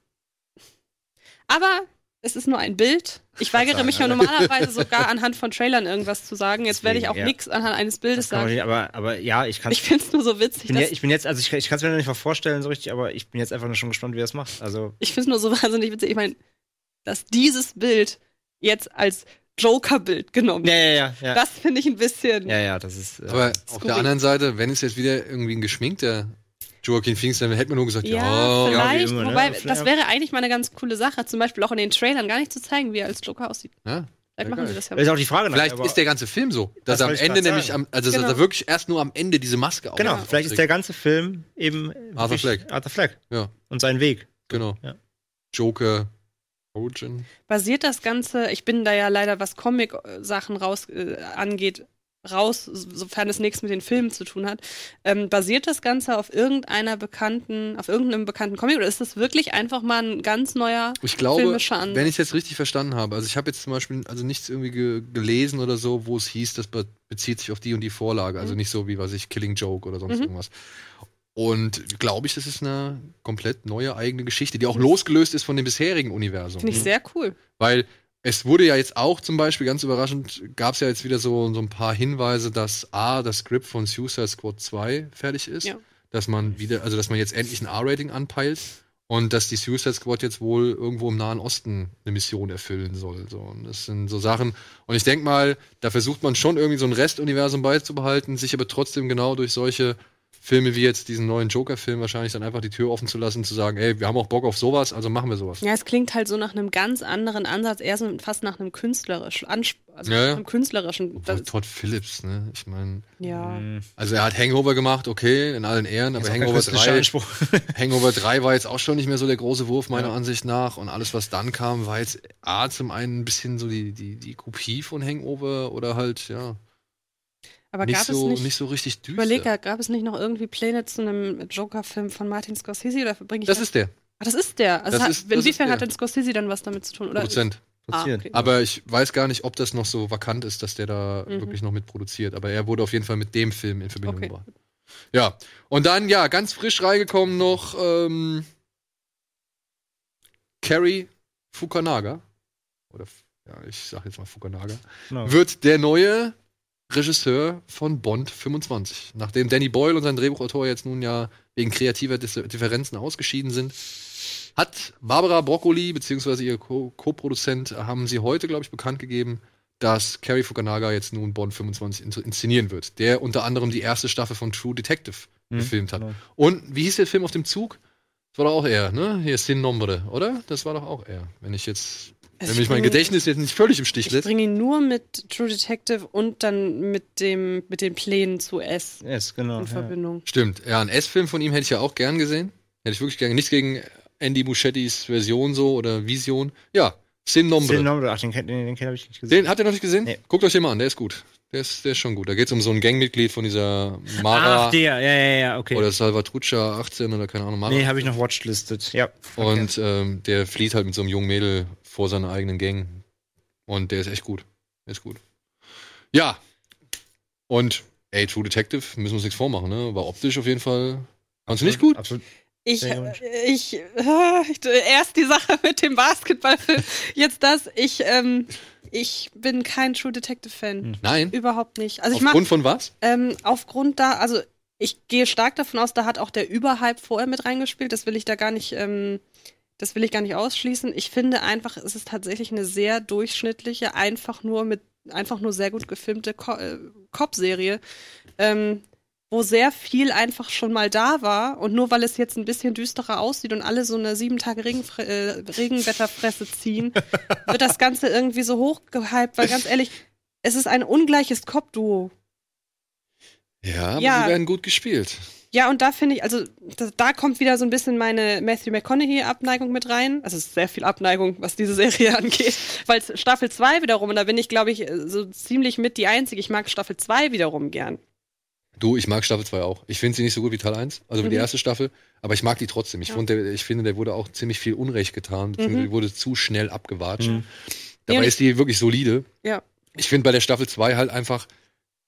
Aber es ist nur ein Bild. Ich weigere mich ja normalerweise sogar anhand von Trailern irgendwas zu sagen. Jetzt werde ich auch ja. nichts anhand eines Bildes sagen. nicht, aber, aber ja, ich kann Ich finde es nur so witzig, ich bin, ja, ich bin jetzt, also ich, ich kann es mir noch nicht mal vorstellen so richtig, aber ich bin jetzt einfach nur schon gespannt, wie er es macht. Also, ich finde es nur so wahnsinnig witzig. Ich meine, dass dieses Bild jetzt als Joker-Bild genommen ja, ja, ja. ja. Das finde ich ein bisschen. ja, ja, das ist. Äh, aber auf Skurril. der anderen Seite, wenn es jetzt wieder irgendwie ein geschminkter Joaquin Phoenix, dann hätte man nur gesagt, Ja, ja, vielleicht. wie immer, ne? wobei, Vielleicht- das wäre eigentlich mal eine ganz coole Sache. Zum Beispiel auch in den Trailern gar nicht zu zeigen, wie er als Joker aussieht. ja. Vielleicht Ja, machen sie das ja. ist auch die Frage. Vielleicht ist der ganze Film so, dass Das er am Ende nämlich, am, also dass Genau. er wirklich erst nur am Ende diese Maske auf Genau, vielleicht ist der ganze Film eben Arthur Fleck. Arthur Fleck. Ja. Und sein Weg. Genau. Ja. Joker, Origin. Basiert das Ganze, ich bin da ja leider, was Comic-Sachen raus äh, angeht, raus, sofern es nichts mit den Filmen zu tun hat. Ähm, basiert das Ganze auf irgendeiner bekannten, auf irgendeinem bekannten Comic oder ist das wirklich einfach mal ein ganz neuer Ich glaube, filmischer Ansatz? wenn ich es jetzt richtig verstanden habe, also ich habe jetzt zum Beispiel also nichts irgendwie ge gelesen oder so, wo es hieß, das be bezieht sich auf die und die Vorlage, also Mhm. nicht so wie, was ich, Killing Joke oder sonst Mhm. irgendwas. Und glaube ich, das ist eine komplett neue eigene Geschichte, die auch losgelöst ist von dem bisherigen Universum. Finde ich sehr cool. Weil es wurde ja jetzt auch zum Beispiel, ganz überraschend, gab es ja jetzt wieder so, so ein paar Hinweise, dass A, das Skript von Suicide Squad 2 fertig ist. Ja. Dass man wieder, also dass man jetzt endlich ein R-Rating anpeilt und dass die Suicide Squad jetzt wohl irgendwo im Nahen Osten eine Mission erfüllen soll. So. Und das sind so Sachen. Und ich denke mal, da versucht man schon irgendwie so ein Restuniversum beizubehalten, sich aber trotzdem genau durch solche Filme wie jetzt diesen neuen Joker-Film wahrscheinlich dann einfach die Tür offen zu lassen, zu sagen, ey, wir haben auch Bock auf sowas, also machen wir sowas. Ja, es klingt halt so nach einem ganz anderen Ansatz, eher so fast nach einem künstlerischen, Ansp also Ja, ja. nach einem künstlerischen. Todd Phillips, ne? Ich meine, ja. also er hat Hangover gemacht, okay, in allen Ehren, aber Hangover künstlerischer 3, Anspruch. Hangover 3 war jetzt auch schon nicht mehr so der große Wurf, meiner Ansicht nach. Und alles, was dann kam, war jetzt A, zum einen ein bisschen so die, die, die Kopie von Hangover oder halt, ja, Aber nicht, gab so, es nicht, nicht so richtig düster. überleg, gab es nicht noch irgendwie Pläne zu einem Joker-Film von Martin Scorsese oder bringe ich Das ist der Ah, das ist der. Also Das hat, ist- das inwiefern hat denn Scorsese dann was damit zu tun? Oder? Produzent. Ah, okay. Aber ich weiß gar nicht, ob das noch so vakant ist, dass der da Mhm. wirklich noch mit produziert. Aber er wurde auf jeden Fall mit dem Film in Verbindung Okay. gebracht. Ja. Und dann, ja, ganz frisch reingekommen noch ähm, Carrie Fukunaga. Oder, ja, ich sag jetzt mal Fukunaga. Genau. Wird der neue Regisseur von Bond 25. Nachdem Danny Boyle und sein Drehbuchautor jetzt nun ja wegen kreativer Differenzen ausgeschieden sind, hat Barbara Broccoli beziehungsweise ihr Co- Co-Produzent haben sie heute, glaube ich, bekannt gegeben, dass Carrie Fukunaga jetzt nun Bond 25 in- inszenieren wird, der unter anderem die erste Staffel von True Detective Mhm, gefilmt hat. genau. Und wie hieß der Film auf dem Zug? Das war doch auch er, ne? Hier Sin Nombre, oder? Das war doch auch er. Wenn ich jetzt, Also wenn ich mich mein Gedächtnis jetzt nicht völlig im Stich Ich lässt. bringe ihn nur mit True Detective und dann mit dem mit den Plänen zu S Yes, genau. in ja. Verbindung. Stimmt, ja, einen S-Film von ihm hätte ich ja auch gern gesehen. Hätte ich wirklich gern. Nichts gegen Andy Muschettis Version so oder Vision. Ja, Sin Nombre. Sin Nombre, ach, den, kenn- den, den habe ich nicht gesehen. Den habt ihr noch nicht gesehen? Nee. Guckt euch den mal an, der ist gut. Der ist, der ist schon gut. Da geht es um so ein Gangmitglied von dieser Mara Ach, der, ja, ja, ja, okay. oder Salvatrucha 18 oder keine Ahnung, Mara. nee, habe ich noch watchlisted. Ja. okay. Und ähm, der flieht halt mit so einem jungen Mädel vor seiner eigenen Gang. Und der ist echt gut. Der ist gut. Ja. Und, ey, True Detective, müssen wir uns nichts vormachen, ne? War optisch auf jeden Fall. Fandst du nicht gut? Absolut. Ich, äh, ich, äh, ich, erst die Sache mit dem Basketballfilm, jetzt das. Ich, ähm, ich bin kein True Detective Fan. Nein. Überhaupt nicht. Also ich mag, Aufgrund von was? ähm, aufgrund da, also ich gehe stark davon aus, da hat auch der Überhype vorher mit reingespielt. Das will ich da gar nicht, ähm, das will ich gar nicht ausschließen. Ich finde einfach, es ist tatsächlich eine sehr durchschnittliche, einfach nur mit, einfach nur sehr gut gefilmte äh, Cop-Serie, ähm, wo sehr viel einfach schon mal da war und nur weil es jetzt ein bisschen düsterer aussieht und alle so eine sieben Tage Regenfre äh, Regenwetterfresse ziehen, wird das Ganze irgendwie so hochgehypt, weil ganz ehrlich, es ist ein ungleiches Cop-Duo. Ja, aber Ja. sie werden gut gespielt. Ja, und da finde ich, also da, da kommt wieder so ein bisschen meine Matthew McConaughey-Abneigung mit rein. Also es ist sehr viel Abneigung, was diese Serie angeht. Weil Staffel 2 wiederum, und da bin ich, glaube ich, so ziemlich mit die Einzige. Ich mag Staffel 2 wiederum gern. Du, ich mag Staffel 2 auch. Ich finde sie nicht so gut wie Teil 1, also wie die Mhm. erste Staffel, aber ich mag die trotzdem. Ich, Ja. der, ich finde, der wurde auch ziemlich viel Unrecht getan, Mhm. wurde zu schnell abgewatscht. Mhm. Dabei und ist die wirklich solide. Ja. Ich finde bei der Staffel 2 halt einfach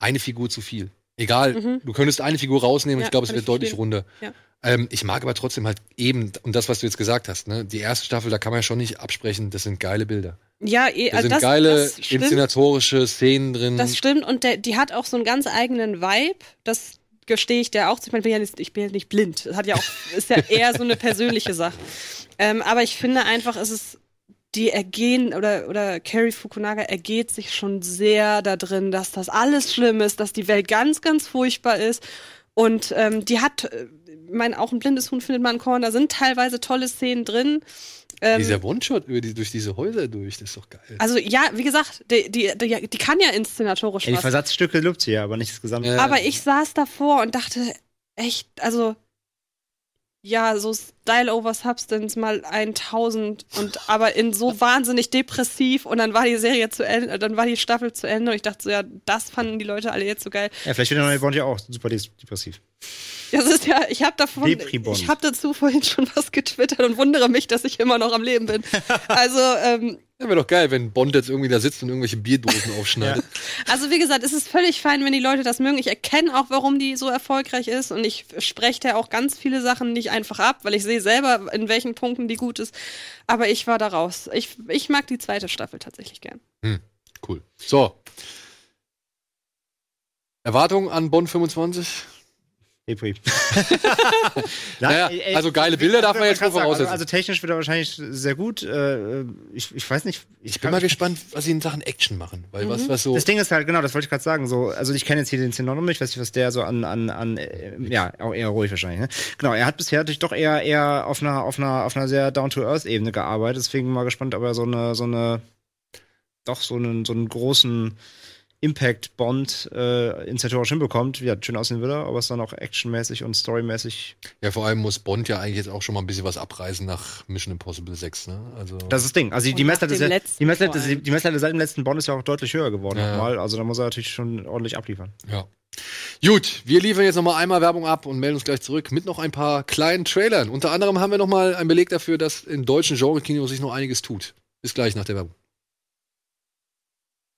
eine Figur zu viel. Egal, Mhm. du könntest eine Figur rausnehmen und Ja, ich glaube, es wird ich deutlich runder. Ja. Ähm, ich mag aber trotzdem halt eben, und das, was du jetzt gesagt hast, ne, die erste Staffel, da kann man ja schon nicht absprechen, das sind geile Bilder. Ja, eh, Da also sind das, geile das stimmt. inszenatorische Szenen drin. Das stimmt und der, die hat auch so einen ganz eigenen Vibe. Das gestehe ich dir auch. Ich, meine, ich bin ja nicht, ich bin ja nicht blind. Das hat ja auch, ist ja eher so eine persönliche Sache. Ähm, aber ich finde einfach, es ist die ergehen oder oder Carrie Fukunaga ergeht sich schon sehr da drin, dass das alles schlimm ist, dass die Welt ganz ganz furchtbar ist und ähm, die hat, äh, ich meine auch ein blindes Huhn findet man ein Korn. Da sind teilweise tolle Szenen drin. Ähm, Dieser One-Shot über die, durch diese Häuser durch, das ist doch geil. also ja, wie gesagt, die, die, die, die kann ja inszenatorisch Ja, die. Versatzstücke lobt sie ja, aber nicht das Gesamte. Aber ich saß davor und dachte, echt, also ja, so Style over Substance mal 1000 und aber in so wahnsinnig depressiv und dann war die Serie zu Ende, dann war die Staffel zu Ende und ich dachte so, ja, das fanden die Leute alle jetzt so geil. Ja, vielleicht wird der neue Bond ja auch super depressiv. Das ist ja, ich habe davon, ich habe dazu vorhin schon was getwittert und wundere mich, dass ich immer noch am Leben bin. Also, ähm, Ja, wäre doch geil, wenn Bond jetzt irgendwie da sitzt und irgendwelche Bierdosen aufschneidet. Also wie gesagt, es ist völlig fein, wenn die Leute das mögen. Ich erkenne auch, warum die so erfolgreich ist und ich spreche da auch ganz viele Sachen nicht einfach ab, weil ich sehe selber, in welchen Punkten die gut ist. Aber ich war da raus. Ich, ich mag die zweite Staffel tatsächlich gern. Hm, cool. So. Erwartungen an Bond 25? Depri. Naja, ey, ey, also geile Bilder darf man jetzt wohl sagen, voraussetzen. Also, also technisch wird er wahrscheinlich sehr gut. Äh, ich, ich weiß nicht. Ich bin mal gespannt, was sie in Sachen Action machen. Weil was, Mhm. was so. Das Ding ist halt, genau, das wollte ich gerade sagen. So, also ich kenne jetzt hier den Synonym, ich weiß nicht, was der so an, an, an äh, ja, auch eher ruhig wahrscheinlich, ne? Genau, er hat bisher natürlich doch eher, eher auf einer, auf einer, auf einer sehr Down-to-Earth-Ebene gearbeitet, deswegen mal gespannt, ob er so eine, so eine, doch so einen, so einen großen Impact-Bond äh, inszenatorisch hinbekommt. Ja, schön aussehen würde, aber es dann auch actionmäßig und storymäßig. Ja, vor allem muss Bond ja eigentlich jetzt auch schon mal ein bisschen was abreißen nach Mission Impossible 6, ne? Also. Das ist das Ding. Also die, Messlatte, ist ja- letzten die Messlatte, die Messlatte seit dem letzten Bond ist ja auch deutlich höher geworden Ja. nochmal. Also da muss er natürlich schon ordentlich abliefern. Ja. Gut, wir liefern jetzt noch mal einmal Werbung ab und melden uns gleich zurück mit noch ein paar kleinen Trailern. Unter anderem haben wir noch mal einen Beleg dafür, dass im deutschen Genre-Kino sich noch einiges tut. Bis gleich nach der Werbung.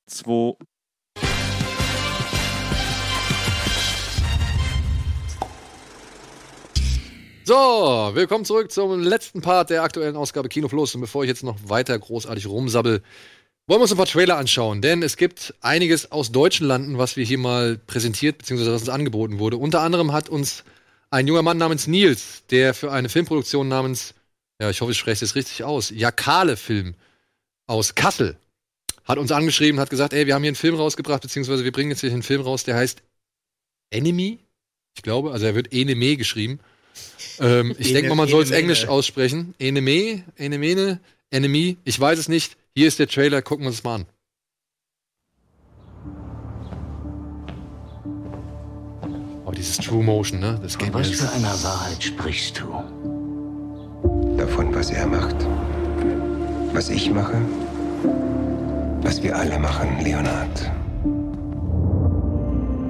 2. So, willkommen zurück zum letzten Part der aktuellen Ausgabe Kino. Und bevor ich jetzt noch weiter großartig rumsabbel, wollen wir uns ein paar Trailer anschauen. Denn es gibt einiges aus deutschen Landen, was wir hier mal präsentiert, beziehungsweise was uns angeboten wurde. Unter anderem hat uns ein junger Mann namens Nils, der für eine Filmproduktion namens, ja, ich hoffe, ich spreche es richtig aus, Jakale Film aus Kassel, hat uns angeschrieben, hat gesagt, ey, wir haben hier einen Film rausgebracht, beziehungsweise wir bringen jetzt hier einen Film raus, der heißt Enemy. Ich glaube, also er wird Enemy geschrieben. Ähm, ich denke mal, man soll es. Englisch aussprechen. Enemy, Enemene, Enemy. Ich weiß es nicht. Hier ist der Trailer. Gucken wir uns mal an. Oh, dieses True Motion, ne? Das geht Von was für einer Wahrheit sprichst du? Davon, was er macht, was ich mache, was wir alle machen, Leonard.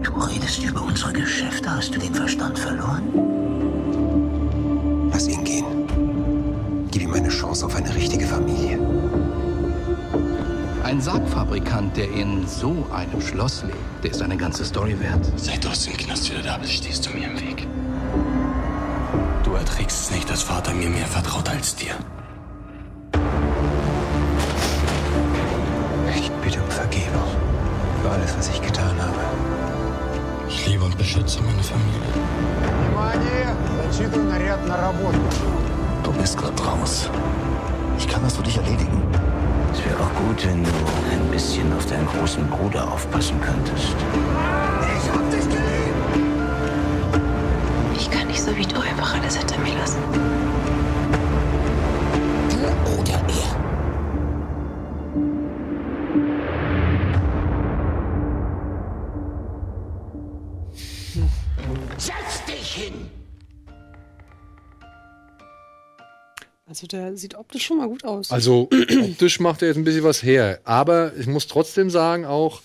Du redest über unsere Geschäfte. Hast du den Verstand verloren? Lass ihn gehen. Gib ihm eine Chance auf eine richtige Familie. Ein Sargfabrikant, der in so einem Schloss lebt, der ist eine ganze Story wert. Seit du aus dem Knast wieder da bist, stehst du mir im Weg. Du erträgst es nicht, dass Vater mir mehr vertraut als dir. Ich bitte um Vergebung für alles, was ich getan habe. Ich liebe und beschütze meine Familie. Du bist grad raus. Ich kann das für dich erledigen. Es wäre auch gut, wenn du ein bisschen auf deinen großen Bruder aufpassen könntest. Ich hab dich geliebt! ich doch einfach alles hinter mir lassen. Der sieht optisch schon mal gut aus. Also optisch macht er jetzt ein bisschen was her. Aber ich muss trotzdem sagen, auch,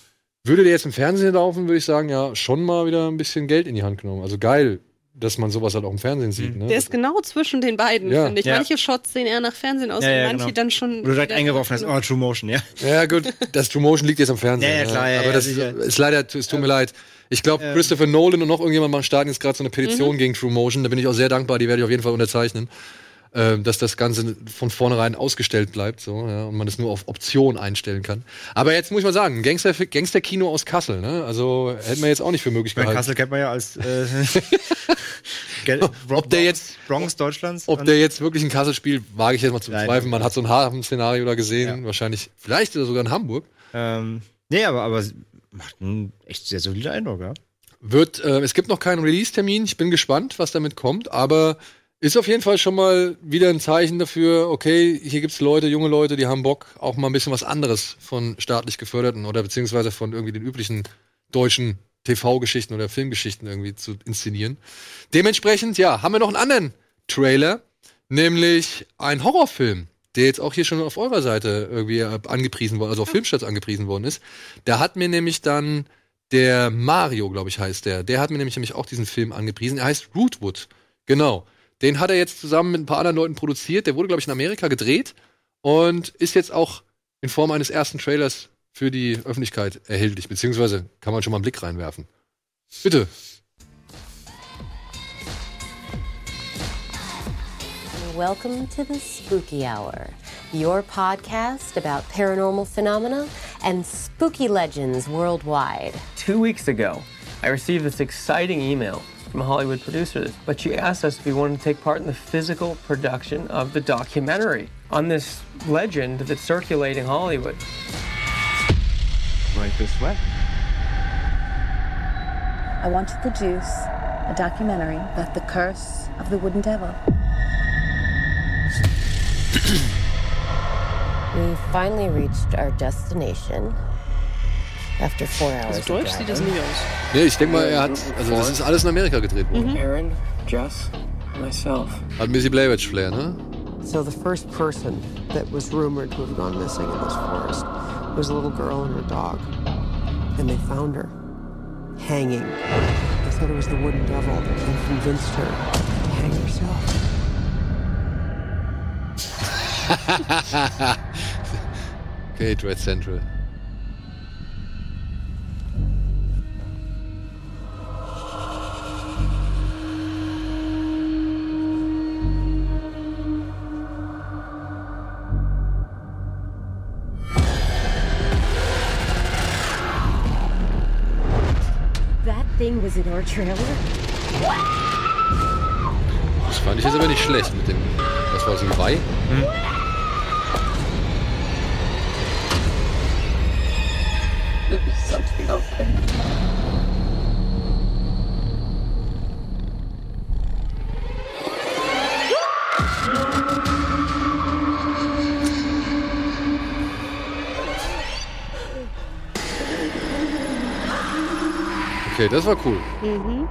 würde der jetzt im Fernsehen laufen, würde ich sagen, ja, schon mal wieder ein bisschen Geld in die Hand genommen. Also geil, dass man sowas halt auch im Fernsehen sieht. Ne? der ist genau zwischen den beiden, Ja. finde ich. Ja. Manche Shots sehen eher nach Fernsehen aus Ja, ja, und manche genau. dann schon. Wo du direkt eingeworfen hast, oh, True Motion, ja. Ja, gut, das True Motion liegt jetzt am Fernsehen. Ja, ja, klar, ja, Aber ja, das sicher. ist leider, es tut mir leid. Ich glaube, Ähm. Christopher Nolan und noch irgendjemand machen starten jetzt gerade so eine Petition Mhm. gegen True Motion. Da bin ich auch sehr dankbar, die werde ich auf jeden Fall unterzeichnen. Ähm, dass das Ganze von vornherein ausgestellt bleibt, so, ja, und man es nur auf Option einstellen kann. Aber jetzt muss ich mal sagen, Gangster, Gangster-Kino aus Kassel, ne? Also hätten wir jetzt auch nicht für möglich gehalten. Kassel kennt man ja als äh, ob der jetzt Bronx Deutschlands. Ob der jetzt wirklich in Kassel spielt, wage ich jetzt mal zu bezweifeln. Man hat so ein Hafen-Szenario da gesehen, wahrscheinlich, vielleicht sogar in Hamburg. Ähm, nee, aber, aber macht einen echt sehr solider Eindruck, ja. Wird, äh, es gibt noch keinen Release-Termin. Ich bin gespannt, was damit kommt, aber ist auf jeden Fall schon mal wieder ein Zeichen dafür, okay, hier gibt's Leute, junge Leute, die haben Bock, auch mal ein bisschen was anderes von staatlich geförderten oder beziehungsweise von irgendwie den üblichen deutschen TV-Geschichten oder Filmgeschichten irgendwie zu inszenieren. Dementsprechend, ja, haben wir noch einen anderen Trailer, nämlich ein Horrorfilm, der jetzt auch hier schon auf eurer Seite irgendwie angepriesen worden, also auf Filmstarts angepriesen worden ist. Da hat mir nämlich dann der Mario, glaube ich, heißt der. Der hat mir nämlich, nämlich auch diesen Film angepriesen. Er heißt Rootwood. Genau. Den hat er jetzt zusammen mit ein paar anderen Leuten produziert. Der wurde, glaube ich, in Amerika gedreht und ist jetzt auch in Form eines ersten Trailers für die Öffentlichkeit erhältlich. Beziehungsweise kann man schon mal einen Blick reinwerfen. Bitte. Welcome to the Spooky Hour, your podcast about paranormal phenomena and spooky legends worldwide. Two weeks ago, I received this exciting email from Hollywood producers, but she asked us if we wanted to take part in the physical production of the documentary on this legend that's circulating Hollywood. Right this way. I want to produce a documentary about the curse of the Wooden Devil. We finally reached our destination after four hours. Also deutsch sieht das nicht aus. Nee, ich denke mal, er hat, also das ist alles in Amerika gedreht worden. Aaron, Jess, myself. Hat Blair Witch Flair, ne? So the first person that was rumored to have gone missing in this forest was a little girl and her dog. And they found her hanging. They said it was the wooden devil that convinced her to hang herself. okay, Dread Central. Das fand ich jetzt aber nicht schlecht mit dem. Das war so ein Geweih. Something out Okay, das war cool. Mhm.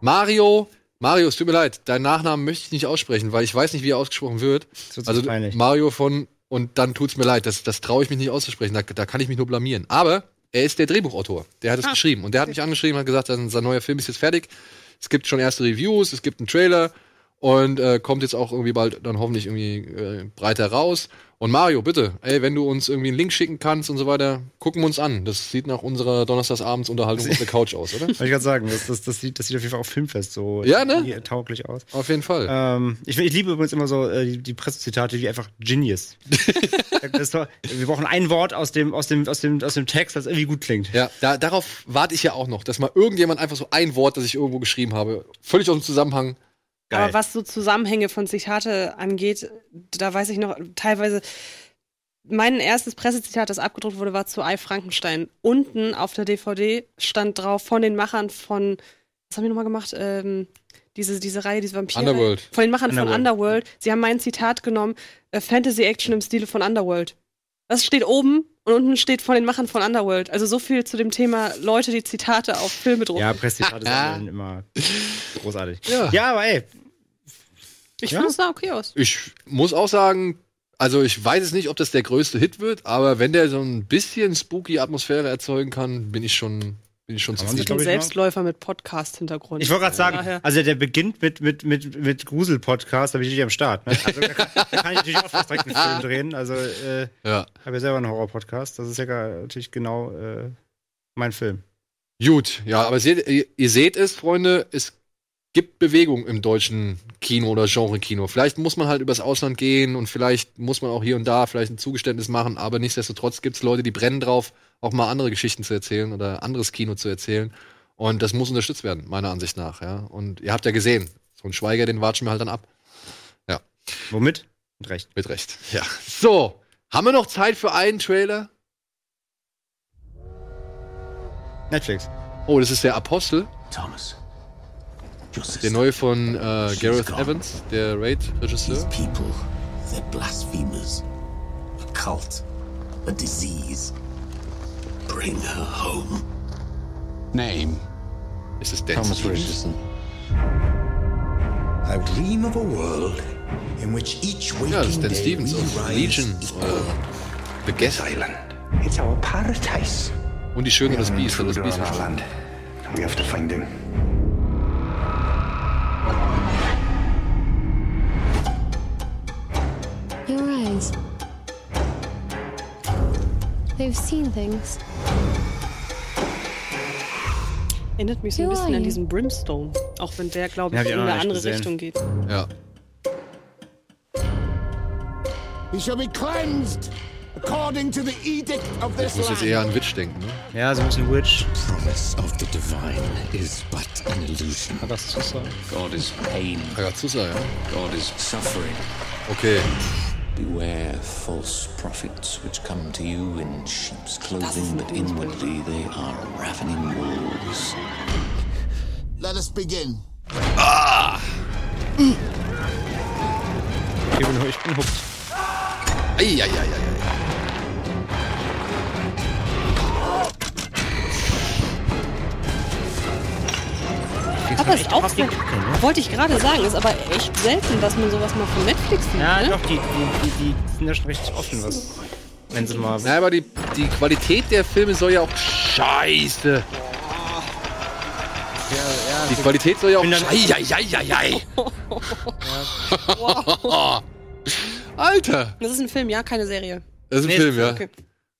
Mario, Mario, es tut mir leid, deinen Nachnamen möchte ich nicht aussprechen, weil ich weiß nicht, wie er ausgesprochen wird. Also so peinlich. Mario von und dann tut's mir leid, das, das traue ich mich nicht auszusprechen, da, da kann ich mich nur blamieren. Aber er ist der Drehbuchautor, der hat es Ah, geschrieben und der hat mich angeschrieben, hat gesagt, sein, sein neuer Film ist jetzt fertig. Es gibt schon erste Reviews, es gibt einen Trailer und äh, kommt jetzt auch irgendwie bald dann hoffentlich irgendwie äh, breiter raus. Und Mario, bitte, ey, wenn du uns irgendwie einen Link schicken kannst und so weiter, gucken wir uns an. Das sieht nach unserer Donnerstagsabends-Unterhaltung auf der Couch aus, oder? Wollte ich gerade sagen, das, das, das, sieht, das sieht auf jeden Fall auch filmfest so Ja, ne? tauglich aus. Auf jeden Fall. Ähm, ich, ich liebe übrigens immer so äh, die, die Pressezitate wie einfach Genius. doch, wir brauchen ein Wort aus dem, aus, dem, aus, dem, aus dem Text, das irgendwie gut klingt. Ja, da, darauf warte ich ja auch noch, dass mal irgendjemand einfach so ein Wort, das ich irgendwo geschrieben habe, völlig aus dem Zusammenhang. Aber was so Zusammenhänge von Zitate angeht, da weiß ich noch teilweise. Mein erstes Pressezitat, das abgedruckt wurde, war zu Ei Frankenstein. Unten auf der DVD stand drauf von den Machern von was haben die nochmal gemacht? Ähm, diese, diese Reihe, diese Vampire. Underworld. Von den Machern von Underworld. Underworld. Sie haben mein Zitat genommen: äh, Fantasy-Action im Stile von Underworld. Das steht oben und unten steht von den Machern von Underworld. Also so viel zu dem Thema Leute, die Zitate auf Filme drucken. Ja, Prestigitate sammeln immer großartig. Ja. Ja, aber ey, Ich Ja? finde, es sah okay aus. Ich muss auch sagen, also ich weiß es nicht, ob das der größte Hit wird, aber wenn der so ein bisschen spooky Atmosphäre erzeugen kann, bin ich schon, bin ich schon bin glaub ich, Selbstläufer mit Podcast-Hintergrund. ich wollte gerade sagen, Daher- also der beginnt mit, mit, mit, mit Grusel-Podcast, da bin ich nicht am Start. Ne? Also, da, kann, da kann ich natürlich auch fast direkt einen Film drehen. Also, äh, Ja. ich habe ja selber einen Horror-Podcast. Das ist ja gar- natürlich genau äh, mein Film. Gut, ja, aber seht, ihr, ihr seht es, Freunde, es gibt Bewegung im deutschen Kino oder Genre-Kino. Vielleicht muss man halt übers Ausland gehen und vielleicht muss man auch hier und da vielleicht ein Zugeständnis machen, aber nichtsdestotrotz gibt es Leute, die brennen drauf, auch mal andere Geschichten zu erzählen oder anderes Kino zu erzählen. Und das muss unterstützt werden, meiner Ansicht nach, ja. Und ihr habt ja gesehen, so ein Schweiger, den watschen wir halt dann ab. Ja. Womit? Mit Recht. Mit Recht. Ja. So, haben wir noch Zeit für einen Trailer? Netflix. Oh, das ist der Apostel. Thomas. Der neue von äh, Gareth Evans, der Raid-Regisseur. People, they're blasphemers. A cult. A disease. Bring her home. Name. Ist es Dan Thomas Stevens? Richardson. I dream of a world in which each waking Ja, das ist Dan day Stevens we aus rise Legion oder The Guest. Island. It's our paradise. Und die Schöne und das We have an Biest, hat das Biest we have to find him. They've seen things. Erinnert mich so ein Ja, bisschen an ja. diesen Brimstone. Auch wenn der, glaube ich, ich in eine andere gesehen. Richtung geht. Ja. He shall be cleansed according to the edict of Ich this muss jetzt eher an Witch denken, ne? Ja, so ein bisschen Witch. Promise of the divine is but an illusion. sagen. God is pain. Agazusa, ja. God is suffering. Okay. Beware false prophets which come to you in sheep's clothing, but inwardly they are ravening wolves. Let us begin. Ich bin, ich bin hooked. Eieieiei. Aber ist auch sehr, wollte ich gerade sagen, ist aber echt selten, dass man sowas mal von Netflix sieht. Ja, ne? doch, die, die, die, die sind ja schon recht offen, was. Wenn sie mal. Ja, aber die, die Qualität der Filme soll ja auch scheiße. Die Qualität soll ja auch. Eieieiei. Alter! Das ist ein Film, ja, keine Serie. Das ist ein Nee, Film, ja. Okay.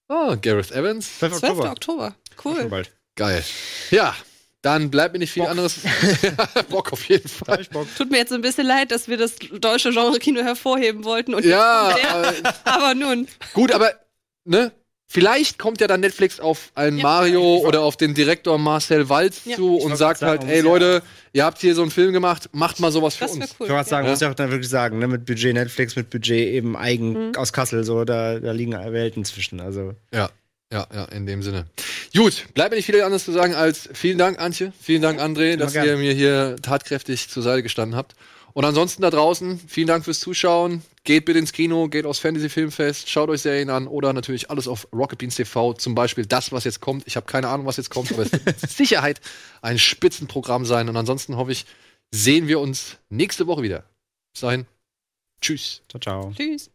Oh, Gareth Evans. 12. 12. Oktober. Oktober. Cool. bald. Geil. Ja, dann bleibt mir nicht viel anderes. Bock auf jeden Fall. Tut mir jetzt ein bisschen leid, dass wir das deutsche Genre-Kino hervorheben wollten. Und Ja, der, aber nun. Gut, aber, ne? Vielleicht kommt ja dann Netflix auf einen Mario oder auf den Direktor Marcel Walz Ja. zu Ich und sagt halt, sagen, ey man muss Leute, ihr habt hier so einen Film gemacht, macht mal sowas für Das wäre uns. cool. Ich wollte gerade sagen, ja. muss ja auch dann wirklich sagen, ne, mit Budget Netflix, mit Budget eben eigen Mhm. aus Kassel, so, da, da liegen Welten zwischen. Also, Ja, ja, ja, in dem Sinne. Gut, bleibt mir nicht viel anderes zu sagen als vielen Dank, Antje, vielen Dank, André, dass gerne. ihr mir hier tatkräftig zur Seite gestanden habt. Und ansonsten da draußen, vielen Dank fürs Zuschauen. Geht bitte ins Kino, geht aufs Fantasy Filmfest, schaut euch Serien an oder natürlich alles auf Rocket Beans TV. Zum Beispiel das, was jetzt kommt. Ich habe keine Ahnung, was jetzt kommt, aber es wird mit Sicherheit ein Spitzenprogramm sein. Und ansonsten hoffe ich, sehen wir uns nächste Woche wieder. Bis dahin. Tschüss. ciao, ciao. Tschüss.